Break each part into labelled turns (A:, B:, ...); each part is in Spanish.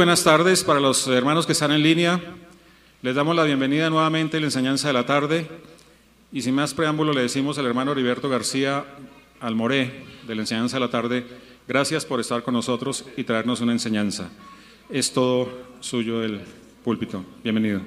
A: buenas tardes para los hermanos que están en línea. Les damos la bienvenida nuevamente a la enseñanza de la tarde. Y sin más preámbulo, le decimos al hermano Heriberto García Almoré de la enseñanza de la tarde, gracias por estar con nosotros y traernos una enseñanza. Es todo suyo el púlpito. Bienvenido.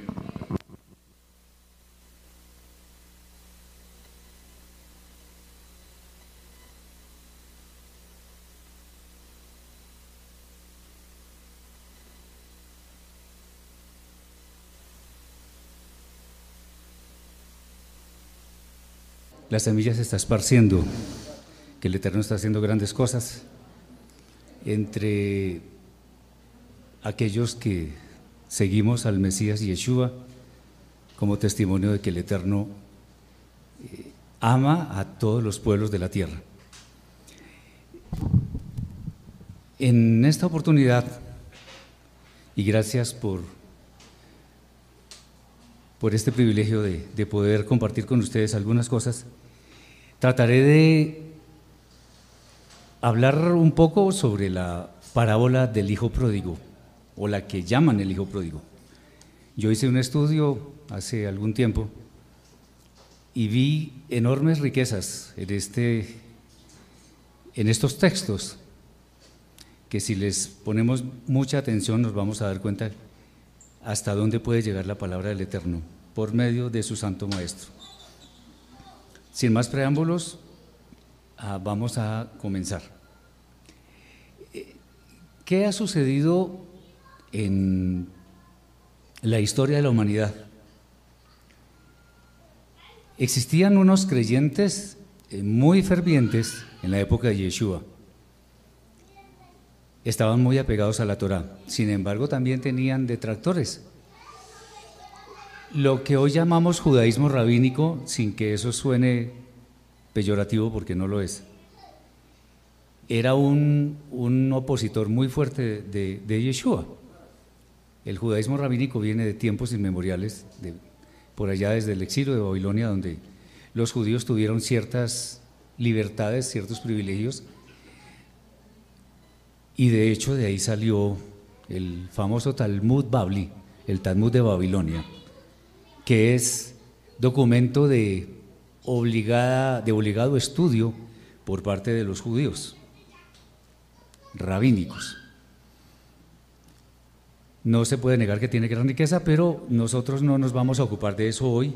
B: La semilla se está esparciendo, que el Eterno está haciendo grandes cosas entre aquellos que seguimos al Mesías Yeshua como testimonio de que el Eterno eh, ama a todos los pueblos de la tierra. En esta oportunidad, y gracias por, por este privilegio de, de poder compartir con ustedes algunas cosas, Trataré de hablar un poco sobre la parábola del hijo pródigo, o la que llaman el hijo pródigo. Yo hice un estudio hace algún tiempo y vi enormes riquezas en, este, en estos textos, que si les ponemos mucha atención nos vamos a dar cuenta hasta dónde puede llegar la palabra del Eterno por medio de su Santo Maestro. Sin más preámbulos, ah, vamos a comenzar. ¿Qué ha sucedido en la historia de la humanidad? Existían unos creyentes eh, muy fervientes en la época de Yeshua. Estaban muy apegados a la Torah. Sin embargo, también tenían detractores lo que hoy llamamos judaísmo rabínico, sin que eso suene peyorativo porque no lo es, era un, opositor muy fuerte de, Yeshua. El judaísmo rabínico viene de tiempos inmemoriales, de, por allá desde el exilio de Babilonia, donde los judíos tuvieron ciertas libertades, ciertos privilegios, y de hecho de ahí salió el famoso Talmud Babli, el Talmud de Babilonia que es documento de, obligada, de obligado estudio por parte de los judíos, rabínicos. No se puede negar que tiene gran riqueza, pero nosotros no nos vamos a ocupar de eso hoy.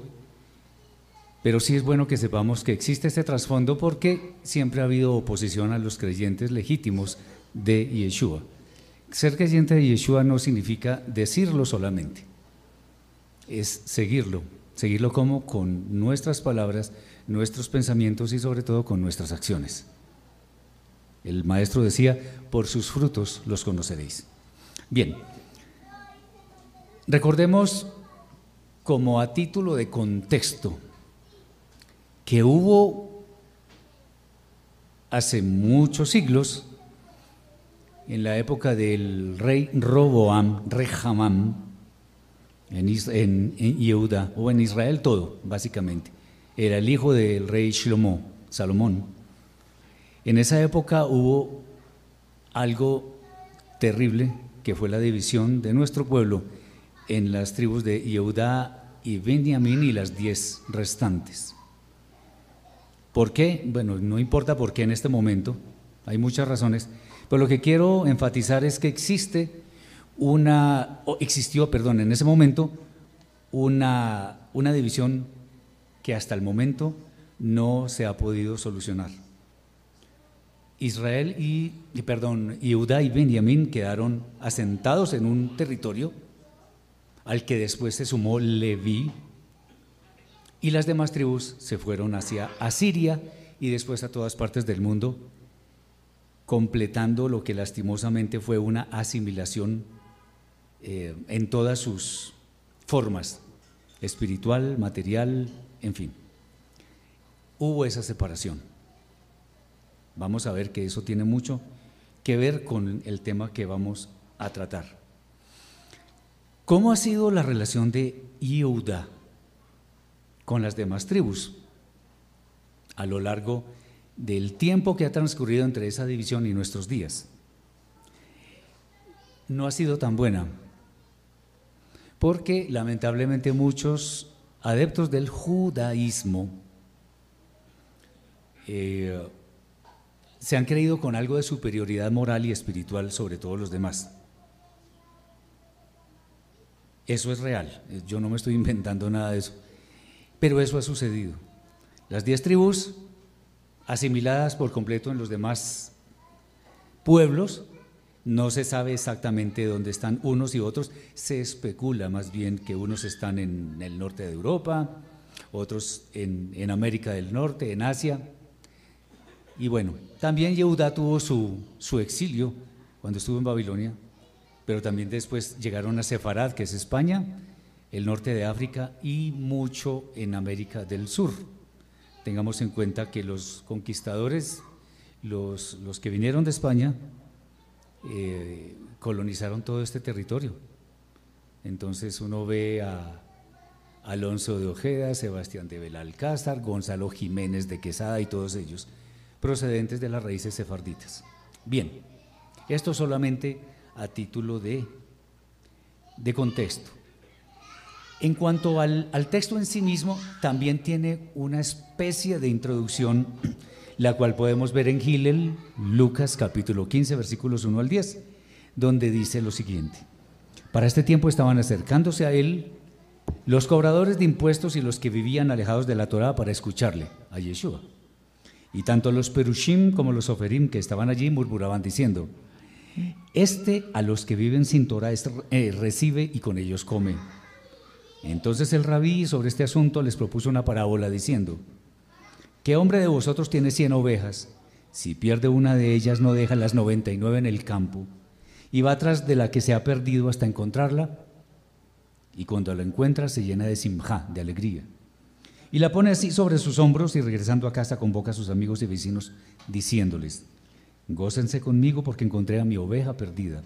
B: Pero sí es bueno que sepamos que existe este trasfondo porque siempre ha habido oposición a los creyentes legítimos de Yeshua. Ser creyente de Yeshua no significa decirlo solamente es seguirlo. Seguirlo como con nuestras palabras, nuestros pensamientos y sobre todo con nuestras acciones. El maestro decía, por sus frutos los conoceréis. Bien, recordemos como a título de contexto que hubo hace muchos siglos, en la época del rey Roboam, rey En, en, Yehuda o en Israel todo, básicamente. Era el hijo del rey Shlomo, Salomón. En esa época hubo algo terrible que fue la división de nuestro pueblo en las tribus de Yehuda y Benjamín y las diez restantes. ¿Por qué? Bueno, no importa por qué en este momento, hay muchas razones, pero lo que quiero enfatizar es que existe una, existió, perdón, en ese momento una, una división que hasta el momento no se ha podido solucionar. Israel y, perdón, Judá y Benjamín quedaron asentados en un territorio al que después se sumó Leví y las demás tribus se fueron hacia Asiria y después a todas partes del mundo completando lo que lastimosamente fue una asimilación eh, en todas sus formas, espiritual, material, en fin. Hubo esa separación. Vamos a ver que eso tiene mucho que ver con el tema que vamos a tratar. ¿Cómo ha sido la relación de Yehuda con las demás tribus a lo largo del tiempo que ha transcurrido entre esa división y nuestros días? No ha sido tan buena porque lamentablemente muchos adeptos del judaísmo eh, se han creído con algo de superioridad moral y espiritual sobre todos los demás. Eso es real, yo no me estoy inventando nada de eso, pero eso ha sucedido. Las diez tribus, asimiladas por completo en los demás pueblos, no se sabe exactamente dónde están unos y otros, se especula más bien que unos están en el norte de Europa, otros en, América del Norte, en Asia. Y bueno, también Yehuda tuvo su, su exilio cuando estuvo en Babilonia, pero también después llegaron a Sefarad, que es España, el norte de África y mucho en América del Sur. Tengamos en cuenta que los conquistadores, los, los que vinieron de España, eh, colonizaron todo este territorio. Entonces uno ve a Alonso de Ojeda, Sebastián de Belalcázar, Gonzalo Jiménez de Quesada y todos ellos procedentes de las raíces sefarditas. Bien, esto solamente a título de, de contexto. En cuanto al, al texto en sí mismo, también tiene una especie de introducción la cual podemos ver en Gilel, Lucas capítulo 15, versículos 1 al 10, donde dice lo siguiente. Para este tiempo estaban acercándose a él los cobradores de impuestos y los que vivían alejados de la Torá para escucharle, a Yeshua. Y tanto los perushim como los oferim que estaban allí murmuraban diciendo, este a los que viven sin Torah eh, recibe y con ellos come. Entonces el rabí sobre este asunto les propuso una parábola diciendo, ¿Qué hombre de vosotros tiene cien ovejas? Si pierde una de ellas, no deja las noventa y nueve en el campo y va tras de la que se ha perdido hasta encontrarla. Y cuando la encuentra, se llena de simja, de alegría. Y la pone así sobre sus hombros y regresando a casa convoca a sus amigos y vecinos, diciéndoles: Gócense conmigo porque encontré a mi oveja perdida.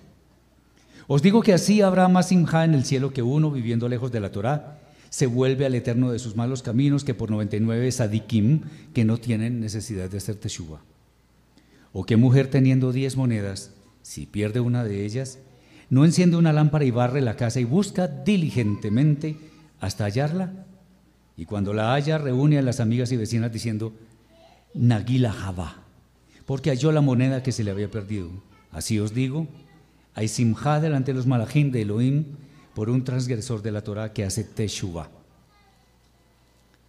B: Os digo que así habrá más simja en el cielo que uno viviendo lejos de la Torá se vuelve al eterno de sus malos caminos que por 99 sadikim que no tienen necesidad de hacer teshuva. O qué mujer teniendo 10 monedas, si pierde una de ellas, no enciende una lámpara y barre la casa y busca diligentemente hasta hallarla. Y cuando la halla, reúne a las amigas y vecinas diciendo, Nagila Jabá, porque halló la moneda que se le había perdido. Así os digo, hay simjá delante de los malajim de Elohim por un transgresor de la Torah que hace teshuva.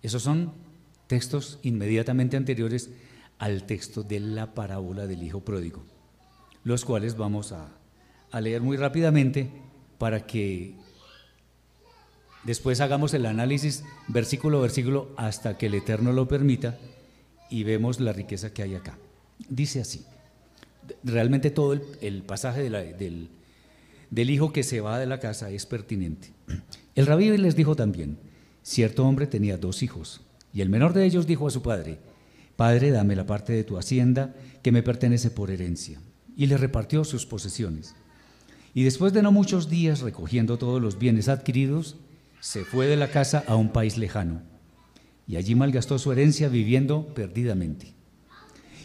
B: Esos son textos inmediatamente anteriores al texto de la parábola del Hijo Pródigo, los cuales vamos a, a leer muy rápidamente para que después hagamos el análisis versículo a versículo hasta que el Eterno lo permita y vemos la riqueza que hay acá. Dice así, realmente todo el, pasaje del del hijo que se va de la casa es pertinente. El rabí les dijo también, cierto hombre tenía dos hijos, y el menor de ellos dijo a su padre, Padre, dame la parte de tu hacienda que me pertenece por herencia. Y le repartió sus posesiones. Y después de no muchos días recogiendo todos los bienes adquiridos, se fue de la casa a un país lejano, y allí malgastó su herencia viviendo perdidamente.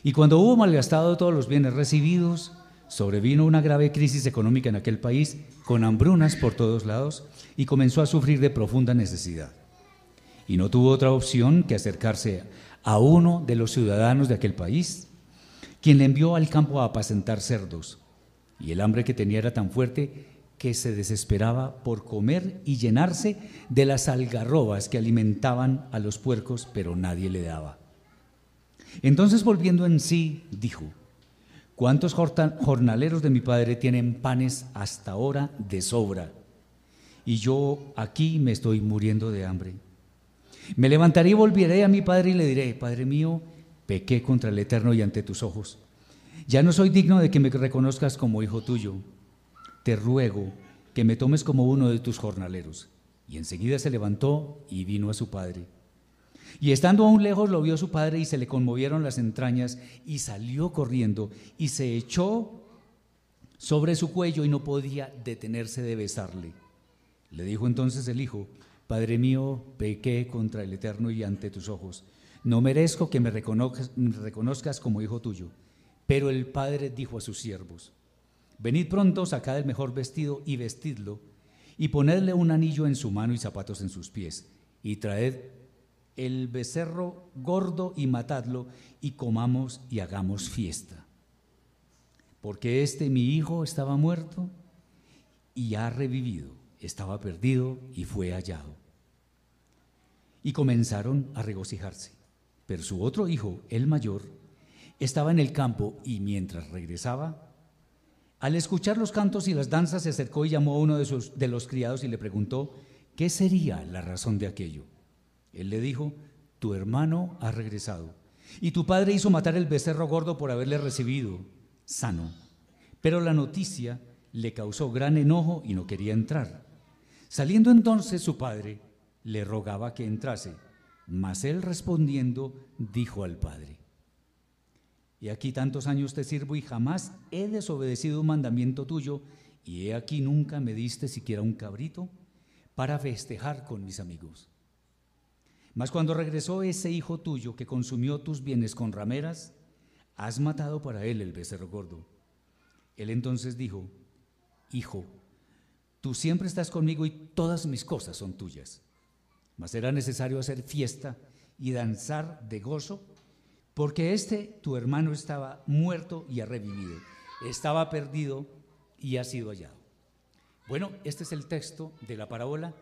B: Y cuando hubo malgastado todos los bienes recibidos, Sobrevino una grave crisis económica en aquel país, con hambrunas por todos lados, y comenzó a sufrir de profunda necesidad. Y no tuvo otra opción que acercarse a uno de los ciudadanos de aquel país, quien le envió al campo a apacentar cerdos. Y el hambre que tenía era tan fuerte que se desesperaba por comer y llenarse de las algarrobas que alimentaban a los puercos, pero nadie le daba. Entonces volviendo en sí, dijo, ¿Cuántos jornaleros de mi padre tienen panes hasta ahora de sobra? Y yo aquí me estoy muriendo de hambre. Me levantaré y volveré a mi padre y le diré, Padre mío, pequé contra el Eterno y ante tus ojos. ya no soy digno de que me reconozcas como hijo tuyo. Te ruego que me tomes como uno de tus jornaleros. Y enseguida se levantó y vino a su padre. Y estando aún lejos lo vio su padre y se le conmovieron las entrañas y salió corriendo y se echó sobre su cuello y no podía detenerse de besarle. Le dijo entonces el hijo, Padre mío, pequé contra el Eterno y ante tus ojos. No merezco que me reconozcas, como hijo tuyo. Pero el padre dijo a sus siervos, Venid pronto, sacad el mejor vestido y vestidlo, y ponedle un anillo en su mano y zapatos en sus pies, y traed el becerro gordo y matadlo, y comamos y hagamos fiesta. Porque este mi hijo estaba muerto y ha revivido, estaba perdido y fue hallado. Y comenzaron a regocijarse. Pero su otro hijo, el mayor, estaba en el campo y mientras regresaba, al escuchar los cantos y las danzas se acercó y llamó a uno de, de los criados y le preguntó, ¿qué sería la razón de aquello? Él le dijo, tu hermano ha regresado y tu padre hizo matar el becerro gordo por haberle recibido sano. Pero la noticia le causó gran enojo y no quería entrar. Saliendo entonces su padre, le rogaba que entrase, mas él respondiendo dijo al padre, y aquí tantos años te sirvo y jamás he desobedecido un mandamiento tuyo, y he aquí nunca me diste siquiera un cabrito para festejar con mis amigos. Mas cuando regresó ese hijo tuyo que consumió tus bienes con rameras, has matado para él el becerro gordo. Él entonces dijo, Hijo, tú siempre estás conmigo y todas mis cosas son tuyas. Mas era necesario hacer fiesta y danzar de gozo, porque este tu hermano estaba muerto y ha revivido, estaba perdido y ha sido hallado. Bueno, este es el texto de la parábola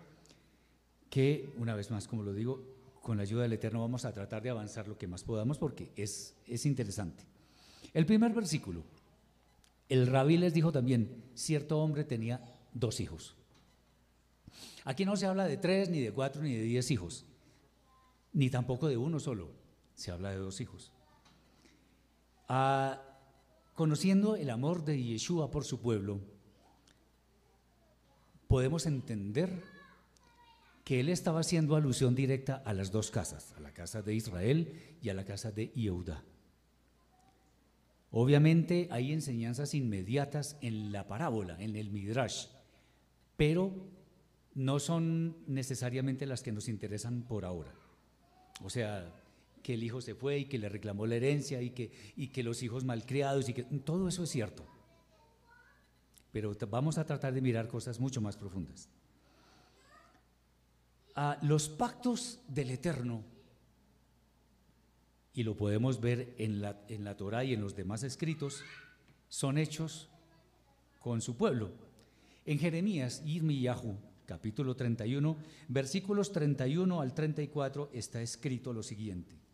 B: que, una vez más, como lo digo, con la ayuda del Eterno vamos a tratar de avanzar lo que más podamos porque es, es interesante. El primer versículo, el rabí les dijo también, cierto hombre tenía dos hijos. Aquí no se habla de tres, ni de cuatro, ni de diez hijos, ni tampoco de uno solo, se habla de dos hijos. Ah, conociendo el amor de Yeshua por su pueblo, podemos entender que él estaba haciendo alusión directa a las dos casas, a la casa de Israel y a la casa de Yehuda. Obviamente hay enseñanzas inmediatas en la parábola, en el Midrash, pero no son necesariamente las que nos interesan por ahora. O sea, que el hijo se fue y que le reclamó la herencia y que, y que los hijos malcriados y que todo eso es cierto. Pero vamos a tratar de mirar cosas mucho más profundas. Ah, los pactos del Eterno y lo podemos ver en la, en la Torah y en los demás escritos, son hechos con su pueblo. En Jeremías, Yirmiyahu, capítulo 31, versículos 31 al 34, está escrito lo siguiente.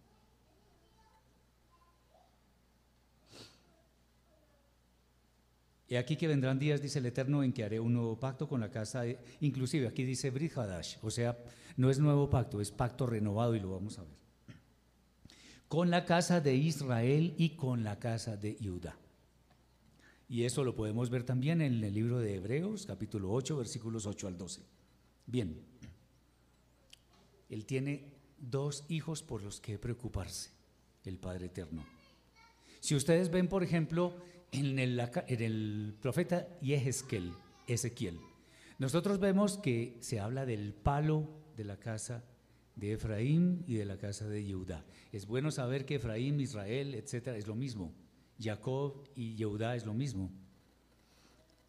B: He aquí que vendrán días, dice el Eterno, en que haré un nuevo pacto con la casa, de, inclusive aquí dice Brit o sea, no es nuevo pacto, es pacto renovado y lo vamos a ver con la casa de Israel y con la casa de Judá. Y eso lo podemos ver también en el libro de Hebreos, capítulo 8, versículos 8 al 12. Bien, él tiene dos hijos por los que preocuparse, el Padre Eterno. Si ustedes ven, por ejemplo, en el, profeta Yehezkel, Ezequiel, nosotros vemos que se habla del palo de la casa de Efraín y de la casa de Yehudá. Es bueno saber que Efraín, Israel, etcétera, es lo mismo. Jacob y Yehudá es lo mismo.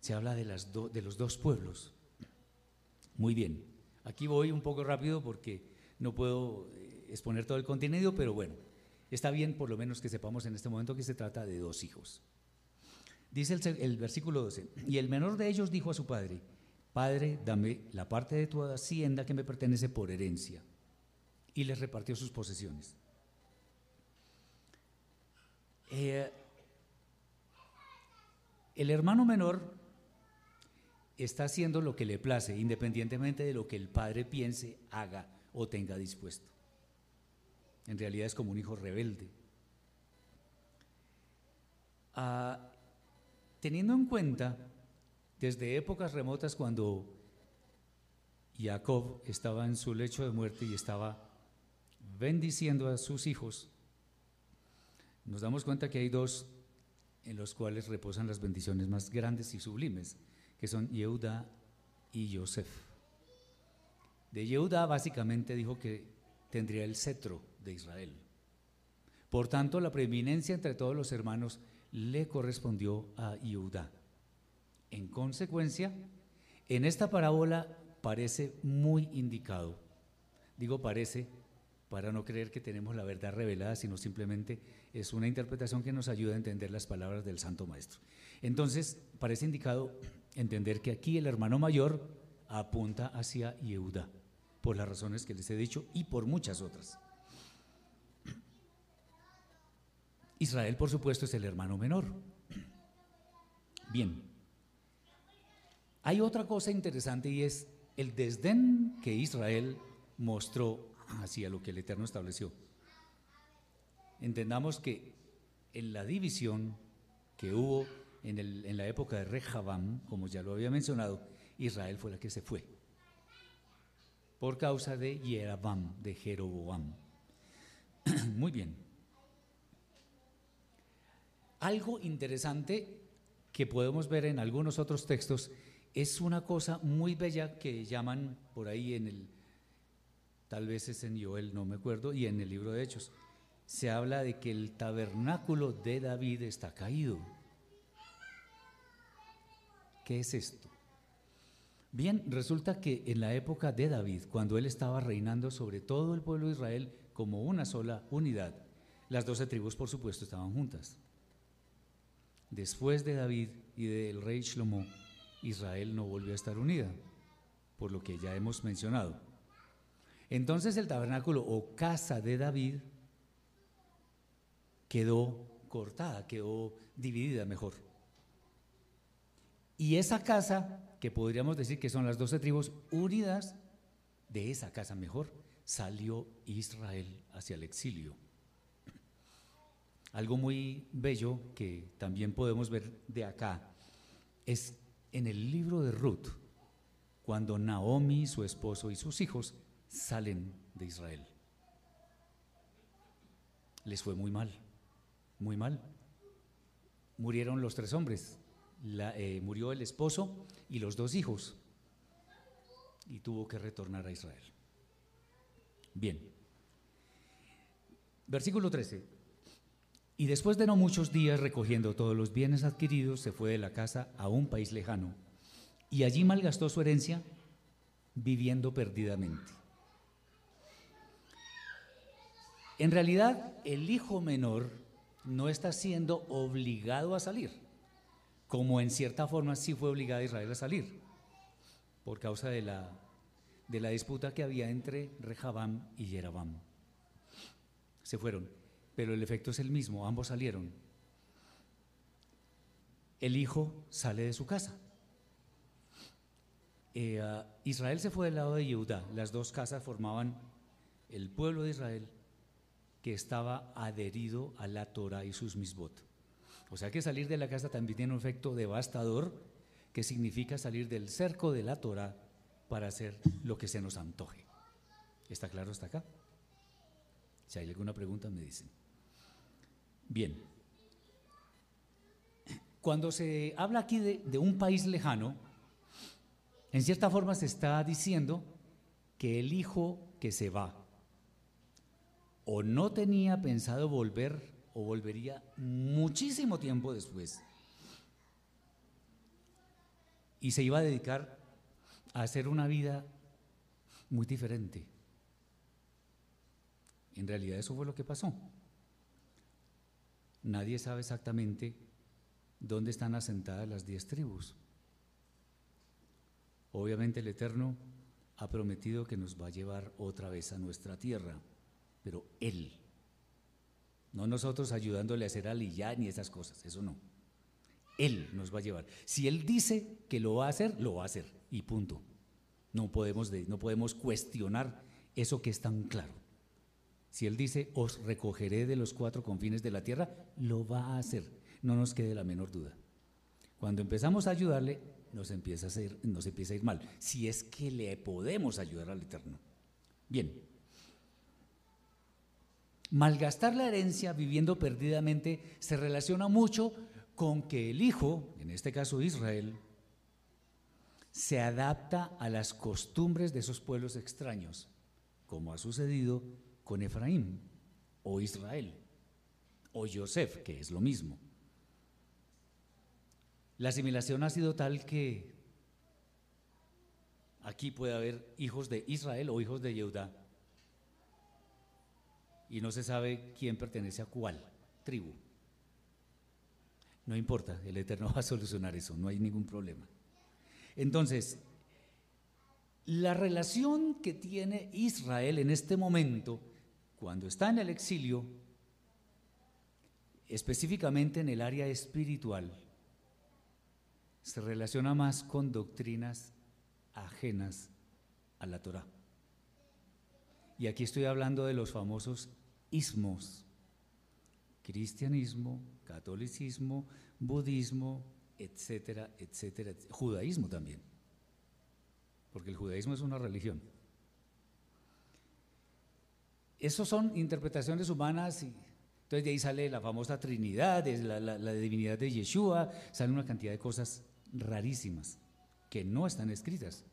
B: Se habla de, las de los dos pueblos. Muy bien. Aquí voy un poco rápido porque no puedo eh, exponer todo el contenido, pero bueno, está bien por lo menos que sepamos en este momento que se trata de dos hijos. Dice el, versículo 12, y el menor de ellos dijo a su padre, Padre, dame la parte de tu hacienda que me pertenece por herencia y les repartió sus posesiones. Eh, el hermano menor está haciendo lo que le place, independientemente de lo que el padre piense, haga o tenga dispuesto. En realidad es como un hijo rebelde. Ah, teniendo en cuenta, desde épocas remotas cuando Jacob estaba en su lecho de muerte y estaba bendiciendo a sus hijos, nos damos cuenta que hay dos en los cuales reposan las bendiciones más grandes y sublimes, que son Yehuda y Yosef. De Yehuda básicamente dijo que tendría el cetro de Israel. Por tanto, la preeminencia entre todos los hermanos le correspondió a Yehuda. En consecuencia, en esta parábola parece muy indicado. Digo parece para no creer que tenemos la verdad revelada, sino simplemente es una interpretación que nos ayuda a entender las palabras del Santo Maestro. Entonces, parece indicado entender que aquí el hermano mayor apunta hacia Yehuda, por las razones que les he dicho y por muchas otras. Israel, por supuesto, es el hermano menor. Bien, hay otra cosa interesante y es el desdén que Israel mostró hacia lo que el Eterno estableció. Entendamos que en la división que hubo en, la época de Rehabam, como ya lo había mencionado, Israel fue la que se fue por causa de Yerabam, de Jeroboam. Muy bien. Algo interesante que podemos ver en algunos otros textos es una cosa muy bella que llaman por ahí en el tal vez es en Joel, no me acuerdo, y en el libro de Hechos, se habla de que el tabernáculo de David está caído. ¿Qué es esto? Bien, resulta que en la época de David, cuando él estaba reinando sobre todo el pueblo de Israel como una sola unidad, las doce tribus, por supuesto, estaban juntas. Después de David y del rey Shlomo, Israel no volvió a estar unida, por lo que ya hemos mencionado. Entonces el tabernáculo o casa de David quedó cortada, quedó dividida mejor. Y esa casa, que podríamos decir que son las doce tribus unidas, de esa casa mejor salió Israel hacia el exilio. Algo muy bello que también podemos ver de acá es en el libro de Ruth, cuando Naomi, su esposo y sus hijos salen de Israel. Les fue muy mal, muy mal. Murieron los tres hombres, eh, murió el esposo y los dos hijos, y tuvo que retornar a Israel. Bien, versículo 13. Y después de no muchos días recogiendo todos los bienes adquiridos, se fue de la casa a un país lejano, y allí malgastó su herencia viviendo perdidamente. En realidad, el hijo menor no está siendo obligado a salir, como en cierta forma sí fue obligado Israel a salir, por causa de la, de la disputa que había entre Rehabam y Yerabam. Se fueron, pero el efecto es el mismo, ambos salieron. El hijo sale de su casa. Eh, ah, Israel se fue del lado de Yehudá, las dos casas formaban el pueblo de Israel que estaba adherido a la Torah y sus misbot. O sea que salir de la casa también tiene un efecto devastador, que significa salir del cerco de la Torah para hacer lo que se nos antoje. ¿Está claro hasta acá? Si hay alguna pregunta me dicen. Bien. Cuando se habla aquí de, un país lejano, en cierta forma se está diciendo que el hijo que se va, o no tenía pensado volver o volvería muchísimo tiempo después. Y se iba a dedicar a hacer una vida muy diferente. En realidad eso fue lo que pasó. Nadie sabe exactamente dónde están asentadas las diez tribus. Obviamente el Eterno ha prometido que nos va a llevar otra vez a nuestra tierra pero Él. No nosotros ayudándole a hacer aliyah ni esas cosas, eso no. Él nos va a llevar. Si Él dice que lo va a hacer, lo va a hacer y punto. No podemos, no podemos cuestionar eso que es tan claro. Si Él dice, os recogeré de los cuatro confines de la tierra, lo va a hacer. no nos quede la menor duda. Cuando empezamos a ayudarle, nos empieza a, nos empieza a ir mal, si es que le podemos ayudar al Eterno. Bien, malgastar la herencia viviendo perdidamente se relaciona mucho con que el hijo, en este caso Israel, se adapta a las costumbres de esos pueblos extraños, como ha sucedido con Efraín o Israel o Yosef, que es lo mismo. La asimilación ha sido tal que aquí puede haber hijos de Israel o hijos de Yehudá y no se sabe quién pertenece a cuál tribu. No importa, el Eterno va a solucionar eso, no hay ningún problema. Entonces, la relación que tiene Israel en este momento, cuando está en el exilio, específicamente en el área espiritual, se relaciona más con doctrinas ajenas a la Torah. Y aquí estoy hablando de los famosos ismos, cristianismo, catolicismo, budismo, etcétera, etcétera, judaísmo también, porque el judaísmo es una religión. Esas son interpretaciones humanas y entonces de ahí sale la famosa Trinidad, la, la divinidad de Yeshua, sale una cantidad de cosas rarísimas que no están escritas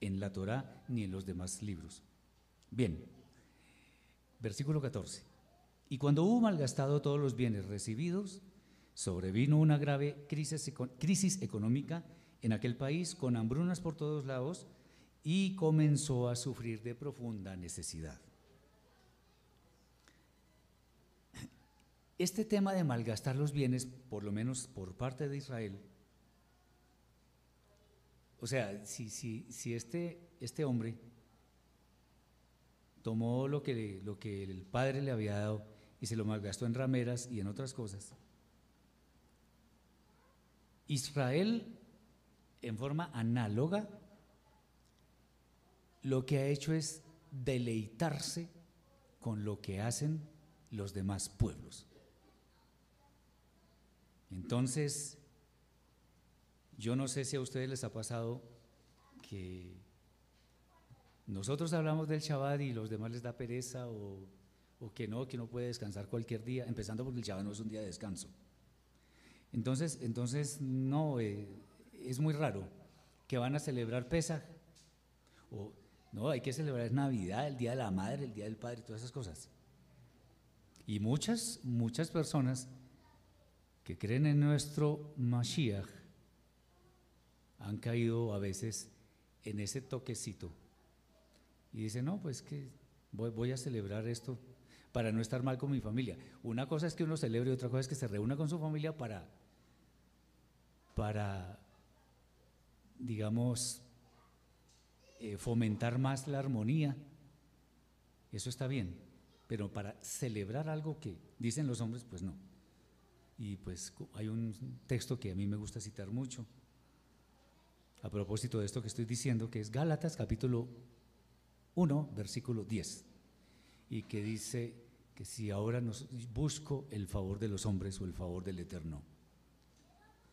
B: en la Torah ni en los demás libros. Bien, versículo 14. Y cuando hubo malgastado todos los bienes recibidos, sobrevino una grave crisis económica en aquel país con hambrunas por todos lados y comenzó a sufrir de profunda necesidad. Este tema de malgastar los bienes, por lo menos por parte de Israel, o sea, si, este, este hombre tomó lo que el padre le había dado y se lo malgastó en rameras y en otras cosas, Israel, en forma análoga, lo que ha hecho es deleitarse con lo que hacen los demás pueblos. Entonces, yo no sé si a ustedes les ha pasado que nosotros hablamos del Shabbat y los demás les da pereza o, que no, que no puede descansar cualquier día, empezando porque el Shabbat no es un día de descanso. Entonces, entonces no, eh, es muy raro que van a celebrar Pesach o no, hay que celebrar Navidad, el Día de la Madre, el Día del Padre, todas esas cosas. Y muchas, muchas personas que creen en nuestro Mashiach han caído a veces en ese toquecito y dicen, no, pues que voy, a celebrar esto para no estar mal con mi familia. Una cosa es que uno celebre y otra cosa es que se reúna con su familia para, para digamos, eh, fomentar más la armonía. Eso está bien, pero para celebrar algo que dicen los hombres, pues no. Y pues hay un texto que a mí me gusta citar mucho, a propósito de esto que estoy diciendo, que es Gálatas capítulo 1, versículo 10, y que dice que si ahora nos busco el favor de los hombres o el favor del Eterno,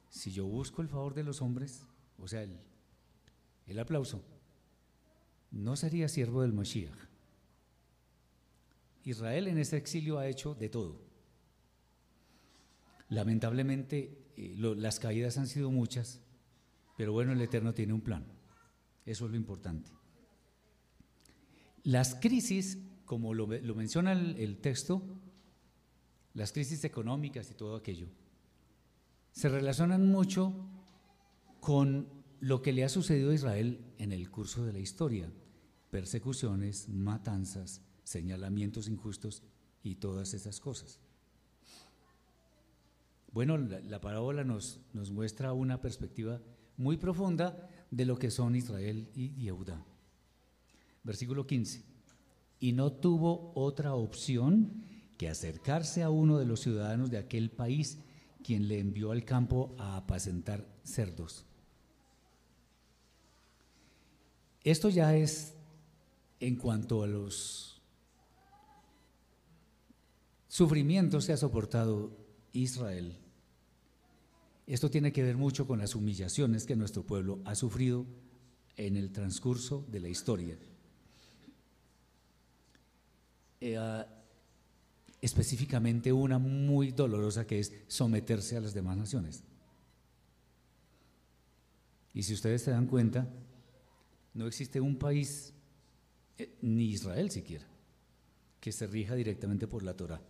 B: si yo busco el favor de los hombres, o sea, el, el aplauso, no sería siervo del Mashiach. Israel en ese exilio ha hecho de todo. Lamentablemente eh, las caídas han sido muchas, pero bueno, el Eterno tiene un plan. Eso es lo importante. Las crisis, como lo, menciona el, texto, las crisis económicas y todo aquello, se relacionan mucho con lo que le ha sucedido a Israel en el curso de la historia, persecuciones, matanzas, señalamientos injustos y todas esas cosas. Bueno, la, parábola nos, nos muestra una perspectiva muy profunda de lo que son Israel y Yehuda. Versículo 15. Y no tuvo otra opción que acercarse a uno de los ciudadanos de aquel país, quien le envió al campo a apacentar cerdos. Esto ya es en cuanto a los sufrimientos que ha soportado Israel Esto tiene que ver mucho con las humillaciones que nuestro pueblo ha sufrido en el transcurso de la historia. Eh, ah, específicamente una muy dolorosa que es someterse a las demás naciones. Y si ustedes se dan cuenta, no existe un país, eh, ni Israel siquiera, que se rija directamente por la Torah.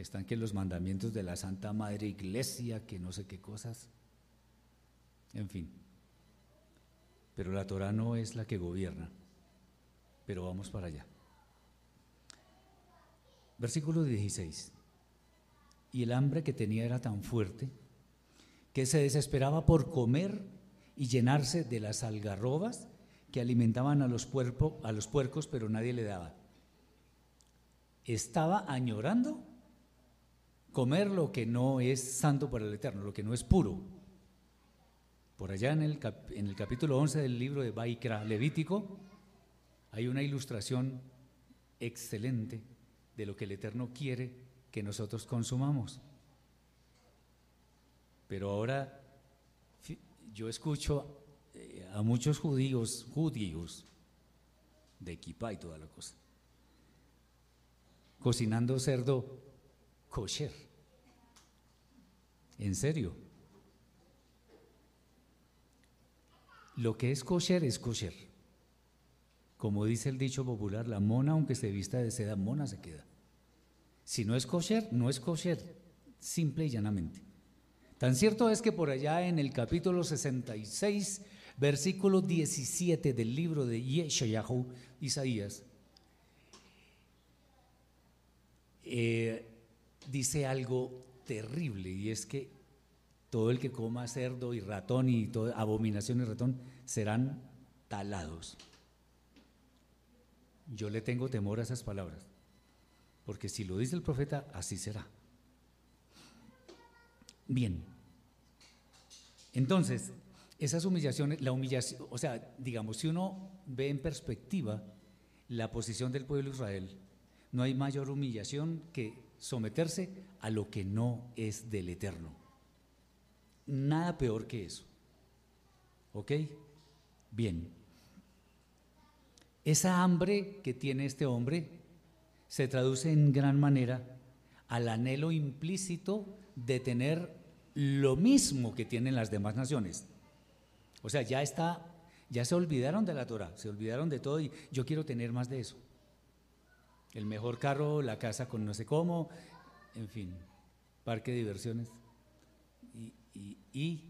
B: Están que los mandamientos de la Santa Madre Iglesia, que no sé qué cosas. En fin. Pero la Torah no es la que gobierna. Pero vamos para allá. Versículo 16. Y el hambre que tenía era tan fuerte que se desesperaba por comer y llenarse de las algarrobas que alimentaban a los, a los puercos, pero nadie le daba. Estaba añorando comer lo que no es santo para el Eterno, lo que no es puro. Por allá en el, en el capítulo 11 del libro de Baikra Levítico hay una ilustración excelente de lo que el Eterno quiere que nosotros consumamos. Pero ahora yo escucho eh, a muchos judíos, judíos, de equipa y toda la cosa, cocinando cerdo kosher. En serio. Lo que es kosher es kosher. Como dice el dicho popular, la mona, aunque se vista de seda, mona se queda. Si no es kosher, no es kosher, simple y llanamente. Tan cierto es que por allá en el capítulo 66, versículo 17 del libro de Yeshayahu, Isaías, eh, dice algo terrible y es que todo el que coma cerdo y ratón y toda abominación y ratón serán talados. Yo le tengo temor a esas palabras, porque si lo dice el profeta, así será. Bien. Entonces, esas humillaciones, la humillación, o sea, digamos, si uno ve en perspectiva la posición del pueblo de Israel, no hay mayor humillación que someterse a lo que no es del eterno. Nada peor que eso. ¿Ok? Bien. Esa hambre que tiene este hombre se traduce en gran manera al anhelo implícito de tener lo mismo que tienen las demás naciones. O sea, ya está, ya se olvidaron de la Torah, se olvidaron de todo y yo quiero tener más de eso. El mejor carro, la casa con no sé cómo, en fin, parque de diversiones. Y, y,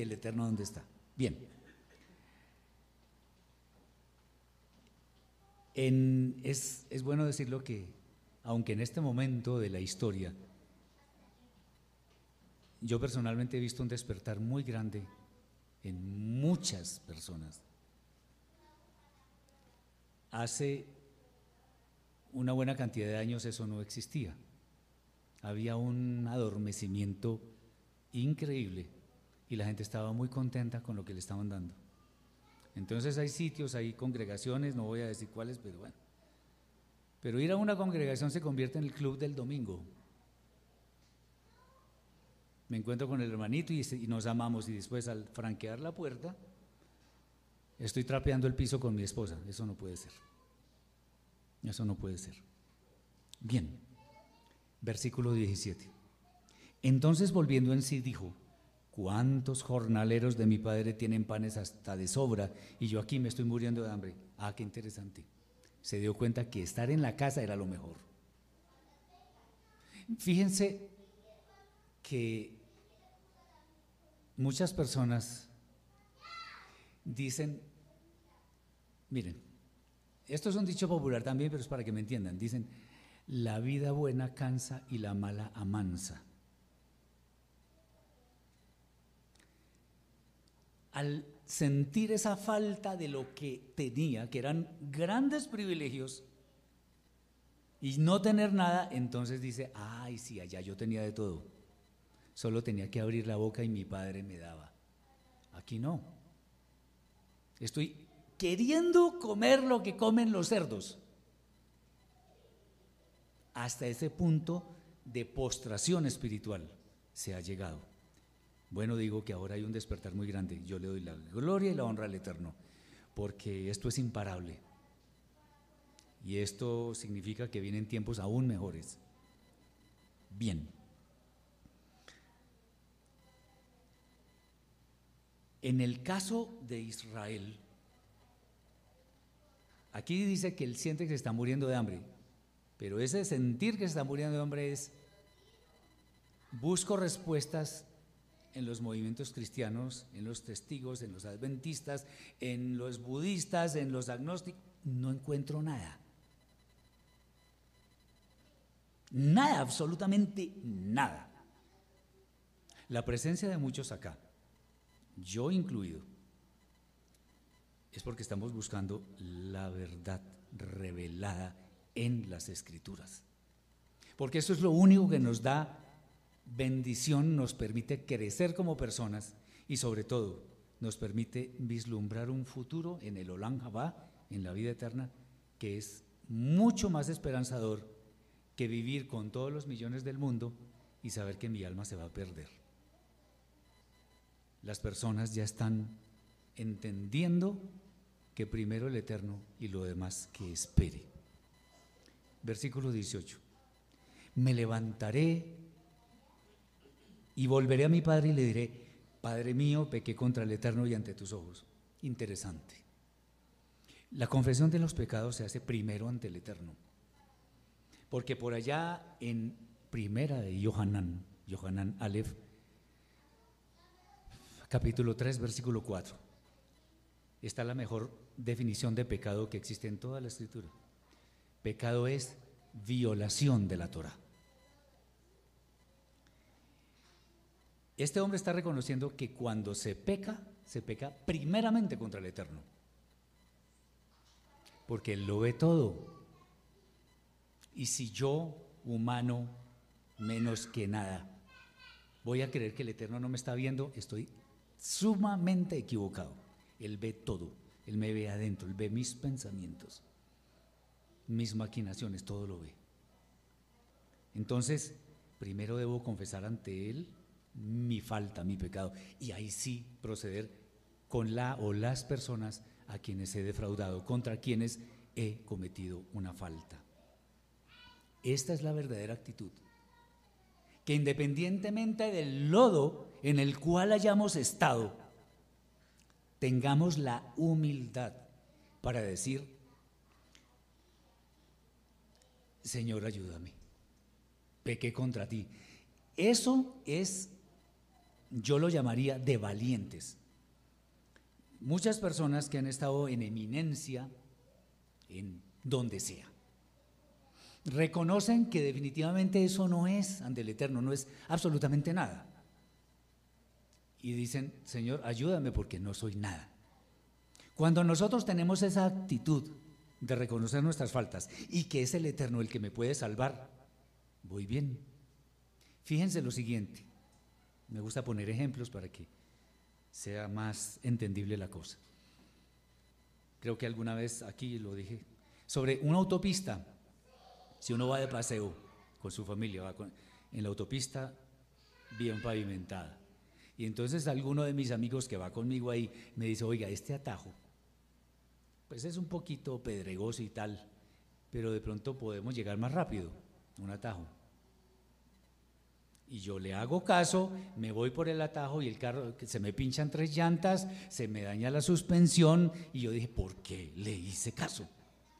B: el eterno dónde está. Bien. es, es bueno decirlo que, aunque en este momento de la historia yo personalmente he visto un despertar muy grande en muchas personas. Hace una buena cantidad de años eso no existía. Había un adormecimiento increíble y la gente estaba muy contenta con lo que le estaban dando. Entonces hay sitios, hay congregaciones, no voy a decir cuáles, pero bueno. Pero ir a una congregación se convierte en el club del domingo me encuentro con el hermanito y, nos amamos y después al franquear la puerta, estoy trapeando el piso con mi esposa. Eso no puede ser. Eso no puede ser. Bien, versículo 17. Entonces volviendo en sí dijo, ¿cuántos jornaleros de mi padre tienen panes hasta de sobra y yo aquí me estoy muriendo de hambre? Ah, qué interesante. Se dio cuenta que estar en la casa era lo mejor. Fíjense que muchas personas dicen, miren, esto es un dicho popular también, pero es para que me entiendan, dicen, la vida buena cansa y la mala amansa. Al sentir esa falta de lo que tenía, que eran grandes privilegios, y no tener nada, entonces dice, ay, sí, allá yo tenía de todo. Solo tenía que abrir la boca y mi padre me daba. Aquí no. Estoy queriendo comer lo que comen los cerdos. Hasta ese punto de postración espiritual se ha llegado. Bueno, digo que ahora hay un despertar muy grande. Yo le doy la gloria y la honra al Eterno, porque esto es imparable. Y esto significa que vienen tiempos aún mejores. Bien. En el caso de Israel, aquí dice que él siente que se está muriendo de hambre, pero ese sentir que se está muriendo de hambre es, busco respuestas en los movimientos cristianos, en los testigos, en los adventistas, en los budistas, en los agnósticos, no encuentro nada. Nada, absolutamente nada. La presencia de muchos acá, yo incluido, es porque estamos buscando la verdad revelada en las escrituras. Porque eso es lo único que nos da bendición, nos permite crecer como personas y sobre todo nos permite vislumbrar un futuro en el Jabá, en la vida eterna, que es mucho más esperanzador que vivir con todos los millones del mundo y saber que mi alma se va a perder. Las personas ya están entendiendo que primero el Eterno y lo demás que espere. Versículo 18. Me levantaré y volveré a mi Padre y le diré, Padre mío, pequé contra el Eterno y ante tus ojos. Interesante. La confesión de los pecados se hace primero ante el Eterno. Porque por allá en primera de Yohanan, Yohanan Aleph, capítulo 3, versículo 4, está la mejor definición de pecado que existe en toda la escritura. Pecado es violación de la Torah. Este hombre está reconociendo que cuando se peca, se peca primeramente contra el Eterno. Porque Él lo ve todo. Y si yo, humano, menos que nada, voy a creer que el Eterno no me está viendo, estoy sumamente equivocado. Él ve todo, Él me ve adentro, Él ve mis pensamientos, mis maquinaciones, todo lo ve. Entonces, primero debo confesar ante Él mi falta, mi pecado, y ahí sí proceder con la o las personas a quienes he defraudado, contra quienes he cometido una falta. Esta es la verdadera actitud. Que independientemente del lodo en el cual hayamos estado, tengamos la humildad para decir, Señor, ayúdame, pequé contra ti. Eso es, yo lo llamaría de valientes. Muchas personas que han estado en eminencia, en donde sea, reconocen que definitivamente eso no es ante el Eterno, no es absolutamente nada. Y dicen, Señor, ayúdame porque no soy nada. Cuando nosotros tenemos esa actitud de reconocer nuestras faltas y que es el Eterno el que me puede salvar, voy bien. Fíjense lo siguiente, me gusta poner ejemplos para que sea más entendible la cosa. Creo que alguna vez aquí lo dije, sobre una autopista si uno va de paseo con su familia, va en la autopista bien pavimentada. Y entonces alguno de mis amigos que va conmigo ahí me dice, oiga, este atajo, pues es un poquito pedregoso y tal, pero de pronto podemos llegar más rápido, un atajo. Y yo le hago caso, me voy por el atajo y el carro, se me pinchan tres llantas, se me daña la suspensión y yo dije, ¿por qué le hice caso?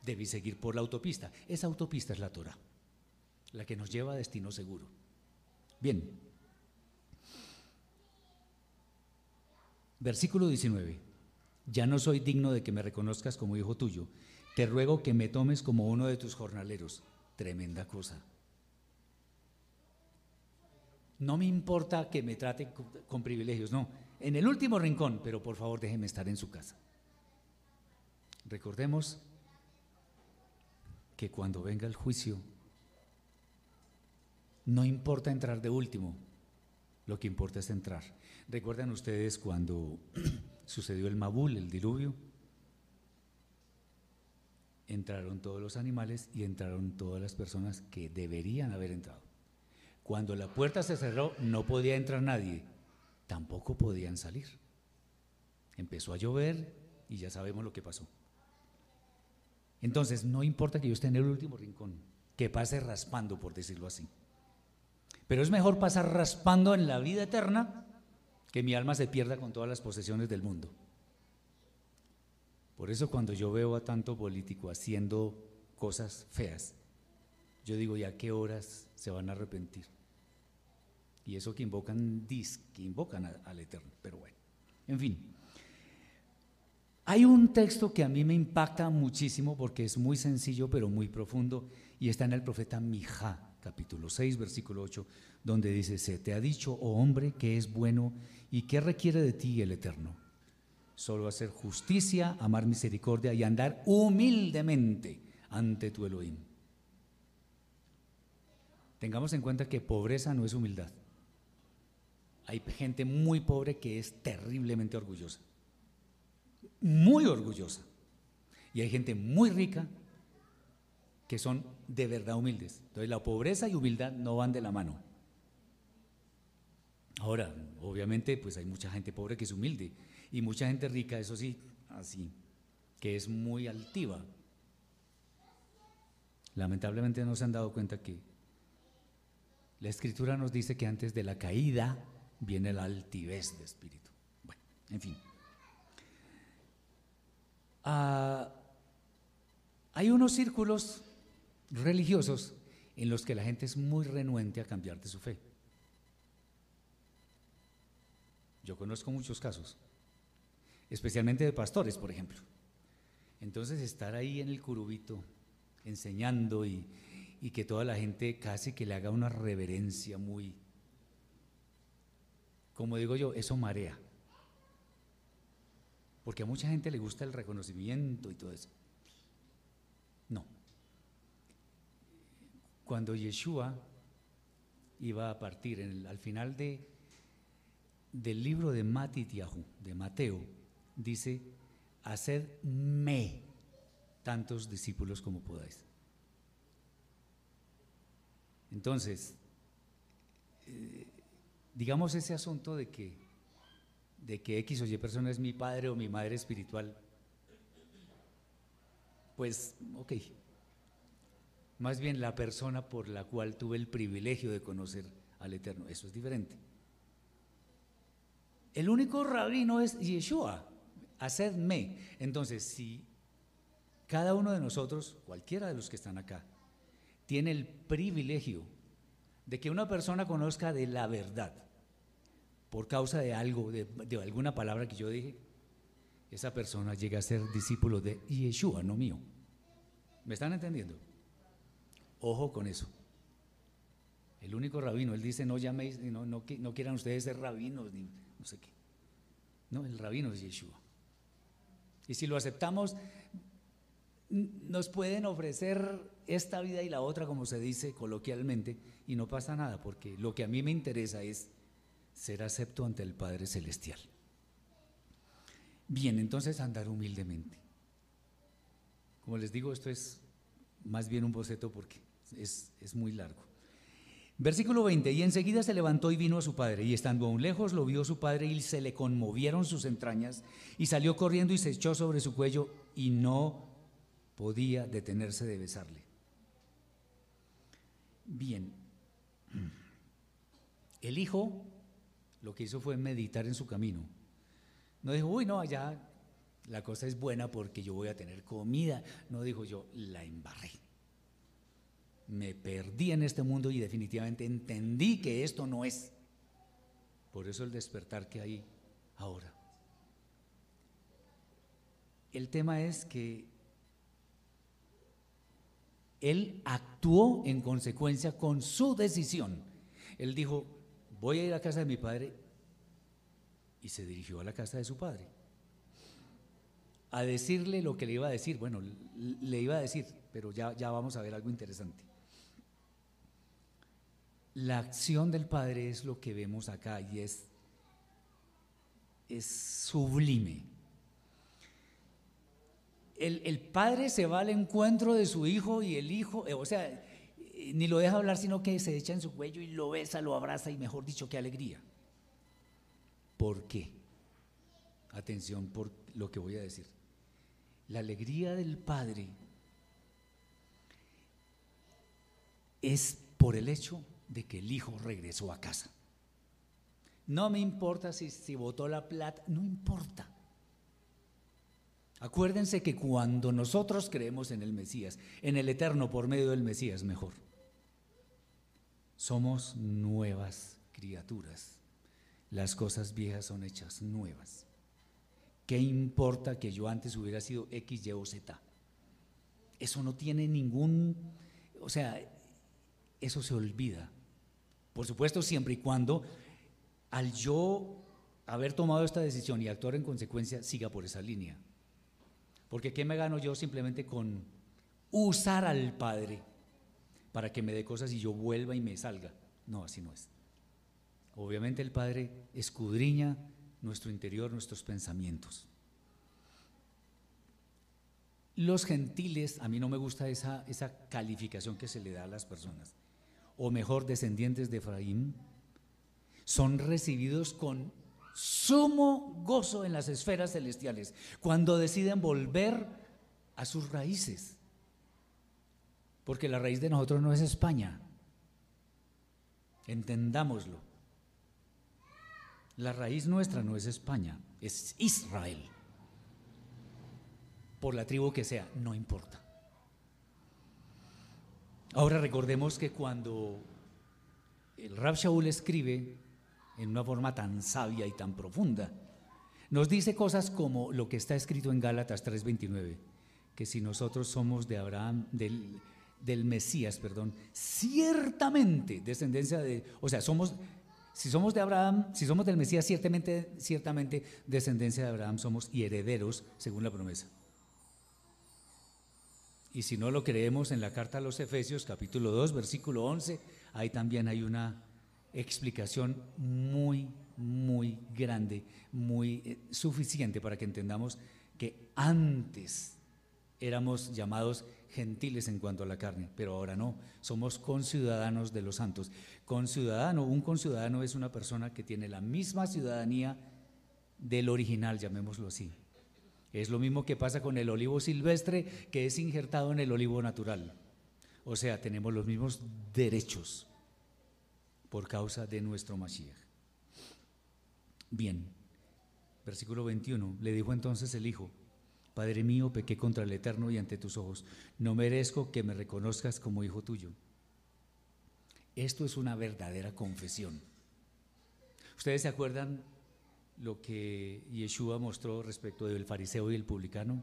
B: debí seguir por la autopista. Esa autopista es la Torah, la que nos lleva a destino seguro. Bien. Versículo 19. Ya no soy digno de que me reconozcas como hijo tuyo. Te ruego que me tomes como uno de tus jornaleros. Tremenda cosa. No me importa que me trate con privilegios, no. En el último rincón, pero por favor déjeme estar en su casa. Recordemos que cuando venga el juicio, no importa entrar de último, lo que importa es entrar. ¿Recuerdan ustedes cuando sucedió el Mabul, el diluvio? Entraron todos los animales y entraron todas las personas que deberían haber entrado. Cuando la puerta se cerró, no podía entrar nadie, tampoco podían salir. Empezó a llover y ya sabemos lo que pasó. Entonces, no importa que yo esté en el último rincón, que pase raspando, por decirlo así. Pero es mejor pasar raspando en la vida eterna que mi alma se pierda con todas las posesiones del mundo. Por eso cuando yo veo a tanto político haciendo cosas feas, yo digo, ¿y a qué horas se van a arrepentir? Y eso que invocan, que invocan al Eterno, pero bueno, en fin. Hay un texto que a mí me impacta muchísimo porque es muy sencillo pero muy profundo y está en el profeta Mijá, capítulo 6, versículo 8, donde dice, se te ha dicho, oh hombre, que es bueno y que requiere de ti el Eterno. Solo hacer justicia, amar misericordia y andar humildemente ante tu Elohim. Tengamos en cuenta que pobreza no es humildad. Hay gente muy pobre que es terriblemente orgullosa. Muy orgullosa. Y hay gente muy rica que son de verdad humildes. Entonces la pobreza y humildad no van de la mano. Ahora, obviamente, pues hay mucha gente pobre que es humilde y mucha gente rica, eso sí, así, que es muy altiva. Lamentablemente no se han dado cuenta que la escritura nos dice que antes de la caída viene la altivez de espíritu. Bueno, en fin. Ah, hay unos círculos religiosos en los que la gente es muy renuente a cambiar de su fe. Yo conozco muchos casos, especialmente de pastores, por ejemplo. Entonces estar ahí en el curubito enseñando y, y que toda la gente casi que le haga una reverencia muy, como digo yo, eso marea. Porque a mucha gente le gusta el reconocimiento y todo eso. No. Cuando Yeshua iba a partir, al final de, del libro de Matitiahu, de Mateo, dice, hacedme tantos discípulos como podáis. Entonces, eh, digamos ese asunto de que, de que X o Y persona es mi padre o mi madre espiritual, pues, ok, más bien la persona por la cual tuve el privilegio de conocer al Eterno. Eso es diferente. El único rabino es Yeshua, hacedme. Entonces, si cada uno de nosotros, cualquiera de los que están acá, tiene el privilegio de que una persona conozca de la verdad por causa de algo, de, de alguna palabra que yo dije, esa persona llega a ser discípulo de Yeshua, no mío. ¿Me están entendiendo? Ojo con eso. El único rabino, él dice, no llaméis, no, no, no quieran ustedes ser rabinos, ni no sé qué. No, el rabino es Yeshua. Y si lo aceptamos, nos pueden ofrecer esta vida y la otra, como se dice coloquialmente, y no pasa nada, porque lo que a mí me interesa es ser acepto ante el Padre Celestial. Bien, entonces andar humildemente. Como les digo, esto es más bien un boceto porque es, muy largo. Versículo 20, y enseguida se levantó y vino a su padre, y estando aún lejos lo vio su padre y se le conmovieron sus entrañas, y salió corriendo y se echó sobre su cuello y no podía detenerse de besarle. Bien, el hijo lo que hizo fue meditar en su camino. No dijo, uy, no, allá la cosa es buena porque yo voy a tener comida. No dijo yo, la embarré me perdí en este mundo y definitivamente entendí que esto no es. Por eso el despertar que hay ahora. El tema es que él actuó en consecuencia con su decisión. Él dijo, voy a ir a casa de mi padre y se dirigió a la casa de su padre. A decirle lo que le iba a decir. Bueno, le iba a decir, pero ya, ya vamos a ver algo interesante. La acción del Padre es lo que vemos acá y es, es sublime. El, Padre se va al encuentro de su Hijo y el Hijo, eh, o sea, eh, ni lo deja hablar, sino que se echa en su cuello y lo besa, lo abraza y mejor dicho, qué alegría. ¿Por qué? Atención por lo que voy a decir. La alegría del Padre es por el hecho de que el Hijo regresó a casa. No me importa si, si votó la plata, no importa. Acuérdense que cuando nosotros creemos en el Mesías, en el Eterno por medio del Mesías, mejor, somos nuevas criaturas. Las cosas viejas son hechas nuevas. ¿Qué importa que yo antes hubiera sido X, Y o Z? Eso no tiene ningún, o sea, eso se olvida. Por supuesto, siempre y cuando al yo haber tomado esta decisión y actuar en consecuencia, siga por esa línea. Porque ¿qué me gano yo simplemente con usar al Padre para que me dé cosas y yo vuelva y me salga? No, así no es. Obviamente el Padre escudriña nuestro interior, nuestros pensamientos. Los gentiles, a mí no me gusta esa, esa calificación que se le da a las personas, o mejor, descendientes de Efraín, son recibidos con sumo gozo en las esferas celestiales cuando deciden volver a sus raíces. Porque la raíz de nosotros no es España. Entendámoslo. La raíz nuestra no es España, es Israel. Por la tribu que sea, no importa. Ahora recordemos que cuando el Rab Shaul escribe en una forma tan sabia y tan profunda. Nos dice cosas como lo que está escrito en Gálatas 3:29, que si nosotros somos de Abraham, del, del Mesías, perdón, ciertamente descendencia de, o sea, somos, si somos de Abraham, si somos del Mesías, ciertamente, ciertamente descendencia de Abraham somos y herederos según la promesa. Y si no lo creemos en la carta a los Efesios, capítulo 2, versículo 11, ahí también hay una explicación muy, muy grande, muy eh, suficiente para que entendamos que antes éramos llamados gentiles en cuanto a la carne, pero ahora no, somos conciudadanos de los santos. Conciudadano, un conciudadano es una persona que tiene la misma ciudadanía del original, llamémoslo así. Es lo mismo que pasa con el olivo silvestre que es injertado en el olivo natural. O sea, tenemos los mismos derechos por causa de nuestro Mashiach. Bien, versículo 21, le dijo entonces el Hijo, Padre mío, pequé contra el Eterno y ante tus ojos, no merezco que me reconozcas como hijo tuyo. Esto es una verdadera confesión. ¿Ustedes se acuerdan lo que Yeshua mostró respecto del fariseo y el publicano?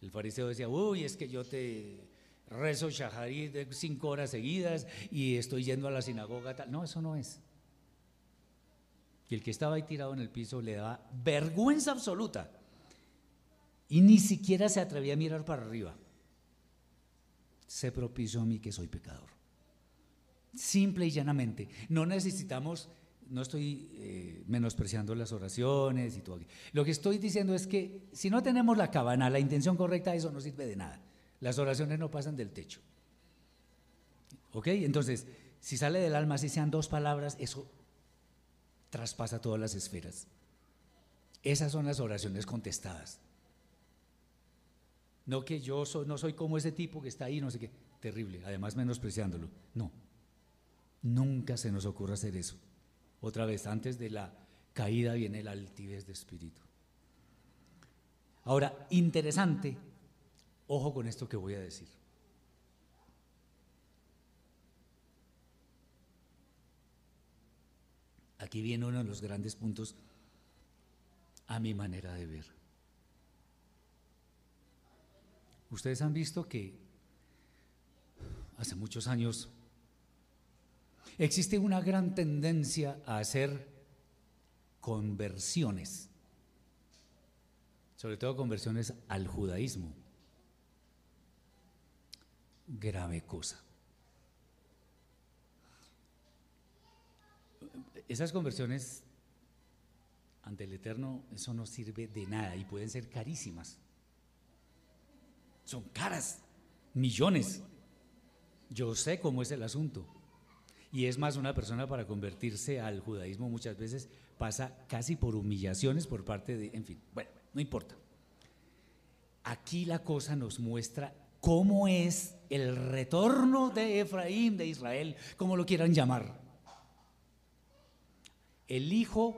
B: El fariseo decía, uy, es que yo te, rezo shaharit cinco horas seguidas y estoy yendo a la sinagoga. No, eso no es. Y el que estaba ahí tirado en el piso le daba vergüenza absoluta. Y ni siquiera se atrevía a mirar para arriba. Se propicio a mí que soy pecador. Simple y llanamente. No necesitamos, no estoy eh, menospreciando las oraciones y todo. Lo que estoy diciendo es que si no tenemos la cabana, la intención correcta, eso no sirve de nada. Las oraciones no pasan del techo. ¿Ok? Entonces, si sale del alma, si sean dos palabras, eso traspasa todas las esferas. Esas son las oraciones contestadas. No que yo no soy como ese tipo que está ahí, no sé qué. Terrible, además menospreciándolo. No, nunca se nos ocurre hacer eso. Otra vez, antes de la caída viene la altivez de espíritu. Ahora, interesante Ojo con esto que voy a decir. Aquí viene uno de los grandes puntos a mi manera de ver. Ustedes han visto que hace muchos años existe una gran tendencia a hacer conversiones, sobre todo conversiones al judaísmo grave cosa. Esas conversiones ante el Eterno, eso no sirve de nada y pueden ser carísimas. Son caras, millones. Yo sé cómo es el asunto. Y es más, una persona para convertirse al judaísmo muchas veces pasa casi por humillaciones por parte de, en fin, bueno, no importa. Aquí la cosa nos muestra cómo es el retorno de Efraín, de Israel, como lo quieran llamar. El hijo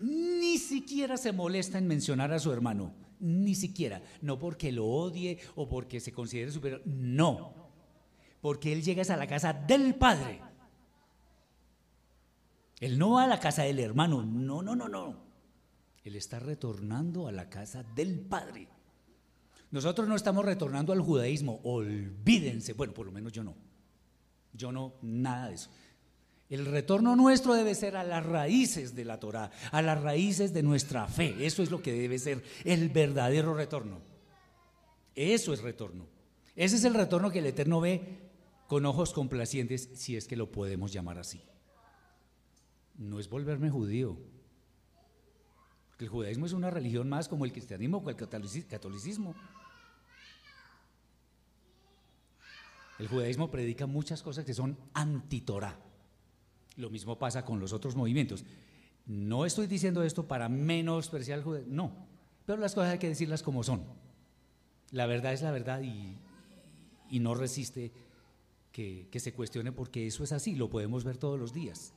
B: ni siquiera se molesta en mencionar a su hermano, ni siquiera, no porque lo odie o porque se considere superior, no, porque él llega a la casa del padre. Él no va a la casa del hermano, no, no, no, no. Él está retornando a la casa del padre. Nosotros no estamos retornando al judaísmo, olvídense, bueno, por lo menos yo no. Yo no, nada de eso. El retorno nuestro debe ser a las raíces de la Torah, a las raíces de nuestra fe. Eso es lo que debe ser el verdadero retorno. Eso es retorno. Ese es el retorno que el Eterno ve con ojos complacientes, si es que lo podemos llamar así. No es volverme judío. Porque el judaísmo es una religión más como el cristianismo o el catolicismo. El judaísmo predica muchas cosas que son anti-Torah. Lo mismo pasa con los otros movimientos. No estoy diciendo esto para menospreciar al judaísmo, no, pero las cosas hay que decirlas como son. La verdad es la verdad y, no resiste que se cuestione porque eso es así, lo podemos ver todos los días.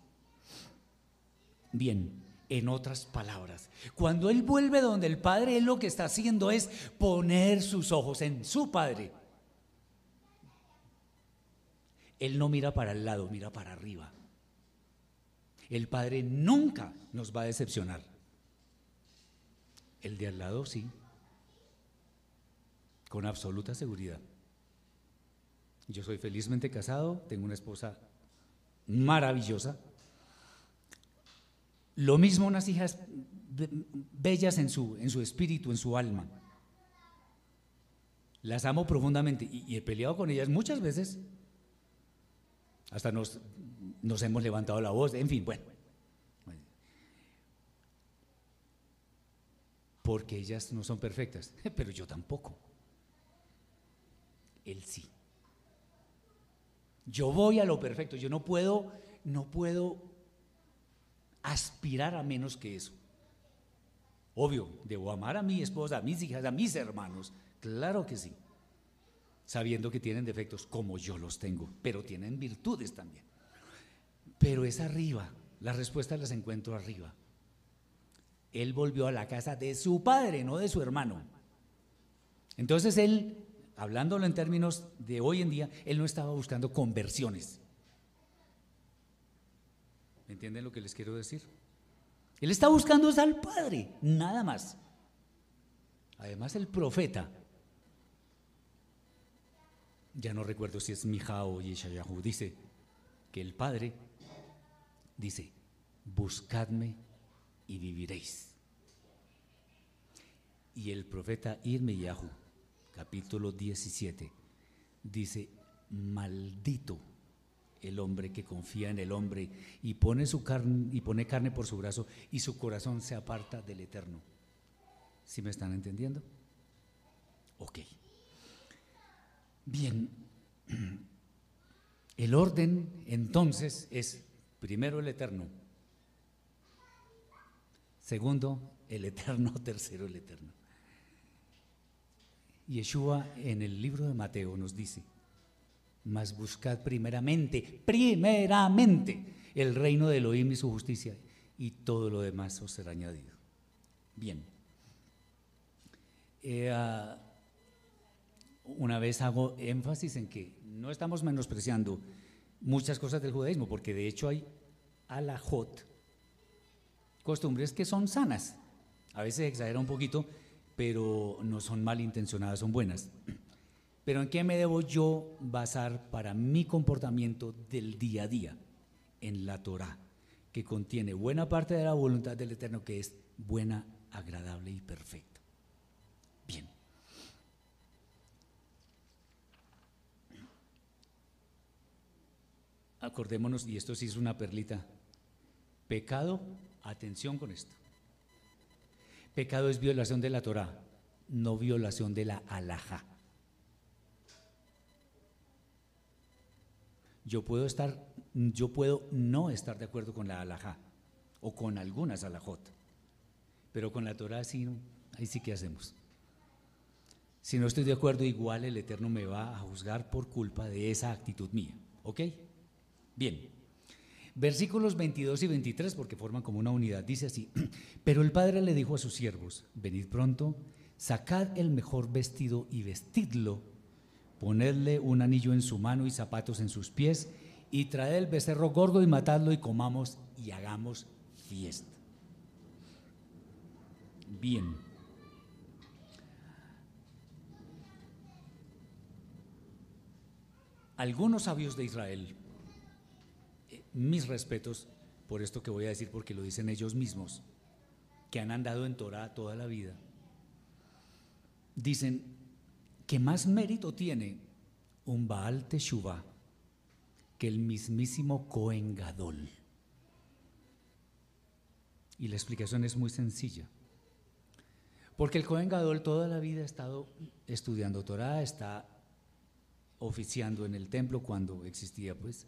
B: Bien, en otras palabras, cuando Él vuelve donde el Padre, Él lo que está haciendo es poner sus ojos en su Padre. Él no mira para el lado, mira para arriba. El Padre nunca nos va a decepcionar. El de al lado sí, con absoluta seguridad. Yo soy felizmente casado, tengo una esposa maravillosa. Lo mismo unas hijas bellas en su, en su espíritu, en su alma. Las amo profundamente y he peleado con ellas muchas veces hasta nos, nos hemos levantado la voz, en fin, bueno. Porque ellas no son perfectas, pero yo tampoco. Él sí. Yo voy a lo perfecto, yo no puedo, no puedo aspirar a menos que eso. Obvio, debo amar a mi esposa, a mis hijas, a mis hermanos, claro que sí sabiendo que tienen defectos como yo los tengo, pero tienen virtudes también. Pero es arriba, las respuestas las encuentro arriba. Él volvió a la casa de su padre, no de su hermano. Entonces él, hablándolo en términos de hoy en día, él no estaba buscando conversiones. ¿Me entienden lo que les quiero decir? Él está buscando al Padre, nada más. Además, el profeta ya no recuerdo si es Mija o Yeshayahu, dice que el Padre dice, buscadme y viviréis. Y el profeta Irmeyahu, capítulo 17, dice, maldito el hombre que confía en el hombre y pone su carne y pone carne por su brazo y su corazón se aparta del eterno. ¿Sí me están entendiendo? Ok. Bien, el orden entonces es primero el eterno, segundo el eterno, tercero el eterno. Yeshua en el libro de Mateo nos dice, mas buscad primeramente, primeramente el reino de Elohim y su justicia y todo lo demás os será añadido. Bien. Eh, ah, una vez hago énfasis en que no estamos menospreciando muchas cosas del judaísmo, porque de hecho hay alajot, costumbres que son sanas. A veces exagera un poquito, pero no son malintencionadas, son buenas. Pero ¿en qué me debo yo basar para mi comportamiento del día a día? En la Torah, que contiene buena parte de la voluntad del Eterno, que es buena, agradable y perfecta. Bien. acordémonos, y esto sí es una perlita, pecado, atención con esto. Pecado es violación de la Torah, no violación de la alhaja. Yo puedo estar, yo puedo no estar de acuerdo con la alajá o con algunas alajot, pero con la Torah sí, ahí sí que hacemos. Si no estoy de acuerdo, igual el Eterno me va a juzgar por culpa de esa actitud mía. ¿Ok? Bien. Versículos 22 y 23, porque forman como una unidad, dice así, pero el padre le dijo a sus siervos, venid pronto, sacad el mejor vestido y vestidlo, ponedle un anillo en su mano y zapatos en sus pies, y traed el becerro gordo y matadlo y comamos y hagamos fiesta. Bien. Algunos sabios de Israel, eh, mis respetos por esto que voy a decir porque lo dicen ellos mismos, que han andado en Torah toda la vida, dicen que más mérito tiene un Baal Teshuvah que el mismísimo Cohen Gadol. Y la explicación es muy sencilla. Porque el Cohen Gadol toda la vida ha estado estudiando Torah, está oficiando en el templo cuando existía, pues.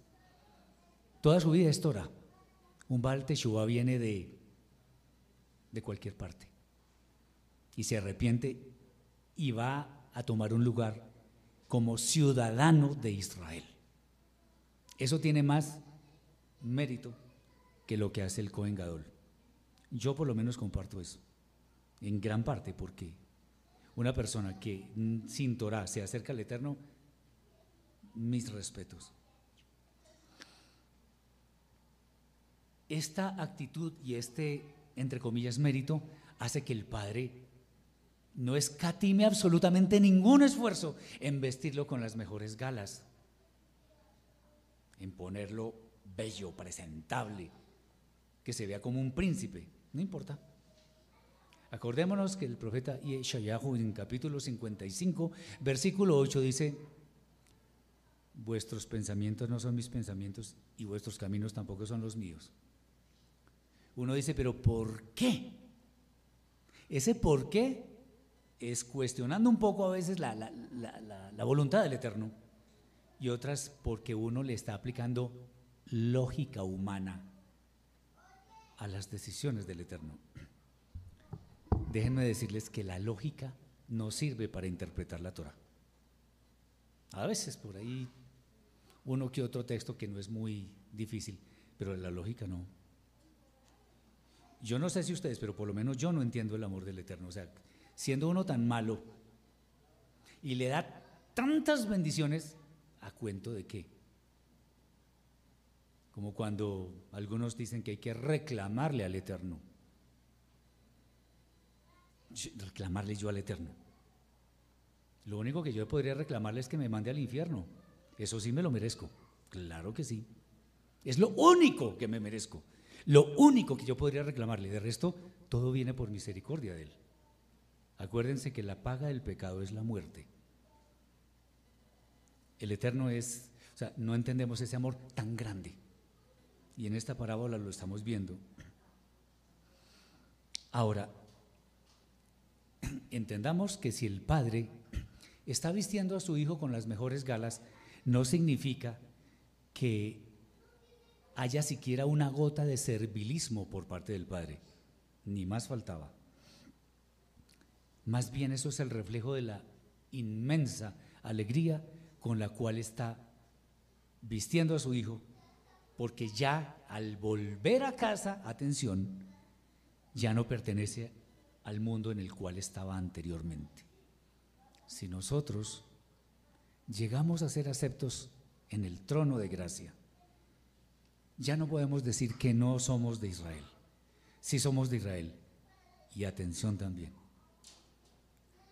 B: Toda su vida es Torah. Un Baal Teshuvah viene de, de cualquier parte y se arrepiente y va a tomar un lugar como ciudadano de Israel. Eso tiene más mérito que lo que hace el Cohen Gadol. Yo por lo menos comparto eso, en gran parte, porque una persona que sin Torah se acerca al Eterno mis respetos. Esta actitud y este, entre comillas, mérito hace que el Padre no escatime absolutamente ningún esfuerzo en vestirlo con las mejores galas, en ponerlo bello, presentable, que se vea como un príncipe, no importa. Acordémonos que el profeta Yeshayahu en capítulo 55, versículo 8 dice, vuestros pensamientos no son mis pensamientos y vuestros caminos tampoco son los míos. Uno dice, pero ¿por qué? Ese por qué es cuestionando un poco a veces la, la, voluntad del Eterno y otras porque uno le está aplicando lógica humana a las decisiones del Eterno. Déjenme decirles que la lógica no sirve para interpretar la Torah. A veces por ahí uno que otro texto que no es muy difícil, pero la lógica no. Yo no sé si ustedes, pero por lo menos yo no entiendo el amor del Eterno. O sea, siendo uno tan malo y le da tantas bendiciones, ¿a cuento de qué? Como cuando algunos dicen que hay que reclamarle al Eterno. Reclamarle yo al Eterno. Lo único que yo podría reclamarle es que me mande al infierno. Eso sí me lo merezco. Claro que sí. Es lo único que me merezco. Lo único que yo podría reclamarle. De resto, todo viene por misericordia de Él. Acuérdense que la paga del pecado es la muerte. El Eterno es, o sea, no entendemos ese amor tan grande. Y en esta parábola lo estamos viendo. Ahora, entendamos que si el Padre está vistiendo a su hijo con las mejores galas, no significa que haya siquiera una gota de servilismo por parte del Padre, ni más faltaba. Más bien eso es el reflejo de la inmensa alegría con la cual está vistiendo a su hijo, porque ya al volver a casa, atención, ya no pertenece al mundo en el cual estaba anteriormente. Si nosotros llegamos a ser aceptos en el trono de gracia, ya no podemos decir que no somos de Israel. Sí somos de Israel. Y atención también.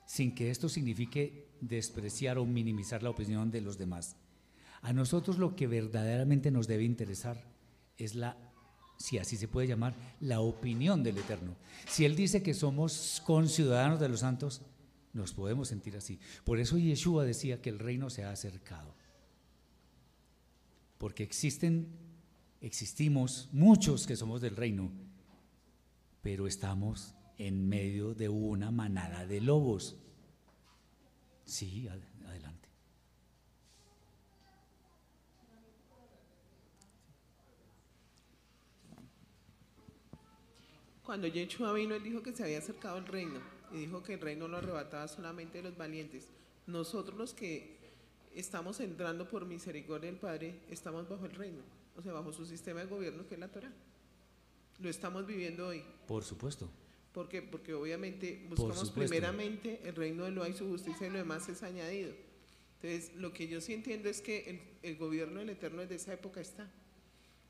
B: Sin que esto signifique despreciar o minimizar la opinión de los demás. A nosotros lo que verdaderamente nos debe interesar es la, si así se puede llamar, la opinión del Eterno. Si Él dice que somos conciudadanos de los santos, nos podemos sentir así. Por eso Yeshua decía que el reino se ha acercado. Porque existen, existimos muchos que somos del reino, pero estamos en medio de una manada de lobos. Sí, adelante.
C: Cuando Yeshua vino, él dijo que se había acercado el reino y dijo que el reino lo arrebataba solamente los valientes. Nosotros los que estamos entrando por misericordia del Padre, estamos bajo el reino, o sea, bajo su sistema de gobierno que es la Torah. Lo estamos viviendo hoy.
B: Por supuesto.
C: ¿Por qué? Porque obviamente buscamos primeramente el reino de lo y su justicia y lo demás es añadido. Entonces, lo que yo sí entiendo es que el, el gobierno del Eterno de esa época está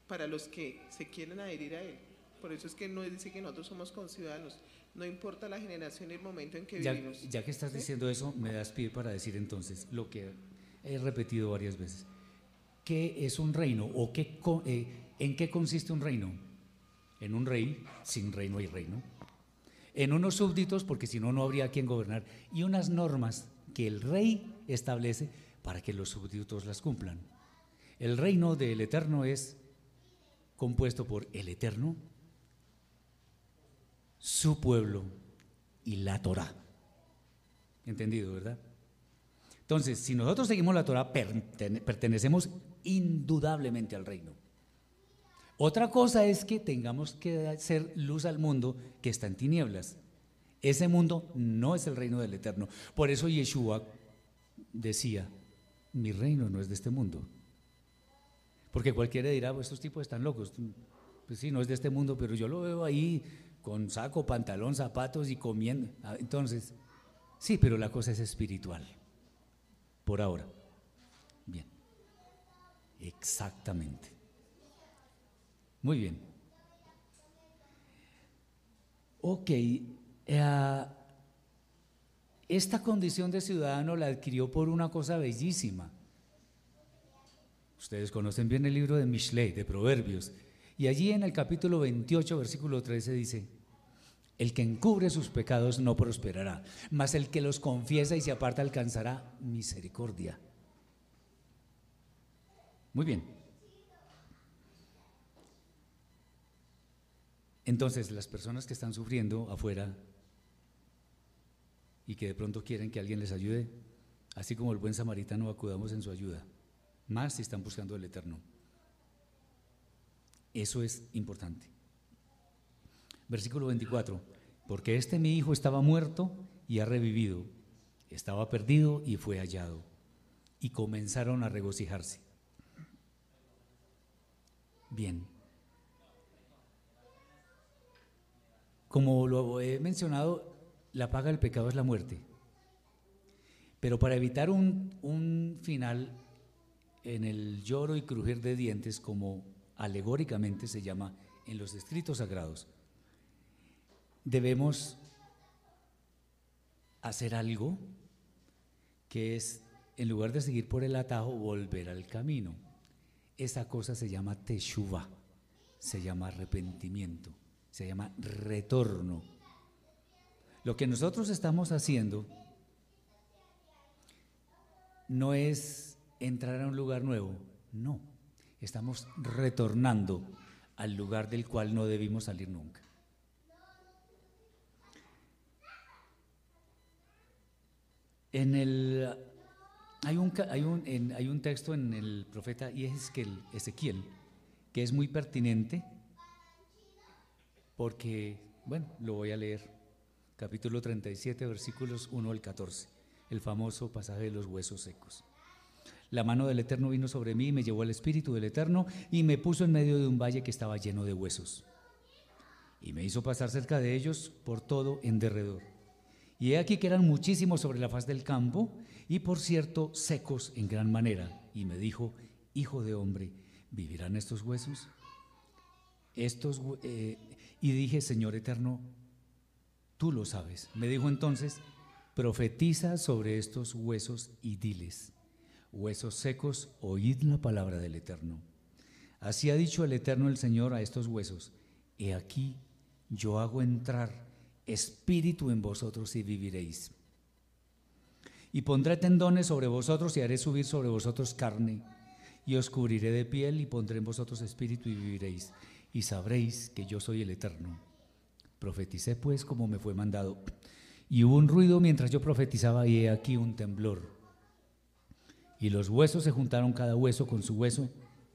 C: para los que se quieren adherir a él. Por eso es que no dice que nosotros somos conciudadanos. No importa la generación y el momento en que vivimos.
B: Ya que estás diciendo eso, me das pie para decir entonces lo que he repetido varias veces. ¿Qué es un reino o qué, eh, en qué consiste un reino? En un rey, sin reino hay reino. En unos súbditos, porque si no, no habría quien gobernar. Y unas normas que el rey establece para que los súbditos las cumplan. El reino del Eterno es compuesto por el Eterno, su pueblo y la Torah. ¿Entendido, verdad? Entonces, si nosotros seguimos la Torah, pertenecemos indudablemente al reino. Otra cosa es que tengamos que hacer luz al mundo que está en tinieblas. Ese mundo no es el reino del Eterno. Por eso Yeshua decía, mi reino no es de este mundo. Porque cualquiera dirá, pues estos tipos están locos. Pues sí, no es de este mundo, pero yo lo veo ahí con saco, pantalón, zapatos y comiendo. Ah, entonces, sí, pero la cosa es espiritual. Por ahora. Bien. Exactamente. Muy bien. Ok. Eh, esta condición de ciudadano la adquirió por una cosa bellísima. Ustedes conocen bien el libro de Mishlei, de Proverbios. Y allí en el capítulo 28, versículo 13 dice, el que encubre sus pecados no prosperará, mas el que los confiesa y se aparta alcanzará misericordia. Muy bien. Entonces, las personas que están sufriendo afuera y que de pronto quieren que alguien les ayude, así como el buen samaritano, acudamos en su ayuda más si están buscando el eterno. Eso es importante. Versículo 24, porque este mi hijo estaba muerto y ha revivido, estaba perdido y fue hallado. Y comenzaron a regocijarse. Bien. Como lo he mencionado, la paga del pecado es la muerte. Pero para evitar un, un final en el lloro y crujir de dientes, como alegóricamente se llama en los escritos sagrados, debemos hacer algo que es, en lugar de seguir por el atajo, volver al camino. Esa cosa se llama teshuva, se llama arrepentimiento, se llama retorno. Lo que nosotros estamos haciendo no es entrar a un lugar nuevo. No, estamos retornando al lugar del cual no debimos salir nunca. En el, hay, un, hay, un, hay un texto en el profeta Ezequiel, Ezequiel que es muy pertinente porque, bueno, lo voy a leer, capítulo 37, versículos 1 al 14, el famoso pasaje de los huesos secos. La mano del Eterno vino sobre mí y me llevó al Espíritu del Eterno y me puso en medio de un valle que estaba lleno de huesos. Y me hizo pasar cerca de ellos por todo en derredor. Y he aquí que eran muchísimos sobre la faz del campo y por cierto secos en gran manera. Y me dijo, Hijo de hombre, ¿vivirán estos huesos? Estos, eh, y dije, Señor Eterno, tú lo sabes. Me dijo entonces, profetiza sobre estos huesos y diles huesos secos, oíd la palabra del Eterno. Así ha dicho el Eterno el Señor a estos huesos, he aquí yo hago entrar espíritu en vosotros y viviréis. Y pondré tendones sobre vosotros y haré subir sobre vosotros carne, y os cubriré de piel y pondré en vosotros espíritu y viviréis, y sabréis que yo soy el Eterno. Profeticé pues como me fue mandado, y hubo un ruido mientras yo profetizaba y he aquí un temblor y los huesos se juntaron cada hueso con su hueso,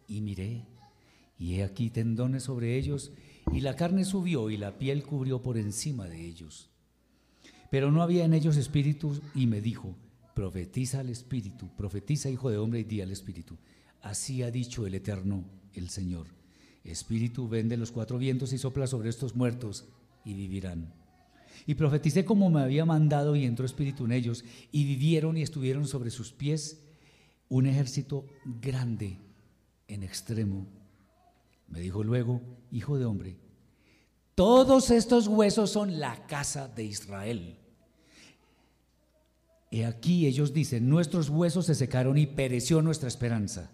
B: y miré, y he aquí tendones sobre ellos, Y la carne subió y la piel cubrió por encima de ellos. Pero no había en ellos espíritu y me dijo, profetiza al espíritu, profetiza hijo de hombre y di al espíritu. Así ha dicho el eterno, el Señor. Espíritu, vende los cuatro vientos y sopla sobre estos muertos y vivirán. Y profeticé como me había mandado y entró espíritu en ellos y vivieron y estuvieron sobre sus pies un ejército grande en extremo. Me dijo luego, hijo de hombre, todos estos huesos son la casa de Israel. He aquí ellos dicen, nuestros huesos se secaron y pereció nuestra esperanza.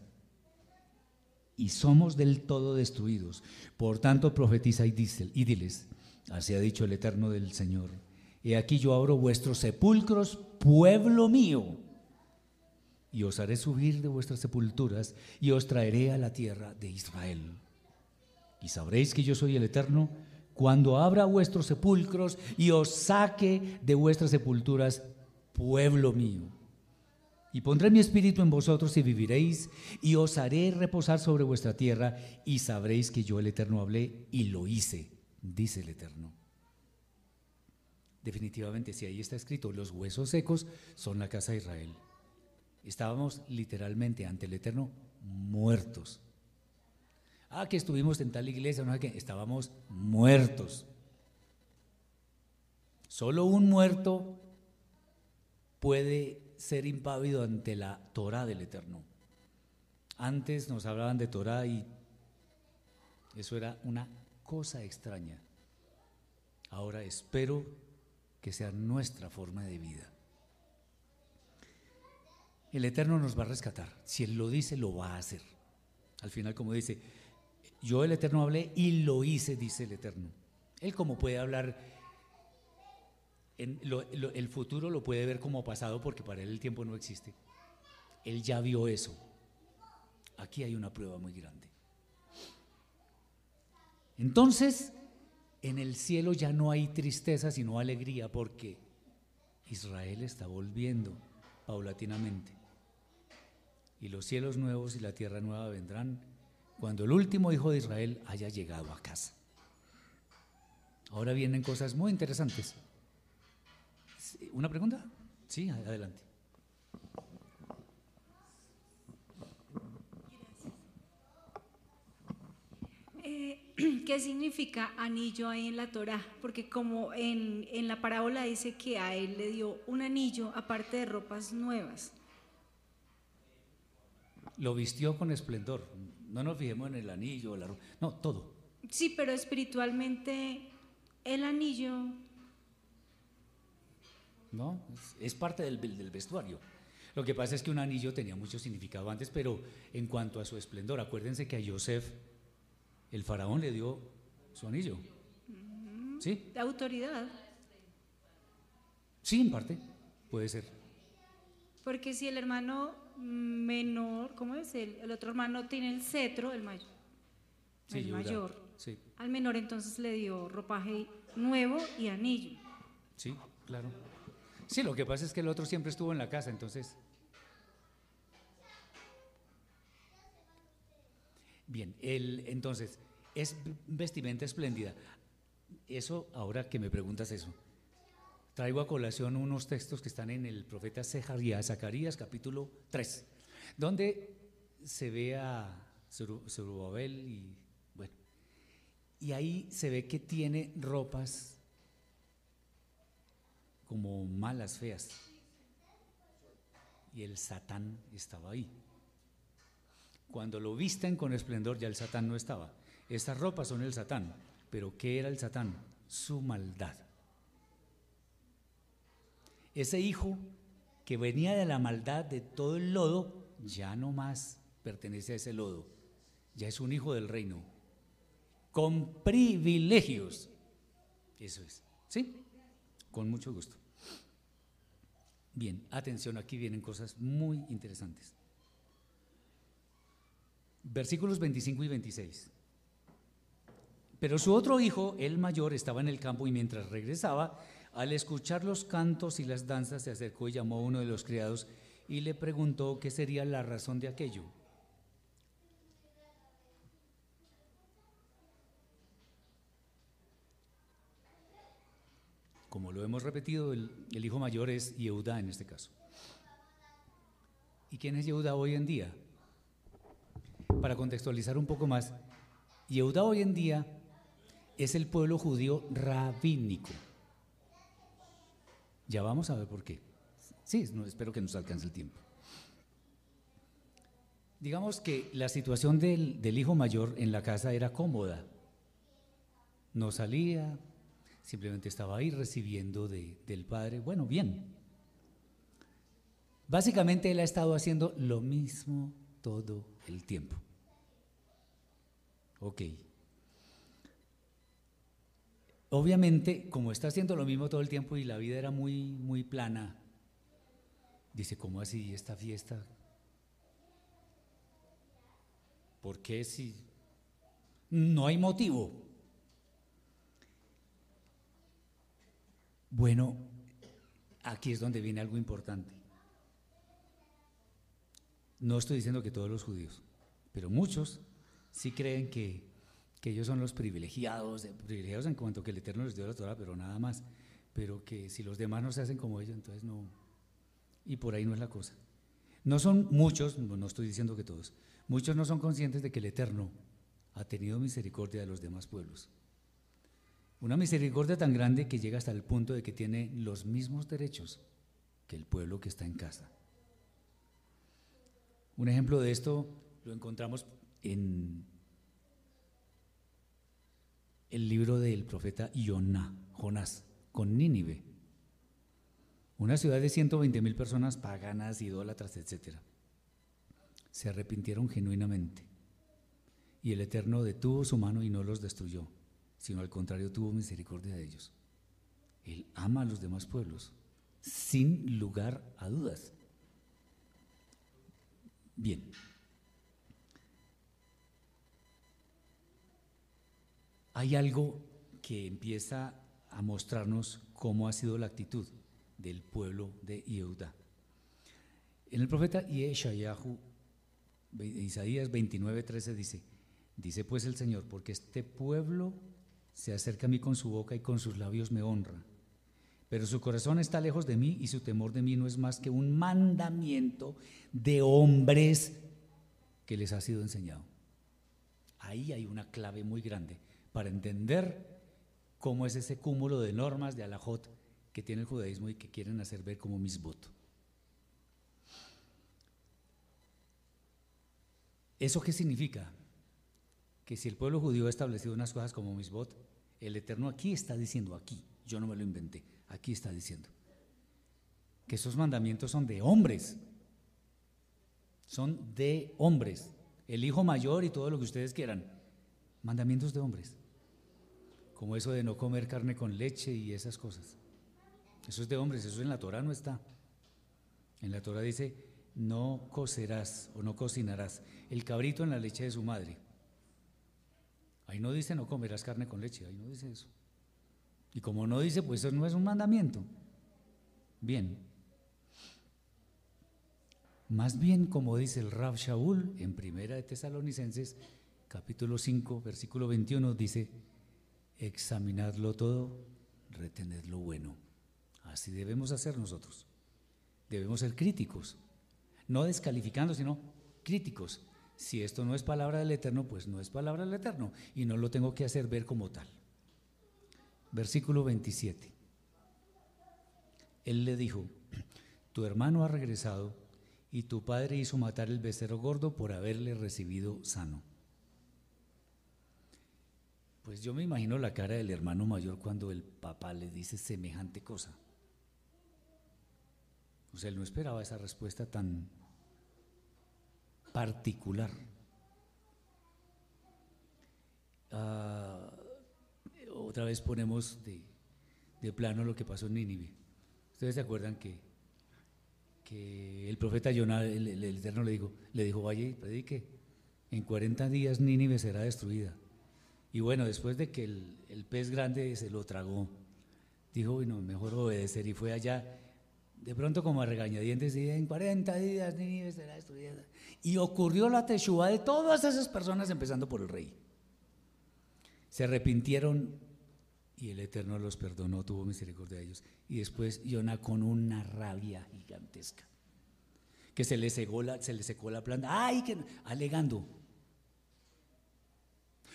B: Y somos del todo destruidos. Por tanto, profetiza y, diles, así ha dicho el Eterno del Señor, he aquí yo abro vuestros sepulcros, pueblo mío, y os haré subir de vuestras sepulturas y os traeré a la tierra de Israel. Y sabréis que yo soy el Eterno cuando abra vuestros sepulcros y os saque de vuestras sepulturas, pueblo mío. Y pondré mi espíritu en vosotros y viviréis, y os haré reposar sobre vuestra tierra, y sabréis que yo el Eterno hablé y lo hice, dice el Eterno. Definitivamente, si ahí está escrito, los huesos secos son la casa de Israel. Estábamos literalmente ante el Eterno muertos. Ah, que estuvimos en tal iglesia, no sé qué, estábamos muertos. Solo un muerto puede ser impávido ante la Torah del Eterno. Antes nos hablaban de Torah y eso era una cosa extraña. Ahora espero que sea nuestra forma de vida. El Eterno nos va a rescatar. Si Él lo dice, lo va a hacer. Al final, como dice, yo el Eterno hablé y lo hice, dice el Eterno. Él como puede hablar, el futuro lo puede ver como pasado porque para Él el tiempo no existe. Él ya vio eso. Aquí hay una prueba muy grande. Entonces, en el cielo ya no hay tristeza, sino alegría, porque Israel está volviendo paulatinamente. Y los cielos nuevos y la tierra nueva vendrán cuando el último hijo de Israel haya llegado a casa. Ahora vienen cosas muy interesantes. ¿Una pregunta? Sí, adelante.
D: Eh, ¿Qué significa anillo ahí en la Torah? Porque como en, en la parábola dice que a él le dio un anillo aparte de ropas nuevas.
B: Lo vistió con esplendor. No nos fijemos en el anillo, la no, todo.
D: Sí, pero espiritualmente el anillo...
B: No, es, parte del, del vestuario. Lo que pasa es que un anillo tenía mucho significado antes, pero en cuanto a su esplendor, acuérdense que a Joseph el faraón le dio su anillo. ¿Sí?
D: De autoridad.
B: Sí, en parte, puede ser.
D: Porque si el hermano menor, ¿cómo es? El, el otro hermano tiene el cetro, el, mayor el mayor. Sí. Al menor entonces le dio ropaje nuevo y anillo.
B: Sí, claro. Sí, lo que pasa es que el otro siempre estuvo en la casa, entonces... Bien, el, entonces, es vestimenta espléndida. Eso, ahora que me preguntas eso, traigo a colación unos textos que están en el profeta Zacarías, Zacarías capítulo 3, donde se ve a Zerubabel y bueno, y ahí se ve que tiene ropas como malas, feas. Y el Satán estaba ahí. Cuando lo visten con esplendor ya el Satán no estaba. Estas ropas son el Satán. Pero ¿qué era el Satán? Su maldad. Ese hijo que venía de la maldad de todo el lodo, ya no más pertenece a ese lodo, ya es un hijo del reino, con privilegios. Eso es, ¿sí? Con mucho gusto. Bien, atención, aquí vienen cosas muy interesantes. Versículos 25 y 26. Pero su otro hijo, el mayor, estaba en el campo y mientras regresaba, al escuchar los cantos y las danzas, se acercó y llamó a uno de los criados y le preguntó qué sería la razón de aquello. Como lo hemos repetido, el, hijo mayor es Yehuda en este caso. ¿Y quién es Yehuda hoy en día? Para contextualizar un poco más, Yehuda hoy en día es el pueblo judío rabínico. Ya vamos a ver por qué. Sí, espero que nos alcance el tiempo. Digamos que la situación del, del hijo mayor en la casa era cómoda. No salía, simplemente estaba ahí recibiendo del Padre. Bueno, bien. Básicamente él ha estado haciendo lo mismo todo el tiempo. Ok. Obviamente, como está haciendo lo mismo todo el tiempo y la vida era muy, muy plana, dice, ¿cómo así esta fiesta? ¿Por qué si no hay motivo? Bueno, aquí es donde viene algo importante. No estoy diciendo que todos los judíos, pero muchos sí creen que, ellos son los privilegiados, privilegiados en cuanto que el Eterno les dio la Torah, pero nada más. Pero que si los demás no se hacen como ellos, entonces no. Y por ahí no es la cosa. No son muchos, no estoy diciendo que todos, muchos no son conscientes de que el Eterno ha tenido misericordia de los demás pueblos. Una misericordia tan grande que llega hasta el punto de que tiene los mismos derechos que el pueblo que está en casa. Un ejemplo de esto lo encontramos en el libro del profeta Ioná, Jonás, con Nínive. Una ciudad de 120 mil personas paganas, idólatras, etc. Se arrepintieron genuinamente. Y el Eterno detuvo su mano y no los destruyó sino al contrario tuvo misericordia de ellos. Él ama a los demás pueblos, sin lugar a dudas. Bien. Hay algo que empieza a mostrarnos cómo ha sido la actitud del pueblo de Yehuda. En el profeta Yeshayahu, Isaías 29:13 dice, dice pues el Señor, porque este pueblo se acerca a mí con su boca y con sus labios me honra. Pero su corazón está lejos de mí y su temor de mí no es más que un mandamiento de hombres que les ha sido enseñado. Ahí hay una clave muy grande para entender cómo es ese cúmulo de normas de alajot que tiene el judaísmo y que quieren hacer ver como misbot. ¿Eso qué significa? Que si el pueblo judío ha establecido unas cosas como misbot, el Eterno aquí está diciendo, aquí, yo no me lo inventé, aquí está diciendo, que esos mandamientos son de hombres, son de hombres, el hijo mayor y todo lo que ustedes quieran, mandamientos de hombres, como eso de no comer carne con leche y esas cosas. Eso es de hombres, eso en la Torah no está. En la Torah dice, no cocerás o no cocinarás el cabrito en la leche de su madre. Ahí no dice no comerás carne con leche, ahí no dice eso. Y como no dice, pues eso no es un mandamiento. Bien. Más bien, como dice el Rab Shaul en Primera de Tesalonicenses, capítulo 5, versículo 21, dice, examinadlo todo, retened lo bueno. Así debemos hacer nosotros. Debemos ser críticos, no descalificando, sino críticos. Si esto no es palabra del Eterno, pues no es palabra del Eterno y no lo tengo que hacer ver como tal. Versículo 27. Él le dijo, tu hermano ha regresado y tu padre hizo matar el becerro gordo por haberle recibido sano. Pues yo me imagino la cara del hermano mayor cuando el papá le dice semejante cosa. O sea, él no esperaba esa respuesta tan particular. Ah, otra vez ponemos de, plano lo que pasó en Nínive. Ustedes se acuerdan que, que el profeta Jonás, el, Eterno le dijo, le dijo, vaya y predique, en 40 días Nínive será destruida. Y bueno, después de que el, el pez grande se lo tragó, dijo, bueno, mejor obedecer y fue allá de pronto como a regañadientes, en 40 días Nínive será destruida. Y ocurrió la teshuva de todas esas personas, empezando por el rey. Se arrepintieron Y el Eterno los perdonó, tuvo misericordia de ellos. Y después Yona con una rabia gigantesca, que se le secó la, se secó la planta, ¡ay! Que, alegando.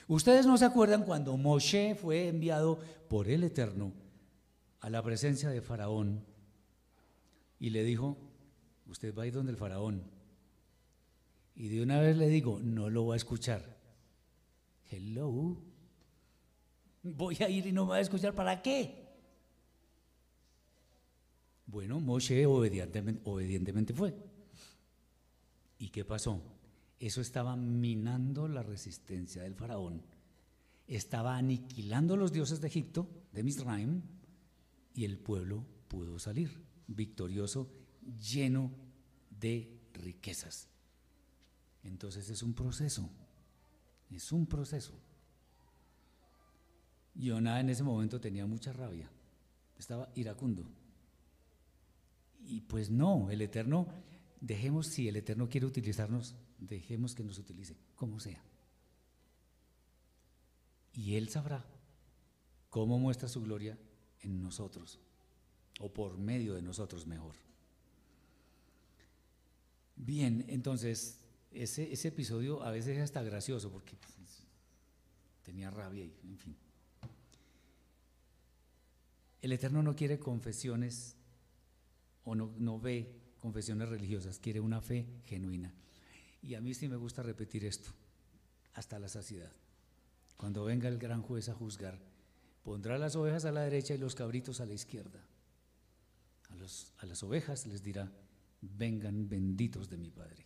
B: Ustedes no se acuerdan cuando Moshe fue enviado por el Eterno a la presencia de Faraón y le dijo, usted va a ir donde el Faraón. Y de una vez le digo, no lo va a escuchar. Hello. Voy a ir y no me va a escuchar. ¿Para qué? Bueno, Moshe obedientemente, obedientemente fue. ¿Y qué pasó? Eso estaba minando la resistencia del faraón. Estaba aniquilando los dioses de Egipto, de Misraim, y el pueblo pudo salir victorioso, lleno de riquezas. Entonces es un proceso, es un proceso. Yonah en ese momento tenía mucha rabia, estaba iracundo. Y pues no, el Eterno, dejemos, si el Eterno quiere utilizarnos, dejemos que nos utilice, como sea. Y Él sabrá cómo muestra su gloria en nosotros, o por medio de nosotros mejor. Bien, entonces, ese, ese episodio a veces es hasta gracioso porque pues, tenía rabia y, en fin. El Eterno no quiere confesiones o no, no ve confesiones religiosas, quiere una fe genuina. Y a mí sí me gusta repetir esto, hasta la saciedad. Cuando venga el gran juez a juzgar, pondrá las ovejas a la derecha y los cabritos a la izquierda. A, las ovejas les dirá, vengan benditos de mi Padre.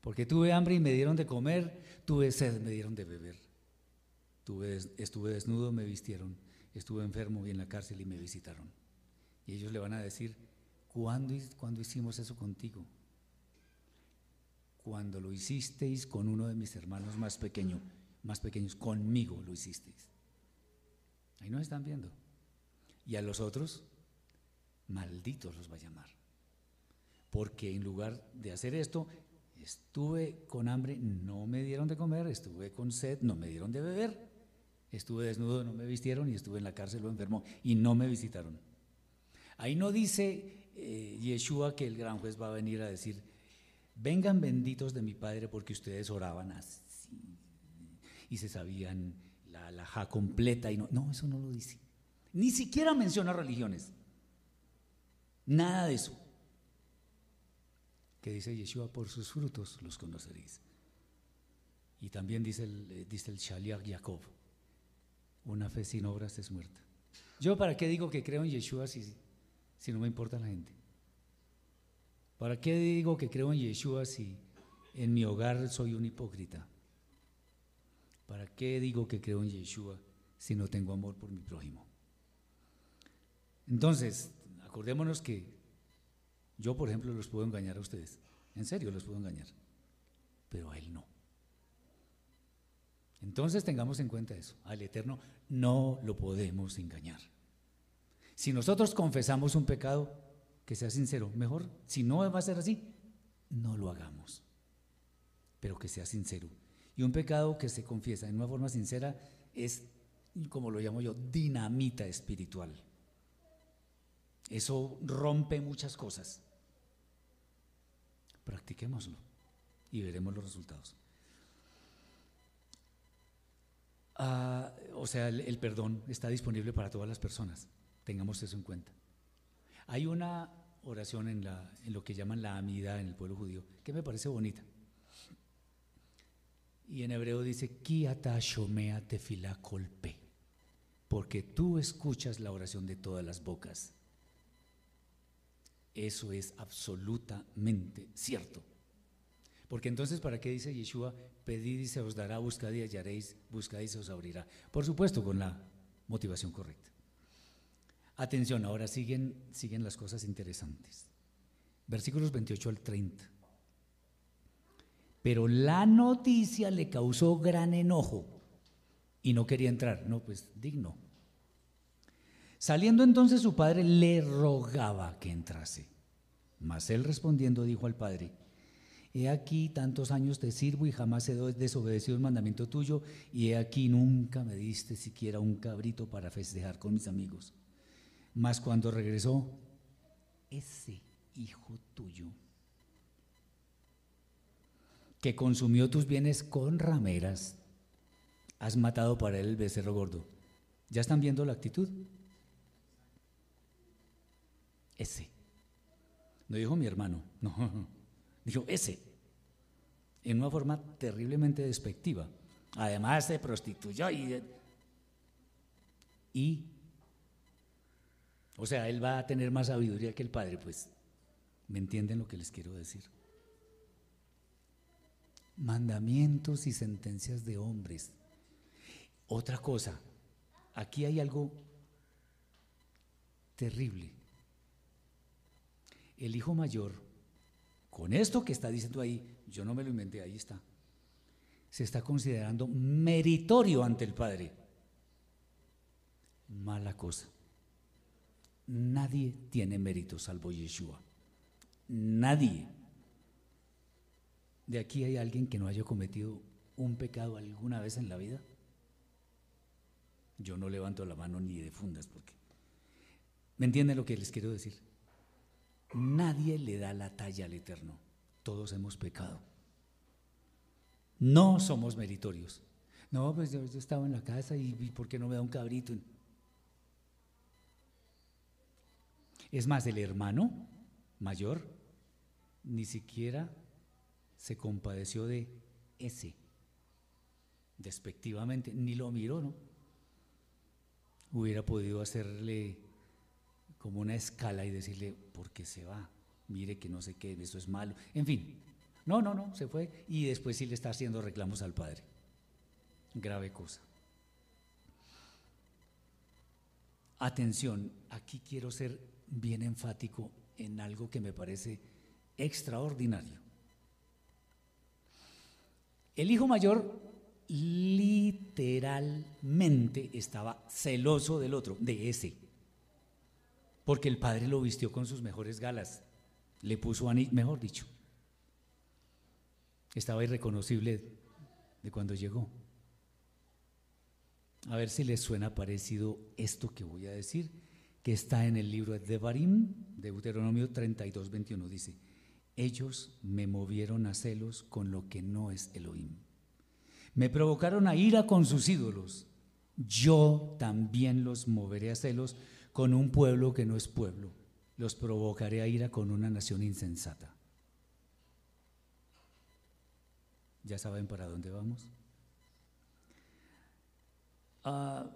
B: Porque tuve hambre y me dieron de comer, tuve sed, me dieron de beber. Tuve, estuve desnudo, me vistieron, estuve enfermo y en la cárcel y me visitaron. Y ellos le van a decir, ¿cuándo, ¿cuándo hicimos eso contigo? Cuando lo hicisteis con uno de mis hermanos más pequeños, más pequeños, conmigo lo hicisteis. Ahí nos están viendo. Y a los otros, malditos los va a llamar. Porque en lugar de hacer esto, estuve con hambre, no me dieron de comer, estuve con sed, no me dieron de beber, estuve desnudo, no me vistieron y estuve en la cárcel o enfermo y no me visitaron. Ahí no dice eh, Yeshua que el gran juez va a venir a decir, vengan benditos de mi Padre porque ustedes oraban así y se sabían la alhaja completa y no, no, eso no lo dice. Ni siquiera menciona religiones. Nada de eso. Que dice Yeshua, por sus frutos los conoceréis. Y también dice el, eh, dice el Shaliach Jacob, una fe sin obras es muerta. Yo para qué digo que creo en Yeshua si, si no me importa la gente. ¿Para qué digo que creo en Yeshua si en mi hogar soy un hipócrita? ¿Para qué digo que creo en Yeshua si no tengo amor por mi prójimo? Entonces, acordémonos que yo, por ejemplo, los puedo engañar a ustedes. En serio, los puedo engañar. Pero a Él no. Entonces tengamos en cuenta eso. Al Eterno no lo podemos engañar. Si nosotros confesamos un pecado, que sea sincero. Mejor, si no va a ser así, no lo hagamos. Pero que sea sincero. Y un pecado que se confiesa en una forma sincera es, como lo llamo yo, dinamita espiritual. Eso rompe muchas cosas. Practiquémoslo y veremos los resultados. Ah, o sea, el, perdón está disponible para todas las personas. Tengamos eso en cuenta. Hay una oración en, la, en lo que llaman la amida en el pueblo judío que me parece bonita. Y en hebreo dice, kolpe, porque tú escuchas la oración de todas las bocas. Eso es absolutamente cierto. Porque entonces, ¿para qué dice Yeshua? Pedid y se os dará, buscad y hallaréis, buscad y se os abrirá. Por supuesto, con la motivación correcta. Atención, ahora siguen, siguen las cosas interesantes. Versículos 28 al 30. Pero la noticia le causó gran enojo y no quería entrar. No, pues digno. Saliendo entonces su padre le rogaba que entrase. Mas él respondiendo dijo al padre, He aquí tantos años te sirvo y jamás he desobedecido el mandamiento tuyo, y he aquí nunca me diste siquiera un cabrito para festejar con mis amigos. Mas cuando regresó, ese hijo tuyo, que consumió tus bienes con rameras, has matado para él el becerro gordo. ¿Ya están viendo la actitud? Ese. No dijo mi hermano, no, dijo ese. En una forma terriblemente despectiva. Además se prostituyó y, y o sea, él va a tener más sabiduría que el padre, pues. ¿Me entienden lo que les quiero decir? Mandamientos y sentencias de hombres. Otra cosa, aquí hay algo terrible. El hijo mayor, con esto que está diciendo ahí, yo no me lo inventé, ahí está, se está considerando meritorio ante el padre. Mala cosa. Nadie tiene mérito salvo Yeshua. Nadie. ¿De aquí hay alguien que no haya cometido un pecado alguna vez en la vida? Yo no levanto la mano ni de fundas porque... ¿Me entienden lo que les quiero decir? Nadie le da la talla al Eterno. Todos hemos pecado. No somos meritorios. No, pues yo, estaba en la casa y, y ¿por qué no me da un cabrito? Es más, el hermano mayor ni siquiera se compadeció de ese, despectivamente, ni lo miró, ¿no? Hubiera podido hacerle como una escala y decirle, ¿por qué se va? Mire que no sé qué, eso es malo. En fin, no, no, no, se fue y después sí le está haciendo reclamos al padre. Grave cosa. Atención, aquí quiero ser bien enfático en algo que me parece extraordinario. El hijo mayor literalmente estaba celoso del otro, de ese, porque el padre lo vistió con sus mejores galas, le puso anillo, mejor dicho, estaba irreconocible de cuando llegó. A ver si les suena parecido esto que voy a decir que está en el libro de Devarim, Deuteronomio 32, 21, dice, ellos me movieron a celos con lo que no es Elohim. Me provocaron a ira con sus ídolos. Yo también los moveré a celos con un pueblo que no es pueblo. Los provocaré a ira con una nación insensata. ¿Ya saben para dónde vamos? Ah,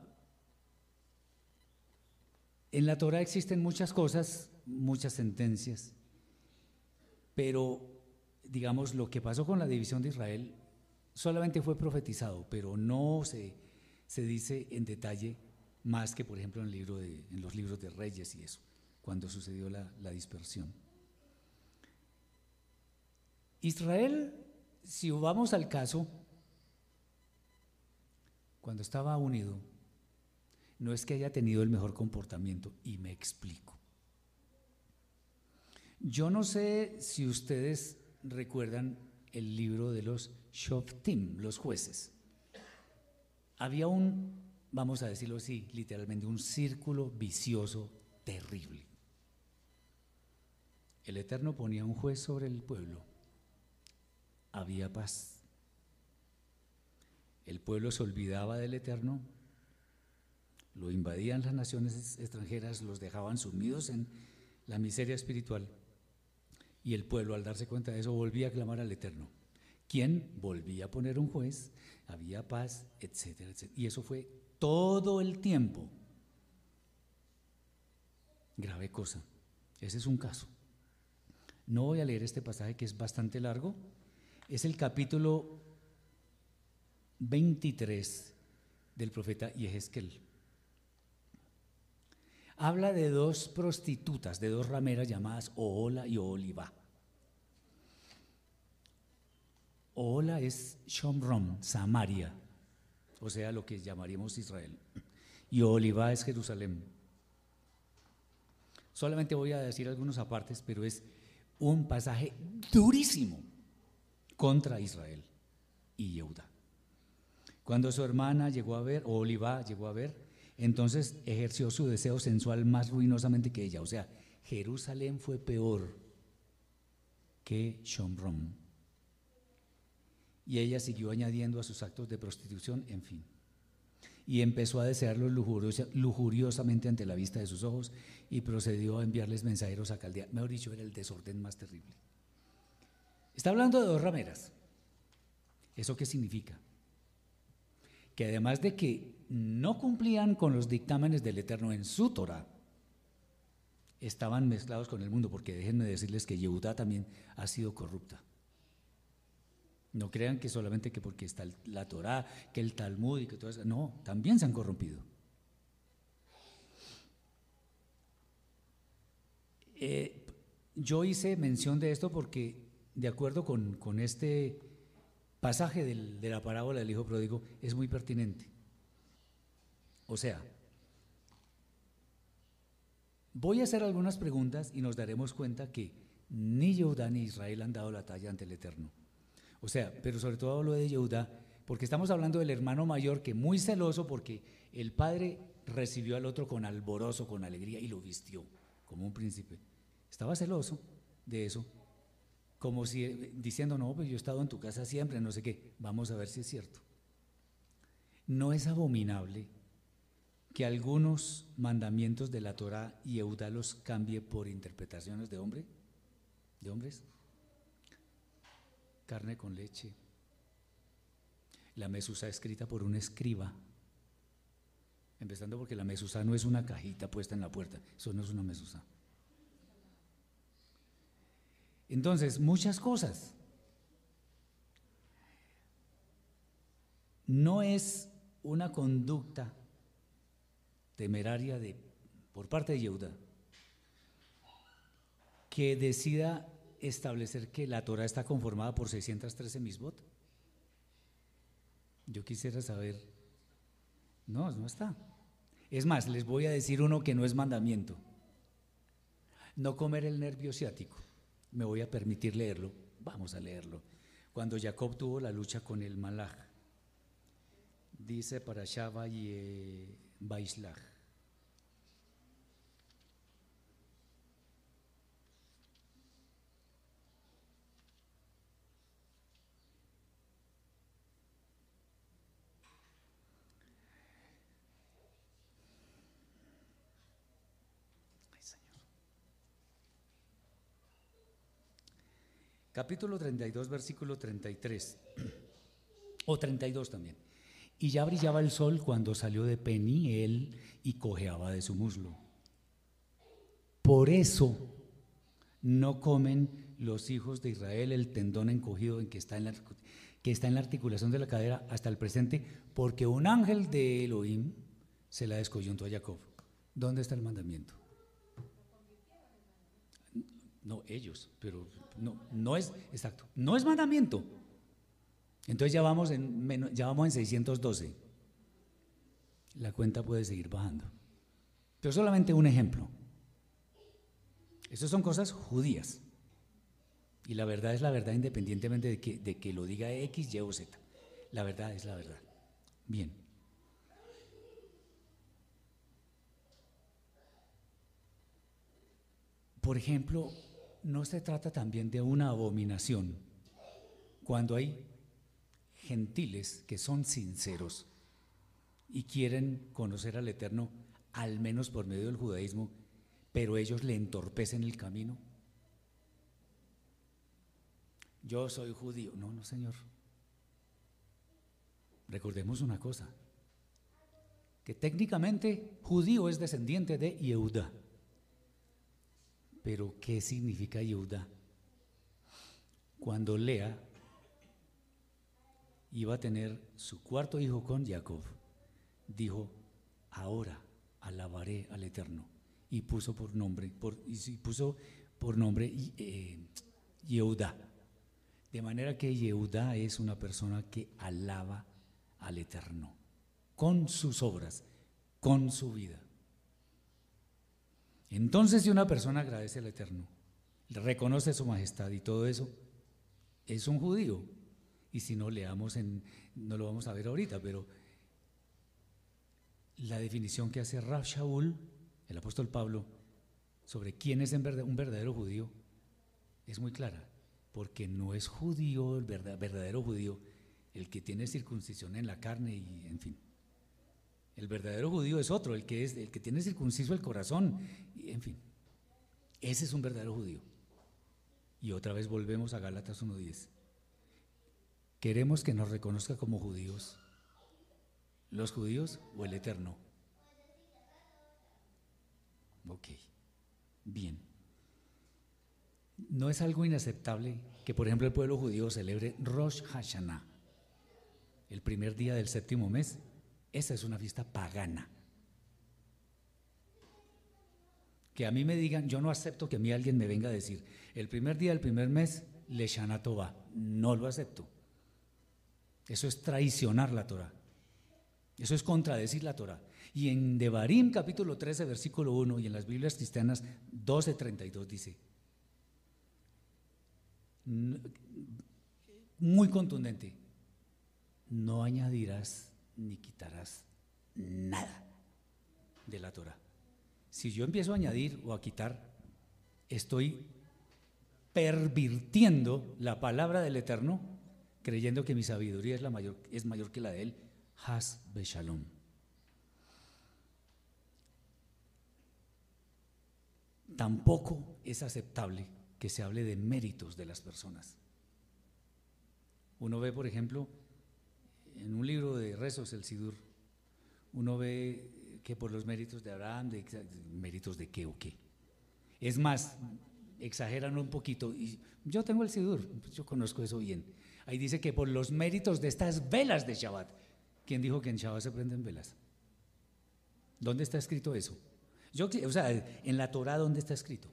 B: en la Torah existen muchas cosas, muchas sentencias, pero digamos lo que pasó con la división de Israel solamente fue profetizado, pero no se, se dice en detalle más que por ejemplo en, los libros de Reyes y eso, cuando sucedió la, la dispersión. Israel, si vamos al caso, cuando estaba unido, no es que haya tenido el mejor comportamiento, y me explico. Yo no sé si ustedes recuerdan el libro de los Shoftim, los jueces. Había un, vamos a decirlo así, literalmente un círculo vicioso terrible. El Eterno ponía un juez sobre el pueblo. Había paz. El pueblo se olvidaba del Eterno lo invadían las naciones extranjeras, los dejaban sumidos en la miseria espiritual. Y el pueblo, al darse cuenta de eso, volvía a clamar al Eterno. ¿Quién volvía a poner un juez? Había paz, etcétera, etcétera. Y eso fue todo el tiempo. Grave cosa. Ese es un caso. No voy a leer este pasaje que es bastante largo. Es el capítulo 23 del profeta Yehezkel habla de dos prostitutas, de dos rameras llamadas Oola y Oliva. Oola es Shomron, Samaria, o sea, lo que llamaríamos Israel. Y Oliva es Jerusalén. Solamente voy a decir algunos apartes, pero es un pasaje durísimo, contra Israel y Yehuda. Cuando su hermana llegó a ver, o Oliva llegó a ver, entonces ejerció su deseo sensual más ruinosamente que ella. O sea, Jerusalén fue peor que Shomron. Y ella siguió añadiendo a sus actos de prostitución, en fin. Y empezó a desearlos lujuriosamente ante la vista de sus ojos y procedió a enviarles mensajeros a Caldea. Mejor dicho, era el desorden más terrible. Está hablando de dos rameras. ¿Eso qué significa? Que además de que no cumplían con los dictámenes del Eterno en su Torah, estaban mezclados con el mundo, porque déjenme decirles que Yehudá también ha sido corrupta. No crean que solamente que porque está la Torah, que el Talmud y que todo eso, no, también se han corrompido. Eh, yo hice mención de esto porque, de acuerdo con, este pasaje de la parábola del Hijo Pródigo, es muy pertinente. O sea, voy a hacer algunas preguntas y nos daremos cuenta que ni Yehudá ni Israel han dado la talla ante el Eterno. O sea, pero sobre todo hablo de Yehudá, porque estamos hablando del hermano mayor que muy celoso porque el padre recibió al otro con alborozo, con alegría y lo vistió como un príncipe. Estaba celoso de eso, como si diciendo, no, pues yo he estado en tu casa siempre, no sé qué, vamos a ver si es cierto. No es abominable que algunos mandamientos de la Torah y Eudá los cambie por interpretaciones de hombre, de hombres. Carne con leche. La mesusa escrita por un escriba. Empezando porque la mesusa no es una cajita puesta en la puerta, eso no es una mesusa. Entonces, muchas cosas. No es una conducta temeraria de, por parte de Yehuda que decida establecer que la Torah está conformada por 613 misbot. Yo quisiera saber, no, no está. Es más, les voy a decir uno que no es mandamiento. No comer el nervio ciático me voy a permitir leerlo, vamos a leerlo. Cuando Jacob tuvo la lucha con el Malach, dice para Shaba y eh, Capítulo 32, versículo 33, o 32 también. Y ya brillaba el sol cuando salió de Peniel y cojeaba de su muslo. Por eso no comen los hijos de Israel el tendón encogido en que está en la, que está en la articulación de la cadera hasta el presente, porque un ángel de Elohim se la descoyuntó a Jacob. ¿Dónde está el mandamiento? No, ellos, pero no, no es, exacto, no es mandamiento. Entonces ya vamos en, ya vamos en 612. La cuenta puede seguir bajando. Pero solamente un ejemplo. Estas son cosas judías. Y la verdad es la verdad independientemente de que, de que lo diga X, Y o Z. La verdad es la verdad. Bien. Por ejemplo, no se trata también de una abominación cuando hay gentiles que son sinceros y quieren conocer al Eterno, al menos por medio del judaísmo, pero ellos le entorpecen el camino. Yo soy judío. No, no, Señor. Recordemos una cosa, que técnicamente judío es descendiente de Yehuda. Pero ¿qué significa Yehuda? Cuando Lea iba a tener su cuarto hijo con Jacob, dijo, ahora alabaré al Eterno. Y puso por nombre, por, y puso por nombre eh, Yehuda. De manera que Yehuda es una persona que alaba al Eterno, con sus obras, con su vida. Entonces, si una persona agradece al Eterno, reconoce su majestad y todo eso, es un judío. Y si no leamos en, no lo vamos a ver ahorita, pero la definición que hace Rab Shaul, el apóstol Pablo, sobre quién es un verdadero judío, es muy clara, porque no es judío, el verdadero judío, el que tiene circuncisión en la carne y en fin. El verdadero judío es otro, el que, es, el que tiene circunciso el corazón, en fin. Ese es un verdadero judío. Y otra vez volvemos a Gálatas 1.10. Queremos que nos reconozca como judíos. ¿Los judíos o el eterno? Ok, bien. No es algo inaceptable que, por ejemplo, el pueblo judío celebre Rosh Hashanah, el primer día del séptimo mes. Esa es una fiesta pagana. Que a mí me digan, yo no acepto que a mí alguien me venga a decir, el primer día del primer mes, Le Shana No lo acepto. Eso es traicionar la Torah. Eso es contradecir la Torah. Y en Devarim capítulo 13, versículo 1, y en las Biblias cristianas 12, 32 dice, muy contundente, no añadirás ni quitarás nada de la Torah. Si yo empiezo a añadir o a quitar, estoy pervirtiendo la palabra del Eterno, creyendo que mi sabiduría es, mayor, es mayor que la de Él. Has Beshalom. Tampoco es aceptable que se hable de méritos de las personas. Uno ve, por ejemplo, en un libro de rezos, el Sidur, uno ve que por los méritos de Abraham, de, méritos de qué o qué. Es más, exageran un poquito, y yo tengo el Sidur, yo conozco eso bien. Ahí dice que por los méritos de estas velas de Shabbat. ¿Quién dijo que en Shabbat se prenden velas? ¿Dónde está escrito eso? Yo, o sea, en la Torah, ¿dónde está escrito?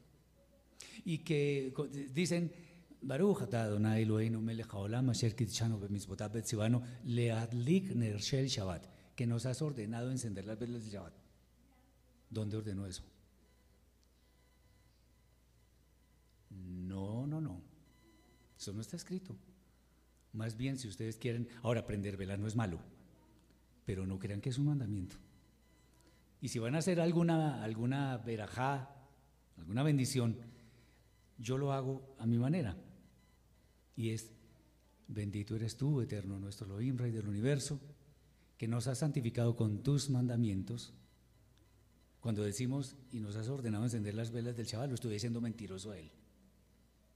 B: Y que dicen, Baruch Adonai Eloheinu melech haolam asher kitshanu b'mitzvotav betzivano leadlik ner shel Shabbat, que nos has ordenado encender las velas del Shabbat. ¿Dónde ordenó eso? No, no, no. Eso no está escrito. Más bien, si ustedes quieren, ahora prender velas no es malo, pero no crean que es un mandamiento. Y si van a hacer alguna, alguna verajá, alguna bendición, yo lo hago a mi manera. Y es, bendito eres tú, eterno nuestro Elohim, Rey del universo, que nos has santificado con tus mandamientos. Cuando decimos, y nos has ordenado encender las velas del chaval, lo estoy diciendo mentiroso a él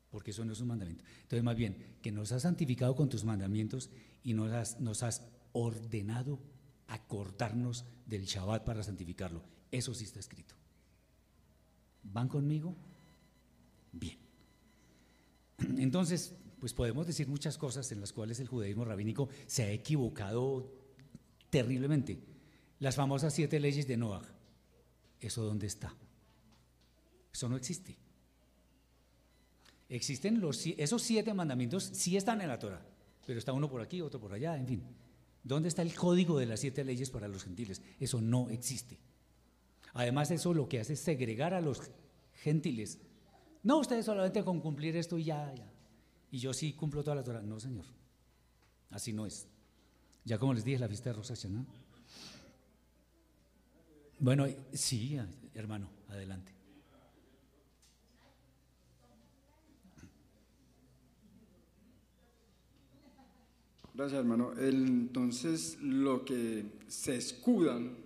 B: porque eso no es un mandamiento. Entonces, más bien, que nos has santificado con tus mandamientos y nos has, nos has ordenado acordarnos del Shabbat para santificarlo. Eso sí está escrito. ¿Van conmigo? Bien. Entonces, pues podemos decir muchas cosas en las cuales el judaísmo rabínico se ha equivocado terriblemente. Las famosas siete leyes de Noah. ¿Eso dónde está? Eso no existe. Existen los, esos siete mandamientos, sí están en la Torah, pero está uno por aquí, otro por allá, en fin. ¿Dónde está el código de las siete leyes para los gentiles? Eso no existe. Además, eso lo que hace es segregar a los gentiles. No, ustedes solamente con cumplir esto y ya, ya. Y yo sí cumplo toda la Torah. No, señor. Así no es. Ya como les dije, la fiesta de Rosh ¿no? Bueno, sí, hermano, adelante.
E: Gracias, hermano. entonces, lo que se escudan,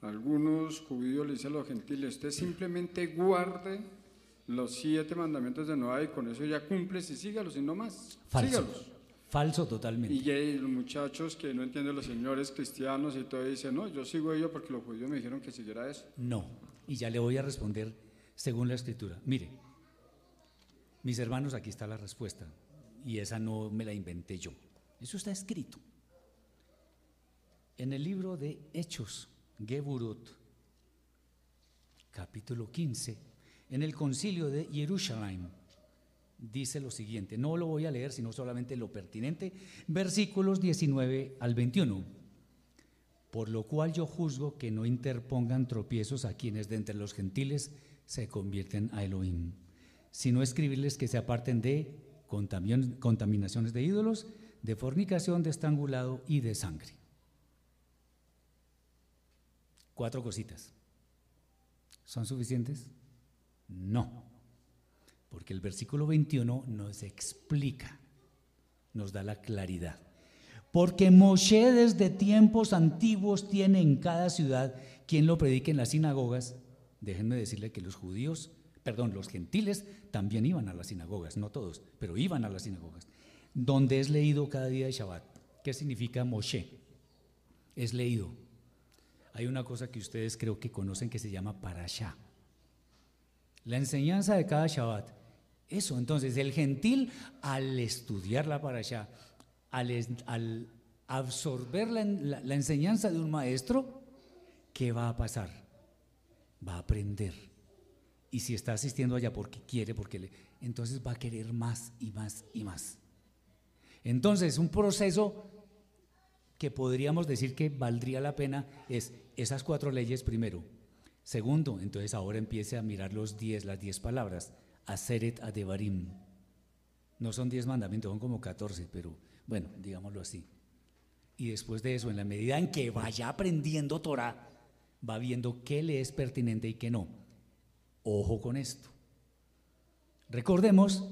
E: algunos judíos le dicen a los gentiles, usted simplemente guarde los siete mandamientos de Noah y con eso ya cumples y sígalos y no más.
B: Falso. Falso totalmente.
E: Y hay los muchachos que no entienden los señores cristianos y todo dicen, no, yo sigo ello porque los judíos me dijeron que siguiera eso.
B: No, y ya le voy a responder según la escritura. Mire, mis hermanos, aquí está la respuesta, y esa no me la inventé yo. Eso está escrito. En el libro de Hechos, Geburut, capítulo 15, en el concilio de Jerusalén, dice lo siguiente, no lo voy a leer, sino solamente lo pertinente, versículos 19 al 21. Por lo cual yo juzgo que no interpongan tropiezos a quienes de entre los gentiles se convierten a Elohim, sino escribirles que se aparten de contaminaciones de ídolos, de fornicación, de estrangulado y de sangre. Cuatro cositas. ¿Son suficientes? No, porque el versículo 21 nos explica, nos da la claridad. Porque Moshe desde tiempos antiguos tiene en cada ciudad quien lo predique en las sinagogas. Déjenme decirle que los judíos, perdón, los gentiles también iban a las sinagogas, no todos, pero iban a las sinagogas, donde es leído cada día de Shabbat. ¿Qué significa Moshe? Es leído. Hay una cosa que ustedes creo que conocen que se llama parashá. La enseñanza de cada Shabbat. Eso, entonces, el gentil al estudiar la parashá, al, absorber la, enseñanza de un maestro, ¿qué va a pasar? Va a aprender. Y si está asistiendo allá porque quiere, porque le, entonces va a querer más y más y más. Entonces, un proceso que podríamos decir que valdría la pena es esas cuatro leyes primero. Segundo, entonces ahora empiece a mirar los diez, las diez palabras. Aseret Adevarim. No son diez mandamientos, son como catorce, pero bueno, digámoslo así. Y después de eso, en la medida en que vaya aprendiendo Torah, va viendo qué le es pertinente y qué no. Ojo con esto. Recordemos,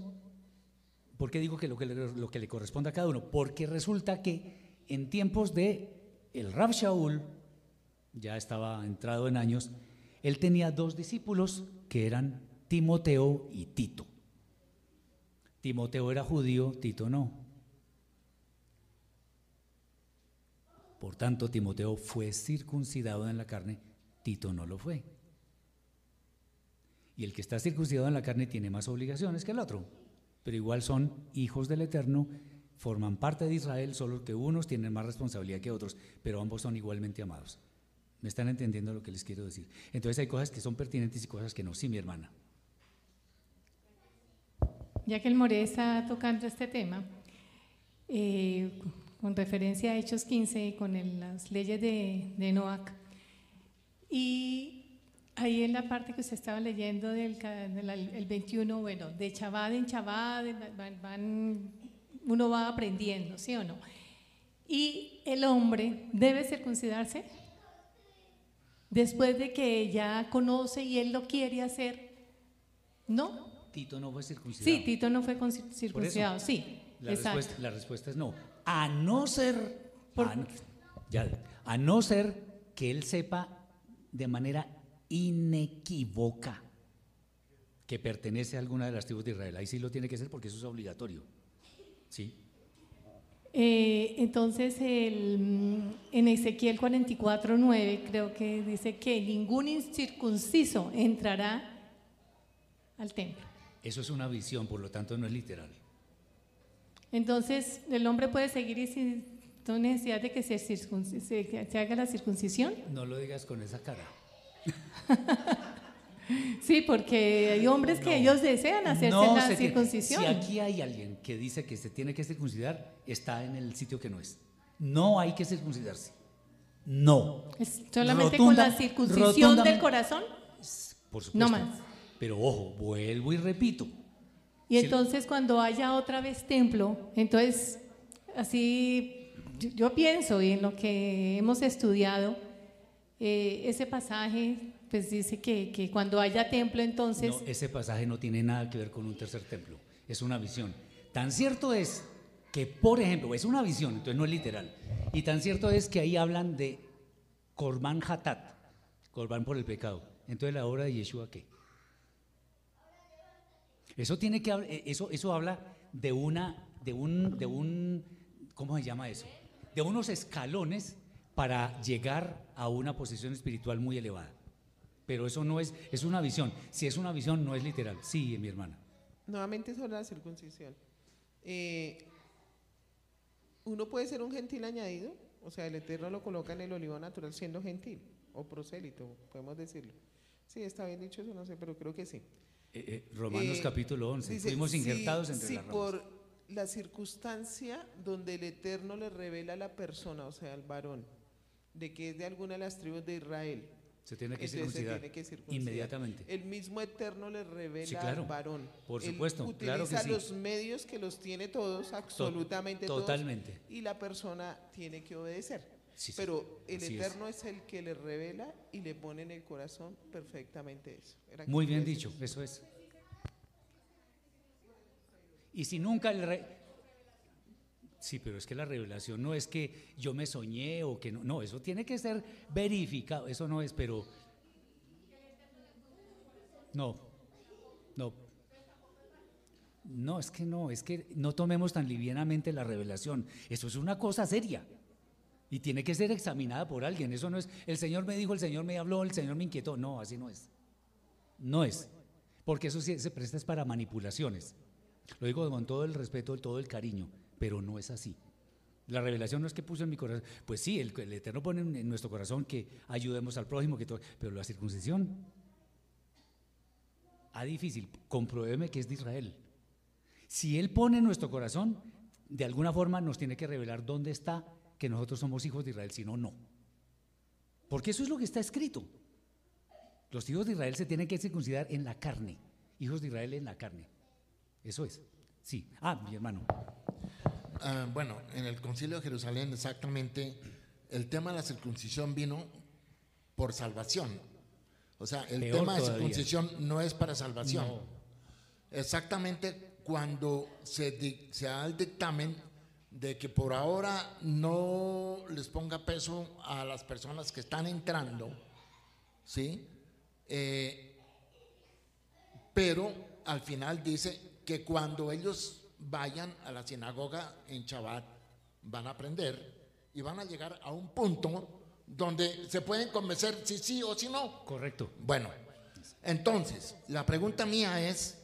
B: ¿por qué digo que lo que, le, lo que le corresponde a cada uno? Porque resulta que en tiempos de el Rab Shaul, ya estaba entrado en años, él tenía dos discípulos que eran Timoteo y Tito. Timoteo era judío, Tito no. Por tanto, Timoteo fue circuncidado en la carne, Tito no lo fue. Y el que está circuncidado en la carne tiene más obligaciones que el otro, pero igual son hijos del Eterno, forman parte de Israel, solo que unos tienen más responsabilidad que otros, pero ambos son igualmente amados. ¿Me están entendiendo lo que les quiero decir? Entonces hay cosas que son pertinentes y cosas que no. Sí, mi hermana.
F: Ya que el More está tocando este tema, eh, con referencia a Hechos 15 y con las leyes de, de Noac. Y ahí en la parte que usted estaba leyendo del, el 21, bueno, de Chabad en Chabad, uno va aprendiendo, ¿sí o no? Y el hombre debe circuncidarse después de que ya conoce y él lo quiere hacer, ¿no?
B: Tito no fue circuncidado.
F: Sí, Tito no fue circuncidado, sí.
B: La respuesta, la respuesta es no a no ser, a, no ser que él sepa de manera inequívoca que pertenece a alguna de las tribus de Israel. Ahí sí lo tiene que ser porque eso es obligatorio. ¿Sí?
F: Eh, entonces, en Ezequiel 44.9 creo que dice que ningún incircunciso entrará al templo.
B: Eso es una visión, por lo tanto no es literal.
F: Entonces, el hombre puede seguir y sin necesidad de que se, se, haga la circuncisión.
B: No lo digas con esa cara.
F: sí, porque hay hombres que ellos desean hacerse la circuncisión.
B: Si aquí hay alguien que dice que se tiene que circuncidar, está en el sitio que no es. No hay que circuncidarse. No.
F: solamente con la circuncisión del corazón.
B: Por supuesto. No más. Pero ojo, vuelvo y repito
F: y entonces cuando haya otra vez templo, entonces así yo, pienso y en lo que hemos estudiado, eh, ese pasaje pues dice que, que, cuando haya templo entonces...
B: No, ese pasaje no tiene nada que ver con un tercer templo, es una visión. Tan cierto es que, por ejemplo, es una visión, entonces no es literal, y tan cierto es que ahí hablan de Korban Hatat, Korban por el pecado. Entonces la obra de Yeshua, ¿qué? Eso tiene que eso, eso habla de una, de un, de un, ¿cómo se llama eso? De unos escalones para llegar a una posición espiritual muy elevada. Pero eso no es, es una visión. Si es una visión, no es literal. Sí, mi hermana.
C: Nuevamente sobre la circuncisión. Eh, uno puede ser un gentil añadido, o sea, el Eterno lo coloca en el olivo natural siendo gentil o prosélito, podemos decirlo. Sí, está bien dicho eso, no sé, pero creo que sí.
B: Eh, eh, Romanos eh, capítulo 11, fuimos injertados entre las
C: ramas. por la circunstancia donde el Eterno le revela a la persona, o sea, al varón, de que es de alguna de las tribus de Israel,
B: Se tiene que, circuncidar, inmediatamente.
C: El mismo Eterno le revela al varón.
B: Por supuesto,
C: Él utiliza los medios que los tiene todos, absolutamente
B: Totalmente.
C: todos. Y la persona tiene que obedecer. Pero el Eterno es. el que le revela y le pone en el corazón perfectamente eso.
B: Muy bien dicho, eso es. Y si nunca rey... Sí, pero es que la revelación no es que yo me soñé o que no, no, eso tiene que ser verificado, eso no es, pero... No, no. No, es que no, es que no tomemos tan livianamente la revelación, eso es una cosa seria y tiene que ser examinada por alguien, eso no es, el Señor me dijo, el Señor me habló, el Señor me inquietó, no, así no es, no es, porque eso sí se presta es para manipulaciones. Lo digo con todo el respeto, todo el cariño, pero no es así. La revelación no es que puso en mi corazón, pues sí, el, Eterno pone en nuestro corazón que ayudemos al prójimo, que todo, pero la circuncisión, ah, difícil, compruébeme que es de Israel. Si Él pone en nuestro corazón, de alguna forma nos tiene que revelar dónde está que nosotros somos hijos de Israel, si no, no. Porque eso es lo que está escrito. Los hijos de Israel se tienen que circuncidar en la carne, hijos de Israel en la carne. Eso es. Sí. Ah, mi hermano.
G: Ah, bueno, en el concilio de Jerusalén exactamente el tema de la circuncisión vino por salvación. O sea, el tema de circuncisión no es para salvación. Exactamente cuando se, se da el dictamen de que por ahora no les ponga peso a las personas que están entrando, ¿sí? Eh, pero al final dice que cuando ellos vayan a la sinagoga en Shabbat van a aprender y van a llegar a un punto donde se pueden convencer si sí o si no.
B: Correcto.
G: Bueno, entonces, la pregunta mía es,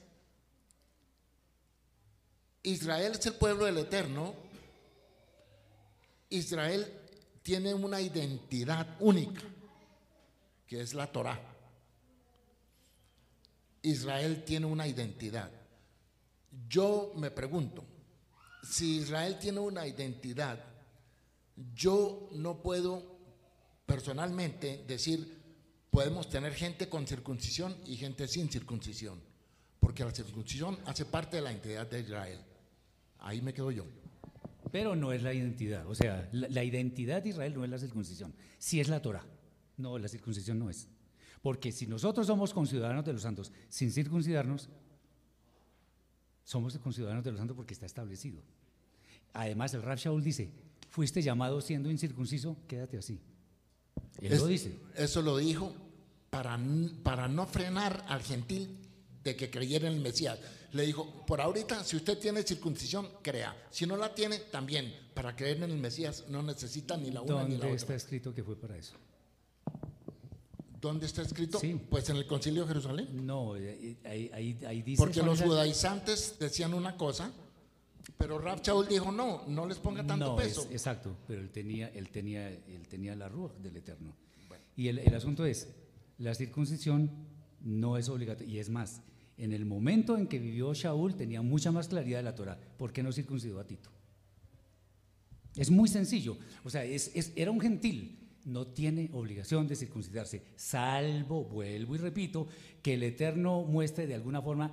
G: Israel es el pueblo del Eterno, Israel tiene una identidad única, que es la Torah. Israel tiene una identidad. Yo me pregunto, si Israel tiene una identidad, yo no puedo personalmente decir, podemos tener gente con circuncisión y gente sin circuncisión, porque la circuncisión hace parte de la identidad de Israel. Ahí me quedo yo.
B: Pero no es la identidad, o sea, la, identidad de Israel no es la circuncisión, sí es la Torah. No, la circuncisión no es. Porque si nosotros somos conciudadanos de los santos sin circuncidarnos, somos conciudadanos de los santos porque está establecido. Además, el Rab Shaul dice, fuiste llamado siendo incircunciso, quédate así. Él lo dice.
G: Eso lo dijo para, para no frenar al gentil de que creyera en el Mesías. Le dijo, por ahorita, si usted tiene circuncisión, crea. Si no la tiene, también. Para creer en el Mesías no necesita ni la una ni la otra.
B: ¿Dónde está escrito que fue para eso?
G: ¿Dónde está escrito? Sí. Pues en el Concilio de Jerusalén.
B: No, eh, eh, ahí, dice.
G: Porque los judaizantes decían una cosa, pero Rab Shaul dijo no, no les ponga tanto peso.
B: exacto, pero él tenía, él tenía, él tenía la rúa del Eterno. Y el, el, asunto es, la circuncisión no es obligatoria. Y es más, en el momento en que vivió Shaul tenía mucha más claridad de la Torah. ¿Por qué no circuncidó a Tito? Es muy sencillo. O sea, es, era un gentil no tiene obligación de circuncidarse, salvo, vuelvo y repito, que el Eterno muestre de alguna forma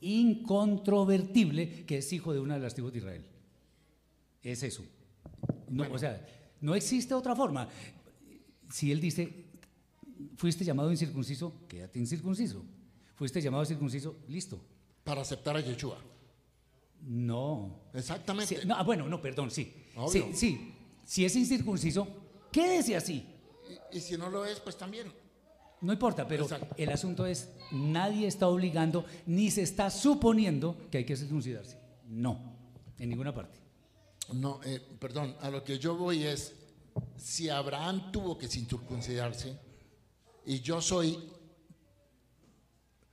B: incontrovertible que es hijo de una de las tribus de Israel. Es eso. No, O sea, no existe otra forma. Si él dice, fuiste llamado incircunciso, quédate incircunciso. Fuiste llamado circunciso, listo.
G: Para aceptar a Yeshua.
B: No.
G: Exactamente.
B: no, ah, bueno, no, perdón, sí. Sí, sí. Si es incircunciso, Quédese así.
G: Y, si no lo es, pues también.
B: No importa, pero el asunto es, nadie está obligando ni se está suponiendo que hay que circuncidarse. No, en ninguna parte.
G: No, eh, perdón, a lo que yo voy es, si Abraham tuvo que circuncidarse y yo soy...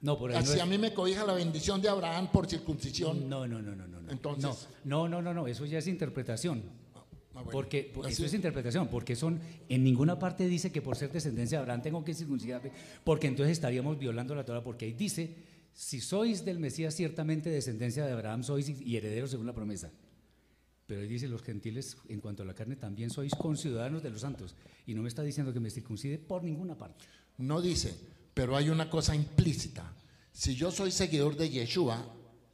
B: No, por
G: Así a mí me cobija la bendición de Abraham por circuncisión.
B: No, no, no, no, no. Entonces... No, no, no, no, eso ya es interpretación. Ah, porque eso es interpretación, porque son en ninguna parte dice que por ser descendencia de Abraham tengo que circuncidarme, porque entonces estaríamos violando la Torah, porque ahí dice, si sois del Mesías ciertamente descendencia de Abraham sois y herederos según la promesa. Pero ahí dice los gentiles, en cuanto a la carne, también sois conciudadanos de los santos. Y no me está diciendo que me circuncide por ninguna parte.
G: No dice, pero hay una cosa implícita. Si yo soy seguidor de Yeshua,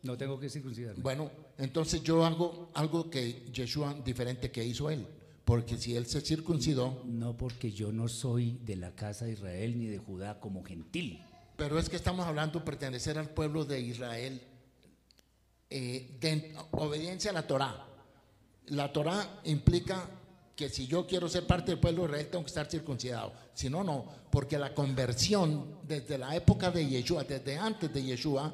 B: no tengo que circuncidarme.
G: Bueno, entonces yo hago algo que Yeshua diferente que hizo él. Porque si él se circuncidó.
B: No, porque yo no soy de la casa de Israel ni de Judá como gentil.
G: Pero es que estamos hablando de pertenecer al pueblo de Israel, eh, de obediencia a la Torah. La Torah implica que si yo quiero ser parte del pueblo de Israel tengo que estar circuncidado. Si no, no, porque la conversión desde la época de Yeshua, desde antes de Yeshua,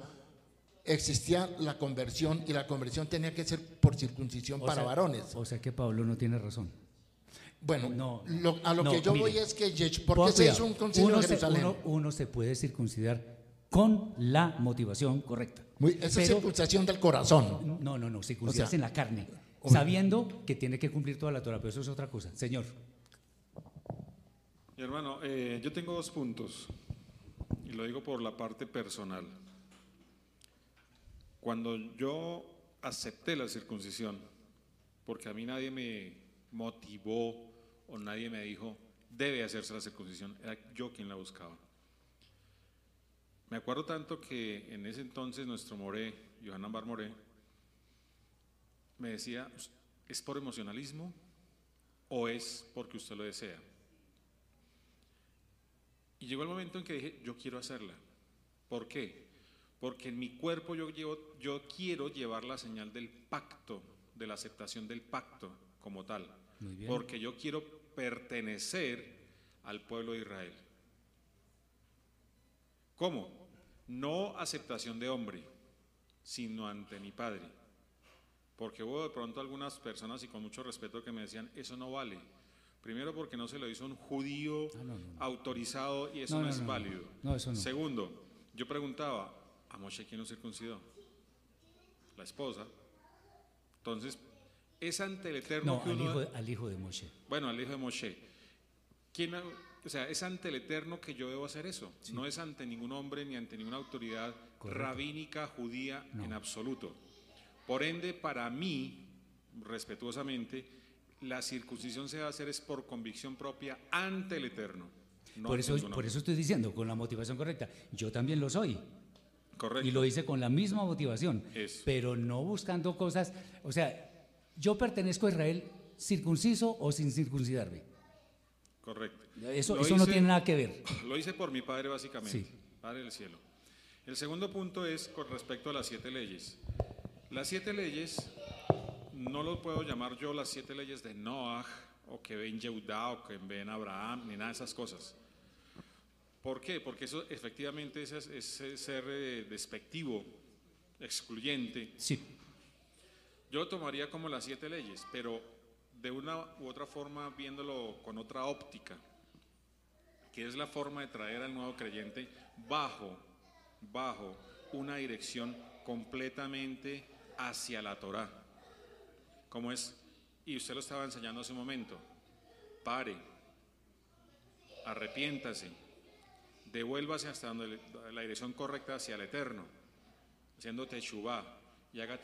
G: existía la conversión y la conversión tenía que ser por circuncisión para varones.
B: O sea que Pablo no tiene razón.
G: Bueno, no, a lo que yo voy es que, ¿por qué se hizo un concilio
B: uno
G: de Jerusalén?
B: Se, uno, se puede circuncidar con la motivación correcta.
G: esa es circuncisión del corazón.
B: No, no, no, circuncidarse en la carne, sabiendo que tiene que cumplir toda la Torah, pero eso es otra cosa. Señor.
A: Mi hermano, eh, yo tengo dos puntos, y lo digo por la parte personal. Cuando yo acepté la circuncisión, porque a mí nadie me motivó o nadie me dijo, debe hacerse la circuncisión, era yo quien la buscaba. Me acuerdo tanto que en ese entonces nuestro Moré, Johanna Bar Moré, me decía, ¿es por emocionalismo o es porque usted lo desea? Y llegó el momento en que dije, yo quiero hacerla. ¿Por qué? Porque en mi cuerpo yo, yo quiero llevar la señal del pacto, de la aceptación del pacto como tal. Porque yo quiero pertenecer al pueblo de Israel. ¿Cómo? No aceptación de hombre, sino ante mi Padre. Porque hubo de pronto algunas personas, y con mucho respeto, que me decían, eso no vale. Primero porque no se lo hizo un judío ah, autorizado y eso no, es válido. Segundo, yo preguntaba, ¿a Moshe quién lo circuncidó? La esposa. Entonces, es ante el Eterno
B: que uno... al, hijo de, Moshe.
A: Bueno, al hijo de Moshe. ¿Quién, o sea, es ante el Eterno que yo debo hacer eso. No es ante ningún hombre ni ante ninguna autoridad rabínica judía en absoluto. Por ende, para mí, respetuosamente, la circuncisión se va a hacer es por convicción propia ante el Eterno.
B: por, eso, por eso estoy diciendo, con la motivación correcta. Yo también lo soy.
A: Correcto.
B: Y lo hice con la misma motivación. Pero no buscando cosas. O sea, yo pertenezco a Israel circunciso o sin circuncidarme.
A: Correcto.
B: Eso, eso no tiene nada que ver.
A: Lo hice por mi padre básicamente, Padre del cielo. El segundo punto es con respecto a las siete leyes. Las siete leyes no lo puedo llamar yo las siete leyes de Noah o que ven Yehudá o que ven Abraham ni nada de esas cosas. ¿Por qué? Porque eso efectivamente es, es ser eh, despectivo, excluyente.
B: Sí.
A: Yo lo tomaría como las siete leyes, pero de una u otra forma viéndolo con otra óptica, que es la forma de traer al nuevo creyente bajo, bajo una dirección completamente hacia la Torah. Como es, y usted lo estaba enseñando hace un momento, pare, arrepiéntase, devuélvase hasta donde la dirección correcta hacia el Eterno, haciendo teshuvah, y haga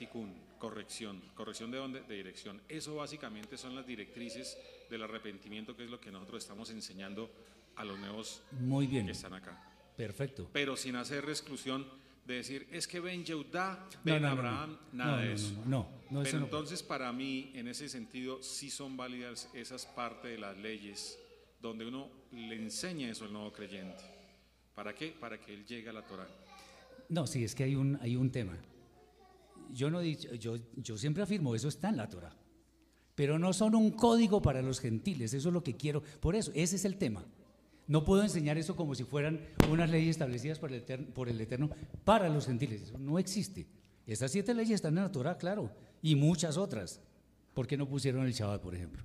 A: corrección. ¿Corrección de dónde? De dirección. Eso básicamente son las directrices del arrepentimiento, que es lo que nosotros estamos enseñando a los nuevos
B: Muy bien.
A: que están acá.
B: Perfecto.
A: Pero sin hacer exclusión de decir, es que ven Yehudá, ven Abraham, nada de eso.
B: No, no,
A: Pero entonces para mí, en ese sentido, sí son válidas esas partes de las leyes donde uno le enseña eso al nuevo creyente. ¿Para qué? Para que él llegue a la Torah.
B: No, sí, es que hay un, hay un tema yo, no yo, yo siempre afirmo, eso está en la Torah. Pero no son un código para los gentiles, eso es lo que quiero. Por eso, ese es el tema. No puedo enseñar eso como si fueran unas leyes establecidas por el, Eterno, por el Eterno para los gentiles. Eso no existe. Esas siete leyes están en la Torah, claro, y muchas otras. ¿Por qué no pusieron el Shabbat, por ejemplo?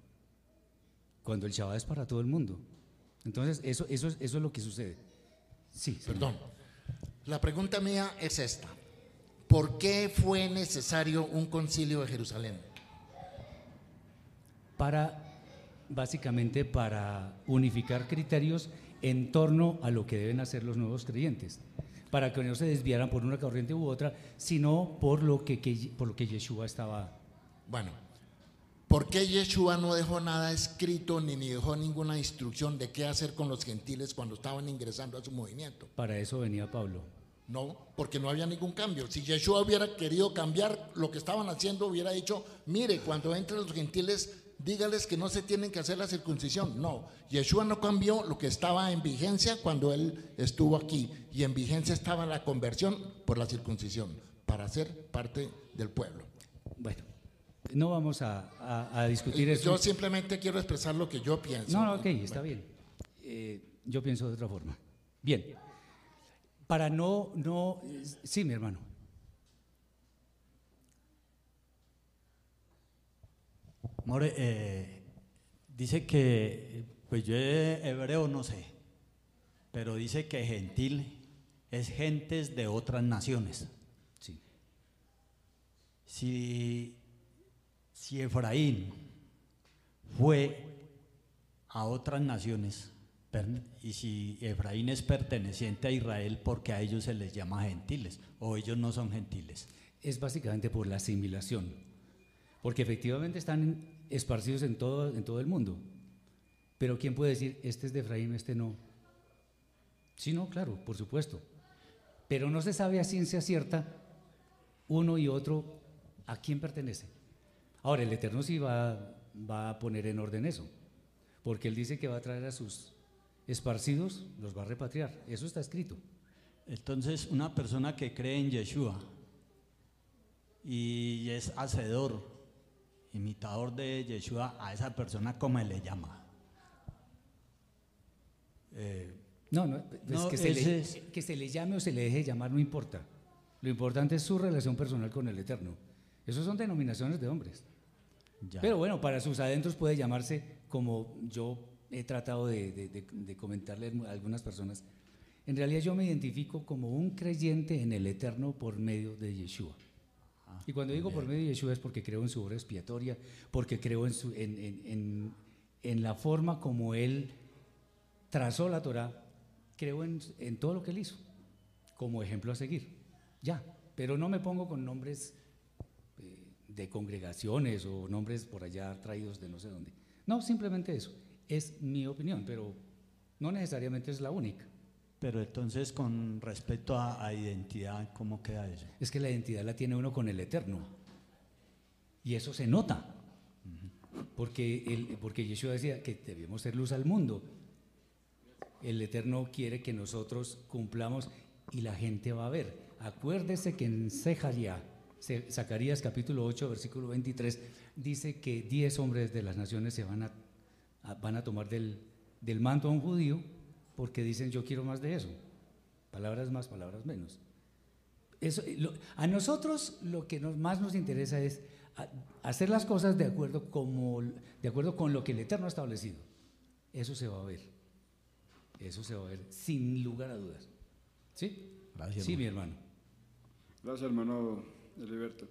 B: Cuando el Shabbat es para todo el mundo. Entonces, eso, eso, eso es lo que sucede. Sí,
G: perdón. La pregunta mía es esta. ¿Por qué fue necesario un concilio de Jerusalén?
B: Para, básicamente, para unificar criterios en torno a lo que deben hacer los nuevos creyentes, para que no se desviaran por una corriente u otra, sino por lo que, por lo que Yeshua estaba.
G: Bueno, ¿Por qué Yeshua no dejó nada escrito ni, ni dejó ninguna instrucción de qué hacer con los gentiles cuando estaban ingresando a su movimiento?
B: Para eso venía Pablo.
G: No, porque no había ningún cambio. Si Yeshua hubiera querido cambiar lo que estaban haciendo, hubiera dicho, mire, cuando entren los gentiles, dígales que no se tienen que hacer la circuncisión. No, Yeshua no cambió lo que estaba en vigencia cuando él estuvo aquí. Y en vigencia estaba la conversión por la circuncisión, para ser parte del pueblo.
B: Bueno, no vamos a, discutir eso.
G: Yo simplemente quiero expresar lo que yo pienso.
B: No, no ok, está bien. Eh, yo pienso de otra forma. Bien. Para no, no, sí, mi hermano.
H: More, eh, dice que, pues yo hebreo no sé, pero dice que gentil es gentes de otras naciones. Sí. Si si Efraín fue a otras naciones, y si Efraín es perteneciente a Israel, porque a ellos se les llama gentiles, o ellos no son gentiles.
B: Es básicamente por la asimilación, porque efectivamente están esparcidos en todo, el mundo. Pero ¿quién puede decir, este es de Efraín, este no? Sí, no, claro, por supuesto. Pero no se sabe a ciencia cierta uno y otro a quién pertenece. Ahora, el Eterno sí va, va a poner en orden eso, porque Él dice que va a traer a sus esparcidos, los va a repatriar. Eso está escrito.
H: Entonces, una persona que cree en Yeshua y es hacedor, imitador de Yeshua, a esa persona, ¿cómo le llama?
B: Eh, no, no, pues que, se le, que se le llame o se le deje llamar no importa. Lo importante es su relación personal con el Eterno. Esos son denominaciones de hombres. Pero bueno, para sus adentros puede llamarse como yo he tratado de, comentarle a algunas personas. En realidad yo me identifico como un creyente en el Eterno por medio de Yeshua. Ah, y cuando digo por medio de Yeshua es porque creo en su obra expiatoria, porque creo en, su, en, en, la forma como Él trazó la Torah, creo en, todo lo que Él hizo, como ejemplo a seguir. Ya, pero no me pongo con nombres de congregaciones o nombres por allá traídos de no sé dónde. No, simplemente eso. Es mi opinión, pero no necesariamente es la única.
H: Pero entonces, con respecto a, identidad, ¿cómo queda eso?
B: Es que la identidad la tiene uno con el Eterno. Y eso se nota. Porque, el, porque Yeshua decía que debemos ser luz al mundo. El Eterno quiere que nosotros cumplamos y la gente va a ver. Acuérdese que en Sejaría Zacarías capítulo 8, versículo 23, dice que 10 hombres de las naciones se van a, van a tomar del, del manto a un judío porque dicen yo quiero más de eso. Palabras más, palabras menos. Eso, a nosotros lo que nos, más nos interesa es hacer las cosas de acuerdo, como, de acuerdo con lo que el Eterno ha establecido. Eso se va a ver. Eso se va a ver, sin lugar a dudas. ¿Sí?
E: Gracias.
B: Sí, mi hermano.
E: Gracias, hermano Heriberto.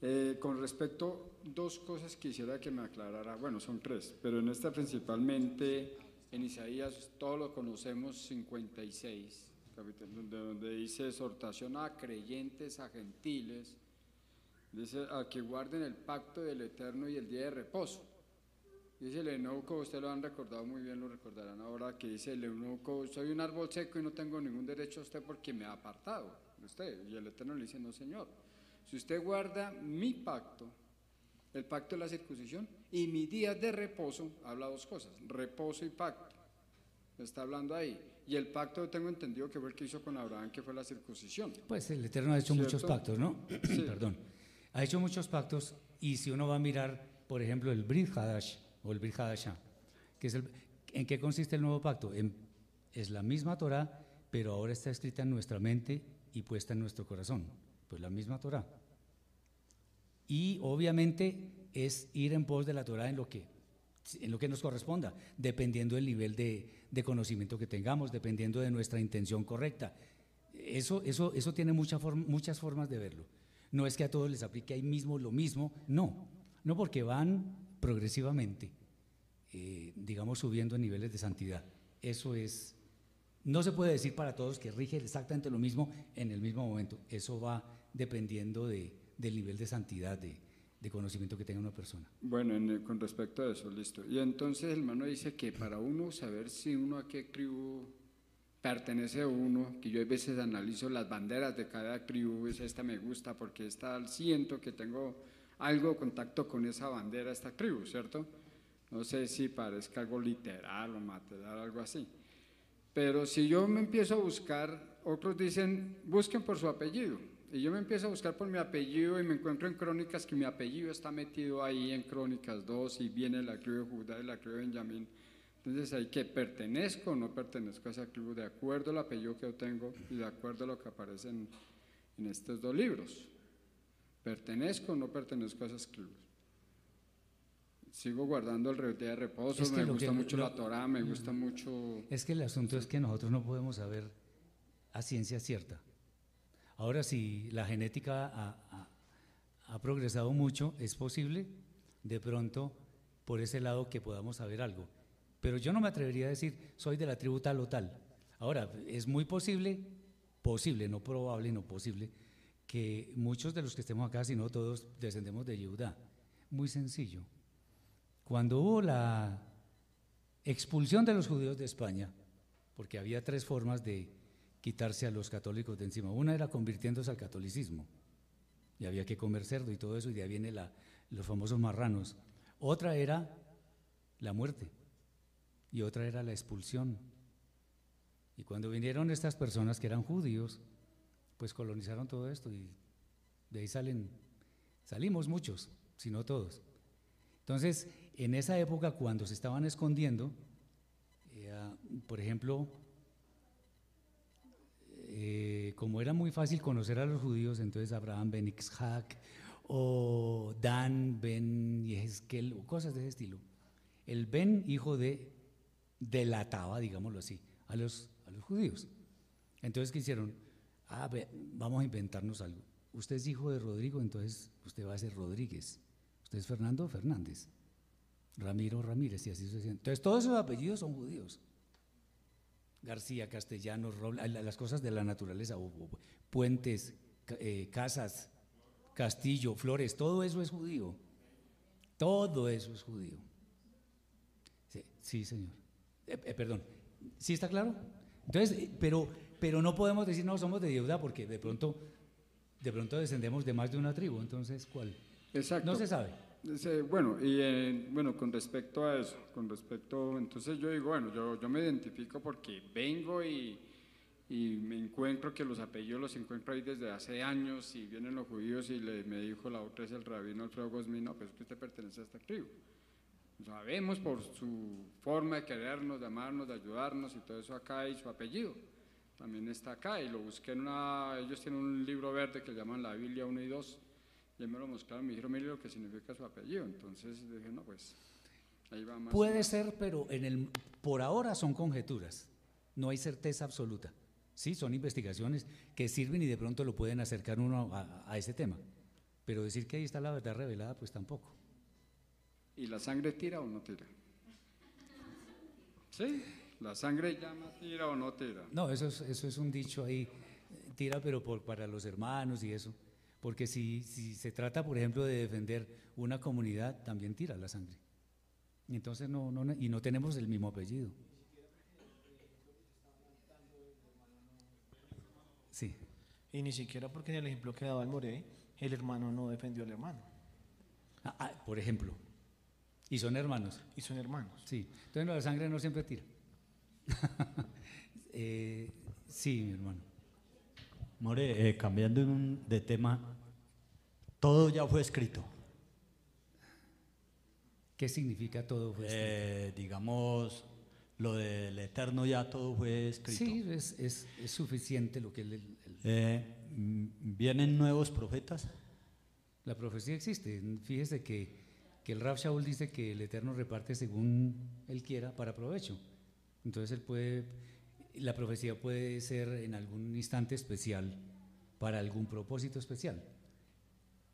E: Eh, con respecto, dos cosas quisiera que me aclarara, bueno, son tres, pero en esta principalmente, en Isaías, todo lo conocemos, 56, donde, donde dice exhortación a creyentes, a gentiles, dice a que guarden el pacto del eterno y el día de reposo. Dice el eunuco, usted lo han recordado muy bien, lo recordarán ahora, que dice el eunuco, soy un árbol seco y no tengo ningún derecho a usted porque me ha apartado de usted. Y el eterno le dice, no señor, si usted guarda mi pacto, el pacto de la circuncisión, y mi día de reposo, habla dos cosas, reposo y pacto. Está hablando ahí. Y el pacto tengo entendido que fue el que hizo con Abraham, que fue la circuncisión.
B: Pues el Eterno ha hecho muchos pactos, ¿no? Perdón. Ha hecho muchos pactos y si uno va a mirar, por ejemplo, el Brit Hadash o el Brit Hadashah, que es el, ¿en qué consiste el nuevo pacto? es la misma Torah, pero ahora está escrita en nuestra mente y puesta en nuestro corazón. Pues la misma Torah. Y obviamente es ir en pos de la Torah en lo que, en lo que nos corresponda, dependiendo del nivel de, conocimiento que tengamos, dependiendo de nuestra intención correcta. Eso, eso, eso tiene muchas formas de verlo. No es que a todos les aplique ahí mismo lo mismo, no, no porque van progresivamente, eh, digamos, subiendo en niveles de santidad. Eso es, no se puede decir para todos que rige exactamente lo mismo en el mismo momento. Eso va dependiendo de, del nivel de santidad de, de conocimiento que tenga una persona.
E: Bueno, con respecto a eso, listo. Y entonces el hermano dice que para uno saber si uno a qué tribu pertenece uno, que yo a veces analizo las banderas de cada tribu, es esta me gusta porque esta siento que tengo algo contacto con esa bandera, esta tribu, ¿cierto? No sé si parezca algo literal o material, algo así. Pero si yo me empiezo a buscar, otros dicen, busquen por su apellido. Y yo me empiezo a buscar por mi apellido y me encuentro en crónicas que mi apellido está metido ahí en crónicas 2 y viene la tribu de Judá y la tribu de Benjamín. Entonces hay que pertenezco o no pertenezco a esa tribu de acuerdo al apellido que yo tengo y de acuerdo a lo que aparece en, estos dos libros. ¿Pertenezco o no pertenezco a esas tribus? Sigo guardando el día de reposo, me gusta mucho la Torah, me gusta mucho...
B: Es que el asunto es que nosotros no podemos saber a ciencia cierta Ahora, si la genética ha, progresado mucho, es posible de pronto por ese lado que podamos saber algo. Pero yo no me atrevería a decir, soy de la tribu tal o tal. Ahora, es muy posible, posible, no probable, no posible, que muchos de los que estemos acá, si no todos, descendemos de Yehudá. Muy sencillo. Cuando hubo la expulsión de los judíos de España, porque había tres formas de quitarse a los católicos de encima. Una era convirtiéndose al catolicismo, y había que comer cerdo y todo eso, y de ahí vienen los famosos marranos. Otra era la muerte, y otra era la expulsión. Y cuando vinieron estas personas que eran judíos, pues colonizaron todo esto, y de ahí salen, salimos muchos, si no todos. Entonces, en esa época, cuando se estaban escondiendo, eh, por ejemplo, eh, como era muy fácil conocer a los judíos, entonces Abraham ben Ixhak o Dan ben Yehezkel o cosas de ese estilo. El Ben, hijo de, delataba, digámoslo así, a los, a los judíos. Entonces, ¿qué hicieron? Ah, vamos a inventarnos algo. Usted es hijo de Rodrigo, entonces usted va a ser Rodríguez. Usted es Fernando Fernández. Ramiro Ramírez, y así sucesivamente. Entonces, todos esos apellidos son judíos. García, Castellanos, las cosas de la naturaleza, puentes, eh, casas, castillo, flores, todo eso es judío. Todo eso es judío. Sí, señor. Eh, eh, perdón. ¿Sí está claro? Entonces, pero, pero no podemos decir no somos de deuda porque de pronto, de pronto descendemos de más de una tribu. Entonces, ¿cuál?
E: Exacto.
B: No se sabe.
E: Bueno, y eh, bueno, con respecto a eso, con respecto, entonces yo digo, bueno, yo, yo me identifico porque vengo y, y, me encuentro que los apellidos los encuentro ahí desde hace años y vienen los judíos y le, me dijo la otra es el rabino Alfredo Gosmino, no, pues usted pertenece a esta tribu. Sabemos por su forma de querernos, de amarnos, de ayudarnos y todo eso acá y su apellido también está acá y lo busqué en una, ellos tienen un libro verde que llaman la Biblia 1 y 2 y me lo mostraron, me dijeron, mire lo que significa su apellido. Entonces dije, no, pues ahí va más.
B: Puede ser, pero en el, por ahora son conjeturas, no hay certeza absoluta. Sí, son investigaciones que sirven y de pronto lo pueden acercar uno a, ese tema. Pero decir que ahí está la verdad revelada, pues tampoco.
E: ¿Y la sangre tira o no tira? ¿Sí? ¿La sangre llama tira o no tira?
B: No, eso es, eso es un dicho ahí, tira pero por, para los hermanos y eso. Porque si, si se trata, por ejemplo, de defender una comunidad, también tira la sangre. Y entonces no, no, y no tenemos el mismo apellido. Sí.
I: Y ni siquiera porque en el ejemplo que daba el Morey, el hermano no defendió al hermano.
B: Ah, ah, por ejemplo. Y son hermanos.
I: Y son hermanos.
B: Sí. Entonces la sangre no siempre tira. Eh, sí, mi hermano.
H: More, eh, cambiando de tema, todo ya fue escrito.
B: ¿Qué significa todo fue escrito?
H: Eh, digamos, lo del Eterno ya todo fue escrito.
B: Sí, es, es, es suficiente lo que... El,
H: eh, ¿Vienen nuevos profetas?
B: La profecía existe. Fíjese que, que el Rab Shaul dice que el Eterno reparte según él quiera para provecho. Entonces él puede la profecía puede ser en algún instante especial para algún propósito especial.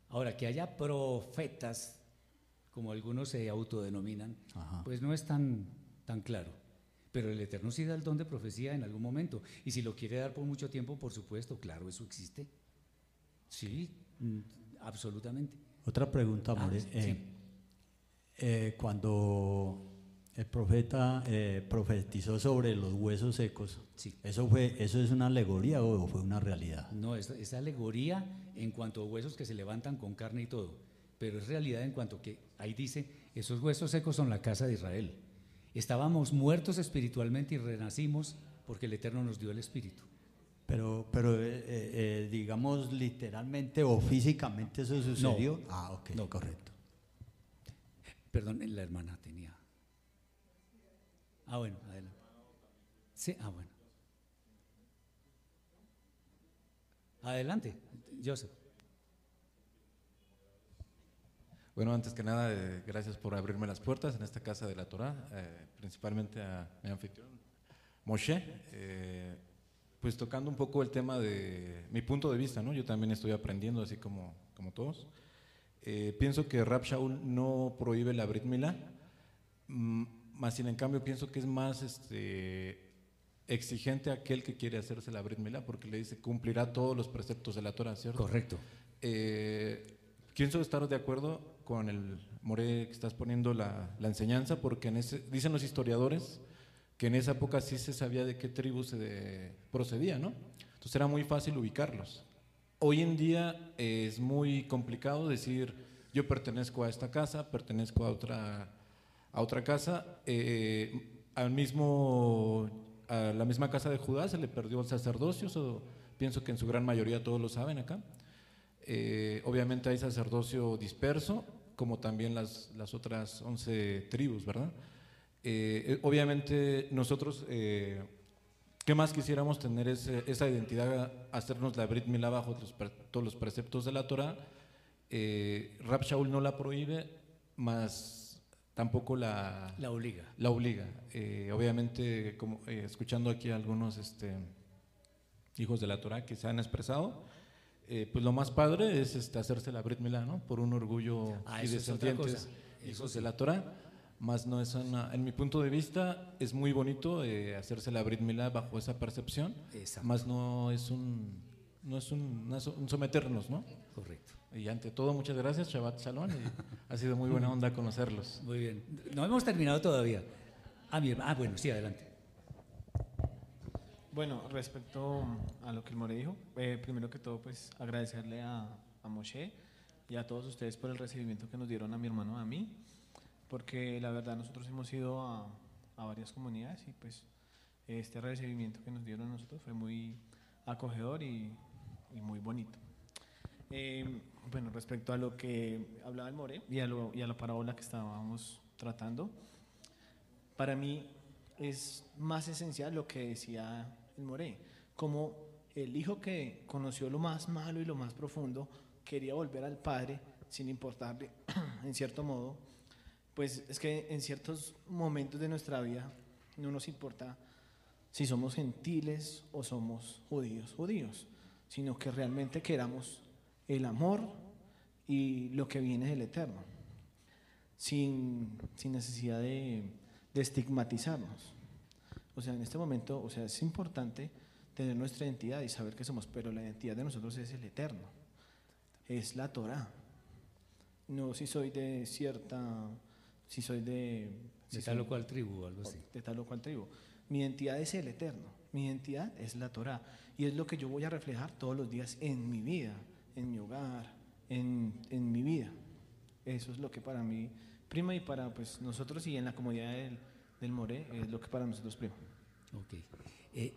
B: Ahora, que haya profetas, como algunos se autodenominan, pues no es tan, tan claro. Pero el Eterno sí da el don de profecía en algún momento. Y si lo quiere dar por mucho tiempo, por supuesto, claro, eso existe. Sí, mm, absolutamente.
H: Otra pregunta, ah, More. Eh, eh, cuando el profeta eh, profetizó sobre los huesos secos, ¿eso, fue, ¿eso es una alegoría o fue una realidad?
B: No, es, es alegoría en cuanto a huesos que se levantan con carne y todo, pero es realidad en cuanto que ahí dice, esos huesos secos son la casa de Israel. Estábamos muertos espiritualmente y renacimos porque el Eterno nos dio el Espíritu.
H: Pero, pero eh, eh, digamos literalmente o físicamente eso sucedió.
B: No, ah, ok, no, correcto. Perdón, la hermana tenía. Ah, bueno, adelante. Sí, ah, bueno. Adelante, Joseph.
J: Bueno, antes que nada, eh, gracias por abrirme las puertas en esta casa de la Torah, principalmente a mi anfitrión, Moshe. Eh, pues tocando un poco el tema de mi punto de vista, ¿no? Yo también estoy aprendiendo, así como, como todos. Eh, pienso que Rab Shaul no prohíbe la Brit Milá, mm, más sin en cambio pienso que es más este, exigente aquel que quiere hacerse la Brit Milá, porque le dice cumplirá todos los preceptos de la Torah, ¿cierto?
B: Correcto.
J: Eh, pienso estar de acuerdo con el More que estás poniendo la, la enseñanza, porque en ese, dicen los historiadores que en esa época sí se sabía de qué tribu se procedía, ¿no? Entonces era muy fácil ubicarlos. Hoy en día es muy complicado decir, yo pertenezco a esta casa, pertenezco a otra, a otra casa. Eh, al mismo, a la misma casa de Judá se le perdió el sacerdocio, pienso que en su gran mayoría todos lo saben acá. Eh, obviamente hay sacerdocio disperso, como también las, las otras 11 tribus, ¿verdad? Eh, eh, obviamente nosotros, eh, ¿qué más quisiéramos tener esa identidad, hacernos la Brit Milá bajo todos los preceptos de la Torah? Eh, Rab Shaul no la prohíbe, más tampoco la,
B: la obliga.
J: La obliga. obviamente, como, escuchando aquí a algunos este, hijos de la Torah que se han expresado, pues lo más padre es este, hacerse la Brit Milá, ¿no? Por un orgullo
B: ah, y descendientes
J: hijos de la Torah más no es una, en mi punto de vista es muy bonito eh, hacerse la Brit Milá bajo esa percepción, más no es un no es un, someternos, ¿no?
B: Correcto.
J: Y ante todo, muchas gracias, Shabbat Shalom, ha sido muy buena onda conocerlos.
B: Muy bien. No hemos terminado todavía. Ah, ah bueno, sí, adelante.
I: Bueno, respecto a lo que el More dijo, eh, primero que todo, pues agradecerle a, a Moshe y a todos ustedes por el recibimiento que nos dieron a mi hermano a mí porque la verdad nosotros hemos ido a, a varias comunidades y pues este recibimiento que nos dieron a nosotros fue muy acogedor y, y muy bonito. Eh, bueno, respecto a lo que hablaba el More y a, lo, y a la parábola que estábamos tratando, para mí es más esencial lo que decía el More, como el hijo que conoció lo más malo y lo más profundo quería volver al padre sin importarle, en cierto modo, pues es que en ciertos momentos de nuestra vida no nos importa si somos gentiles o somos judíos, judíos, sino que realmente queramos el amor y lo que viene del Eterno, sin, necesidad de, de estigmatizarnos. O sea, en este momento, o sea, es importante tener nuestra identidad y saber que somos, pero la identidad de nosotros es el Eterno, es la Torah. No si soy de cierta si soy de...
B: de tal o cual tribu o algo así.
I: De tal o cual tribu. Mi identidad es el eterno, mi identidad es la Torah y es lo que yo voy a reflejar todos los días en mi vida, en mi hogar, en, en mi vida. Eso es lo que para mí prima y para pues, nosotros y en la comunidad del, del More es lo que para nosotros prima.
B: Ok. Eh,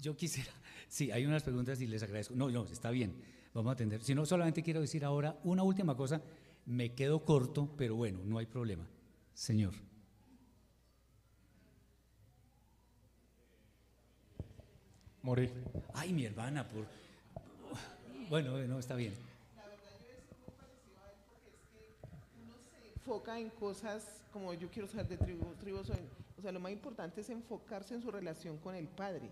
B: yo quisiera, sí, hay unas preguntas y les agradezco. No, no, está bien, vamos a atender. Si no, solamente quiero decir ahora una última cosa me quedo corto, pero bueno, no hay problema. Señor.
J: Morir.
B: Ay, mi hermana, por... Bueno, no, está bien.
C: La se enfoca en cosas como yo quiero ser de tribu, tribus, o sea, lo más importante es enfocarse en su relación con el Padre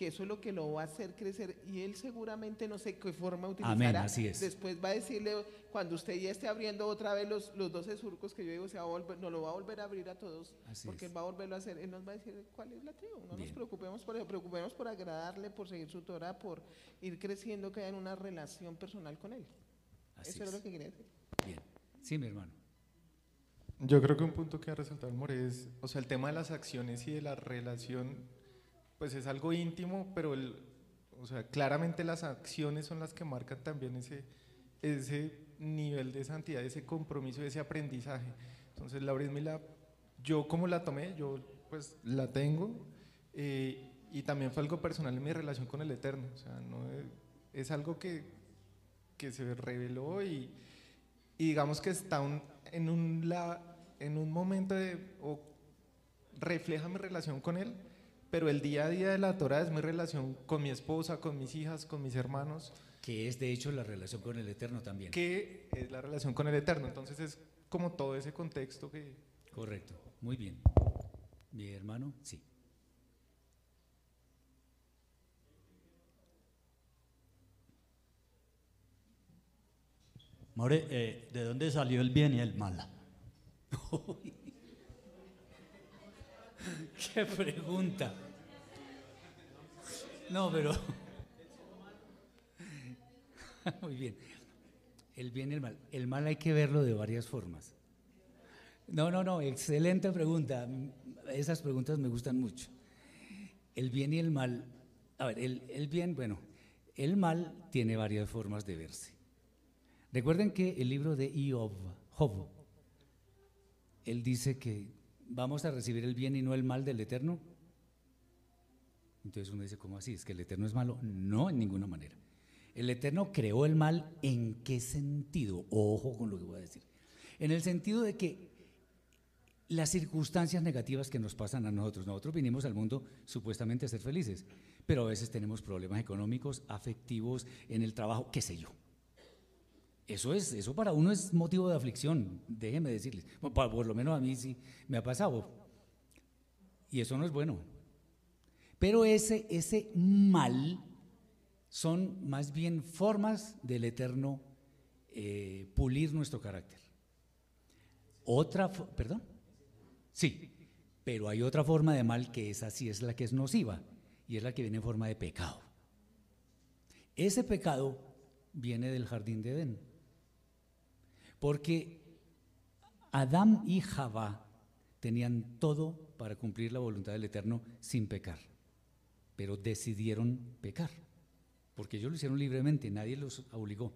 C: que eso es lo que lo va a hacer crecer y él seguramente no sé qué forma utilizará.
B: Amén, así es.
C: Después va a decirle, cuando usted ya esté abriendo otra vez los, los 12 surcos que yo digo, se va a volver, no lo va a volver a abrir a todos, porque él va a volverlo a hacer, él nos va a decir cuál es la tribu, no nos preocupemos por eso, preocupemos por agradarle, por seguir su Torah, por ir creciendo, que haya una relación personal con él. eso es. lo que quería decir.
B: Bien. Sí, mi hermano.
K: Yo creo que un punto que ha resaltado el More es, o sea, el tema de las acciones y de la relación, pues es algo íntimo, pero el, o sea, claramente las acciones son las que marcan también ese, ese nivel de santidad, ese compromiso, ese aprendizaje. Entonces, la la, yo como la tomé, yo pues la tengo, eh, y también fue algo personal en mi relación con el Eterno, o sea, no es, algo que, que, se reveló y, y digamos que está un, en, un, la, en un momento de, o refleja mi relación con Él, pero el día a día de la Torah es mi relación con mi esposa, con mis hijas, con mis hermanos.
B: Que es de hecho la relación con el Eterno también.
K: Que es la relación con el Eterno. Entonces es como todo ese contexto que...
B: Correcto, muy bien. Mi hermano, sí.
H: More, eh, ¿de dónde salió el bien y el mal?
B: Qué pregunta. No, pero... Muy bien. El bien y el mal. El mal hay que verlo de varias formas. No, no, no, excelente pregunta. Esas preguntas me gustan mucho. El bien y el mal. A ver, el, el bien, bueno, el mal tiene varias formas de verse. Recuerden que el libro de Job, Job, él dice que vamos a recibir el bien y no el mal del Eterno. Entonces uno dice, ¿cómo así? ¿Es que el Eterno es malo? No, en ninguna manera. El Eterno creó el mal en qué sentido? Ojo con lo que voy a decir. En el sentido de que las circunstancias negativas que nos pasan a nosotros, nosotros vinimos al mundo supuestamente a ser felices, pero a veces tenemos problemas económicos, afectivos, en el trabajo, qué sé yo. Eso, es, eso para uno es motivo de aflicción, déjenme decirles. Por, lo menos a mí sí me ha pasado. Y eso no es bueno. Pero ese, ese mal son más bien formas del Eterno eh, pulir nuestro carácter. Otra, perdón, sí, pero hay otra forma de mal que es así, es la que es nociva y es la que viene en forma de pecado. Ese pecado viene del jardín de Edén. Porque Adán y Jabá tenían todo para cumplir la voluntad del Eterno sin pecar, pero decidieron pecar, porque ellos lo hicieron libremente, nadie los obligó.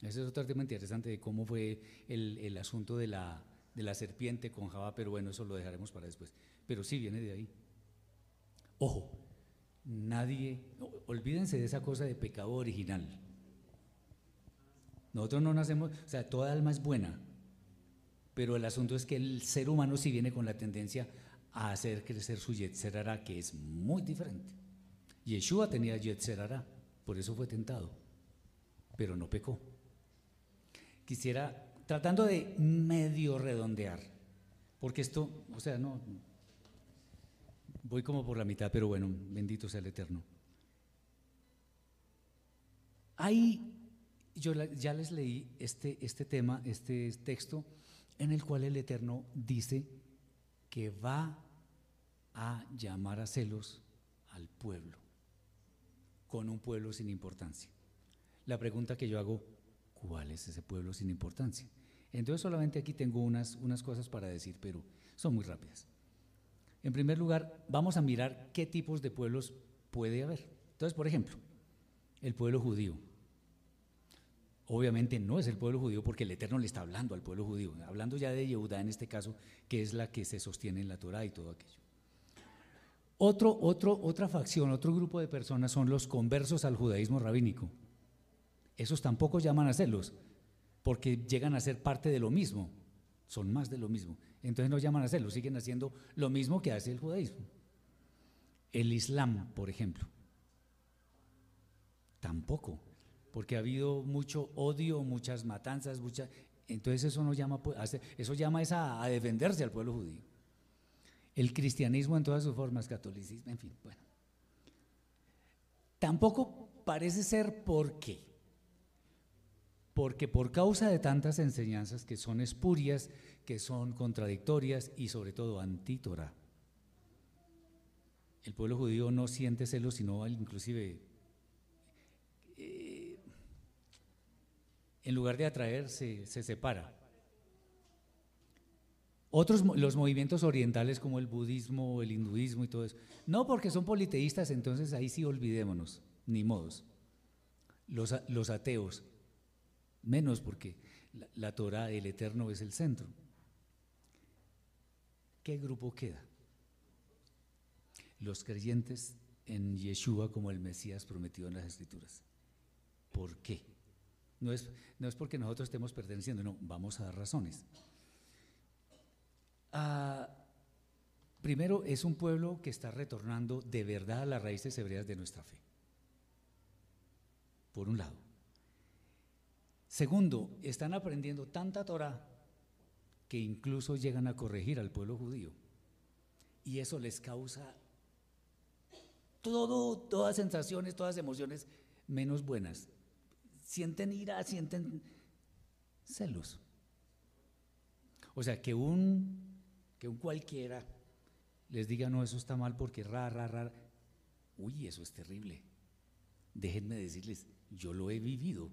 B: Ese es otro tema interesante de cómo fue el, asunto de la, de la serpiente con Jabá, pero bueno, eso lo dejaremos para después. Pero sí viene de ahí. Ojo, nadie, olvídense de esa cosa de pecado original. Nosotros no nacemos, o sea, toda alma es buena, pero el asunto es que el ser humano sí viene con la tendencia a hacer crecer su Yetzerara, que es muy diferente. Yeshua tenía Yetzerara, por eso fue tentado, pero no pecó. Quisiera, tratando de medio redondear, porque esto, o sea, no, voy como por la mitad, pero bueno, bendito sea el Eterno. Hay yo ya les leí este, este tema, este texto, en el cual el Eterno dice que va a llamar a celos al pueblo, con un pueblo sin importancia. La pregunta que yo hago, ¿cuál es ese pueblo sin importancia? Entonces solamente aquí tengo unas, unas cosas para decir, pero son muy rápidas. En primer lugar, vamos a mirar qué tipos de pueblos puede haber. Entonces, por ejemplo, el pueblo judío. Obviamente no es el pueblo judío porque el Eterno le está hablando al pueblo judío, hablando ya de Yehudá en este caso, que es la que se sostiene en la Torah y todo aquello. Otro, otro, otra facción, otro grupo de personas son los conversos al judaísmo rabínico. Esos tampoco llaman a serlos, porque llegan a ser parte de lo mismo, son más de lo mismo. Entonces no llaman a serlos, siguen haciendo lo mismo que hace el judaísmo. El Islam, por ejemplo, tampoco porque ha habido mucho odio, muchas matanzas, muchas, entonces eso no llama, eso llama a, defenderse al pueblo judío. El cristianismo en todas sus formas, catolicismo, en fin, bueno. Tampoco parece ser por qué. Porque por causa de tantas enseñanzas que son espurias, que son contradictorias y sobre todo antítora, el pueblo judío no siente celos, sino inclusive en lugar de atraer, se, se separa. Otros, los movimientos orientales como el budismo, el hinduismo y todo eso. No porque son politeístas, entonces ahí sí olvidémonos, ni modos. Los, los ateos, menos porque la, la Torah, el Eterno, es el centro. ¿Qué grupo queda? Los creyentes en Yeshua como el Mesías prometido en las Escrituras. ¿Por qué? No es, no es porque nosotros estemos perteneciendo, no, vamos a dar razones. Ah, primero, es un pueblo que está retornando de verdad a las raíces hebreas de nuestra fe. Por un lado. Segundo, están aprendiendo tanta Torah que incluso llegan a corregir al pueblo judío. Y eso les causa todo, todas sensaciones, todas emociones menos buenas. Sienten ira, sienten celos. O sea, que un, que un cualquiera les diga, no, eso está mal porque ra, ra, ra. Uy, eso es terrible. Déjenme decirles, yo lo he vivido.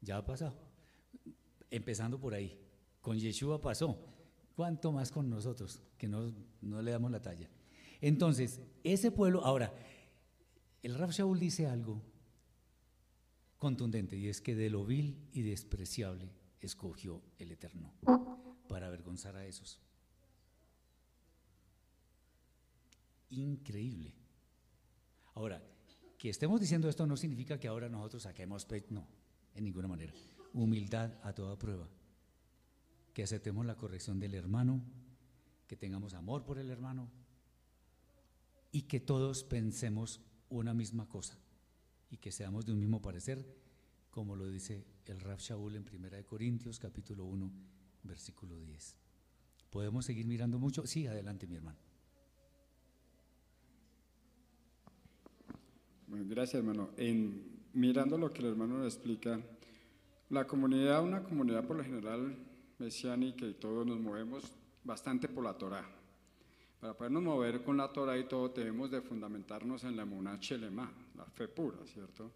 B: Ya ha pasado. Empezando por ahí. Con Yeshua pasó. ¿Cuánto más con nosotros que no, no le damos la talla? Entonces, ese pueblo, ahora, el Rab Shaul dice algo contundente y es que de lo vil y despreciable escogió el Eterno para avergonzar a esos. Increíble. Ahora, que estemos diciendo esto no significa que ahora nosotros saquemos pecho, no, en ninguna manera. Humildad a toda prueba. Que aceptemos la corrección del hermano, que tengamos amor por el hermano y que todos pensemos una misma cosa y que seamos de un mismo parecer, como lo dice el Rab Shaul en 1 Corintios capítulo 1, versículo 10. ¿Podemos seguir mirando mucho? Sí, adelante mi hermano.
E: Gracias hermano. En, mirando lo que el hermano nos explica, la comunidad, una comunidad por lo general mesiánica y todos nos movemos bastante por la Torah. Para podernos mover con la Torah y todo, debemos de fundamentarnos en la Emuná Chelema, la fe pura, ¿cierto?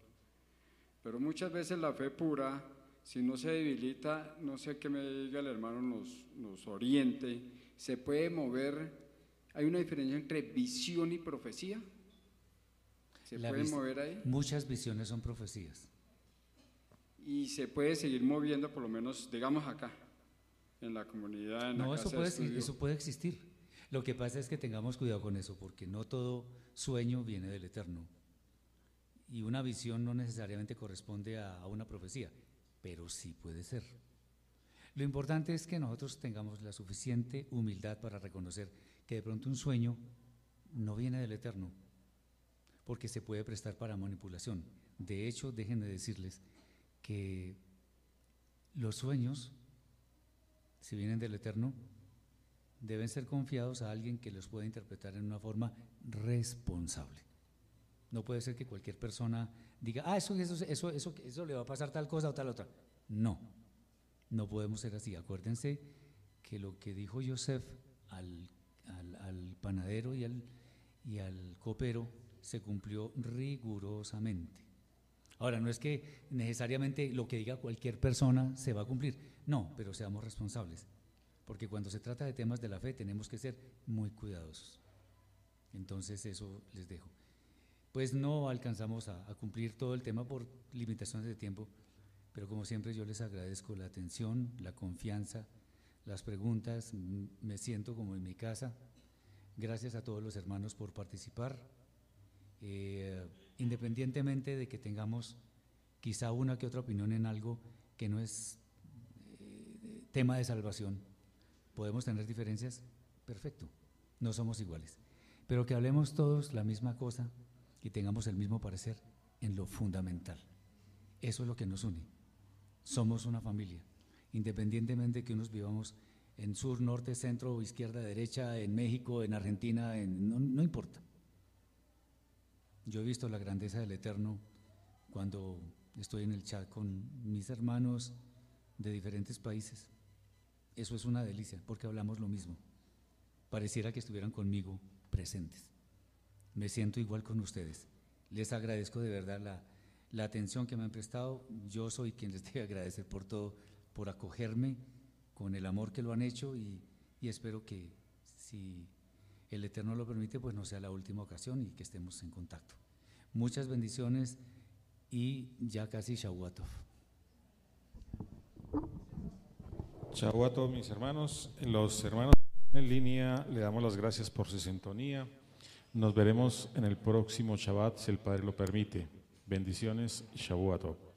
E: Pero muchas veces la fe pura, si no se debilita, no sé qué me diga el hermano, nos, nos oriente, se puede mover. ¿Hay una diferencia entre visión y profecía?
B: ¿Se puede mover ahí? Muchas visiones son profecías.
E: Y se puede seguir moviendo, por lo menos, digamos acá, en la comunidad. En
B: no,
E: la
B: eso, puede, eso puede existir. Lo que pasa es que tengamos cuidado con eso, porque no todo sueño viene del Eterno. Y una visión no necesariamente corresponde a, una profecía, pero sí puede ser. Lo importante es que nosotros tengamos la suficiente humildad para reconocer que de pronto un sueño no viene del Eterno, porque se puede prestar para manipulación. De hecho, déjenme decirles que los sueños, si vienen del Eterno, deben ser confiados a alguien que los pueda interpretar en una forma responsable. No puede ser que cualquier persona diga, ah, eso, eso, eso, eso, eso le va a pasar tal cosa o tal otra. No, no podemos ser así. Acuérdense que lo que dijo Joseph al, al, panadero y al, y al copero se cumplió rigurosamente. Ahora, no es que necesariamente lo que diga cualquier persona se va a cumplir, no, pero seamos responsables porque cuando se trata de temas de la fe tenemos que ser muy cuidadosos. Entonces eso les dejo. Pues no alcanzamos a, cumplir todo el tema por limitaciones de tiempo, pero como siempre yo les agradezco la atención, la confianza, las preguntas, me siento como en mi casa. Gracias a todos los hermanos por participar. Eh, independientemente de que tengamos quizá una que otra opinión en algo que no es eh, tema de salvación, podemos tener diferencias, perfecto, no somos iguales. Pero que hablemos todos la misma cosa y tengamos el mismo parecer en lo fundamental. Eso es lo que nos une. Somos una familia, independientemente de que unos vivamos en sur, norte, centro, izquierda, derecha, en México, en Argentina, no, no importa. Yo he visto la grandeza del Eterno cuando estoy en el chat con mis hermanos de diferentes países. Eso es una delicia, porque hablamos lo mismo. Pareciera que estuvieran conmigo presentes. Me siento igual con ustedes. Les agradezco de verdad la atención que me han prestado. Yo soy quien les debe agradecer por todo, por acogerme con el amor que lo han hecho y, espero que si el Eterno lo permite, pues no sea la última ocasión y que estemos en contacto. Muchas bendiciones y ya casi Shavuatov.
A: Shavuatov, mis hermanos. Los hermanos en línea le damos las gracias por su sintonía. Nos veremos en el próximo Shabbat, si el Padre lo permite. Bendiciones y Shavuatov.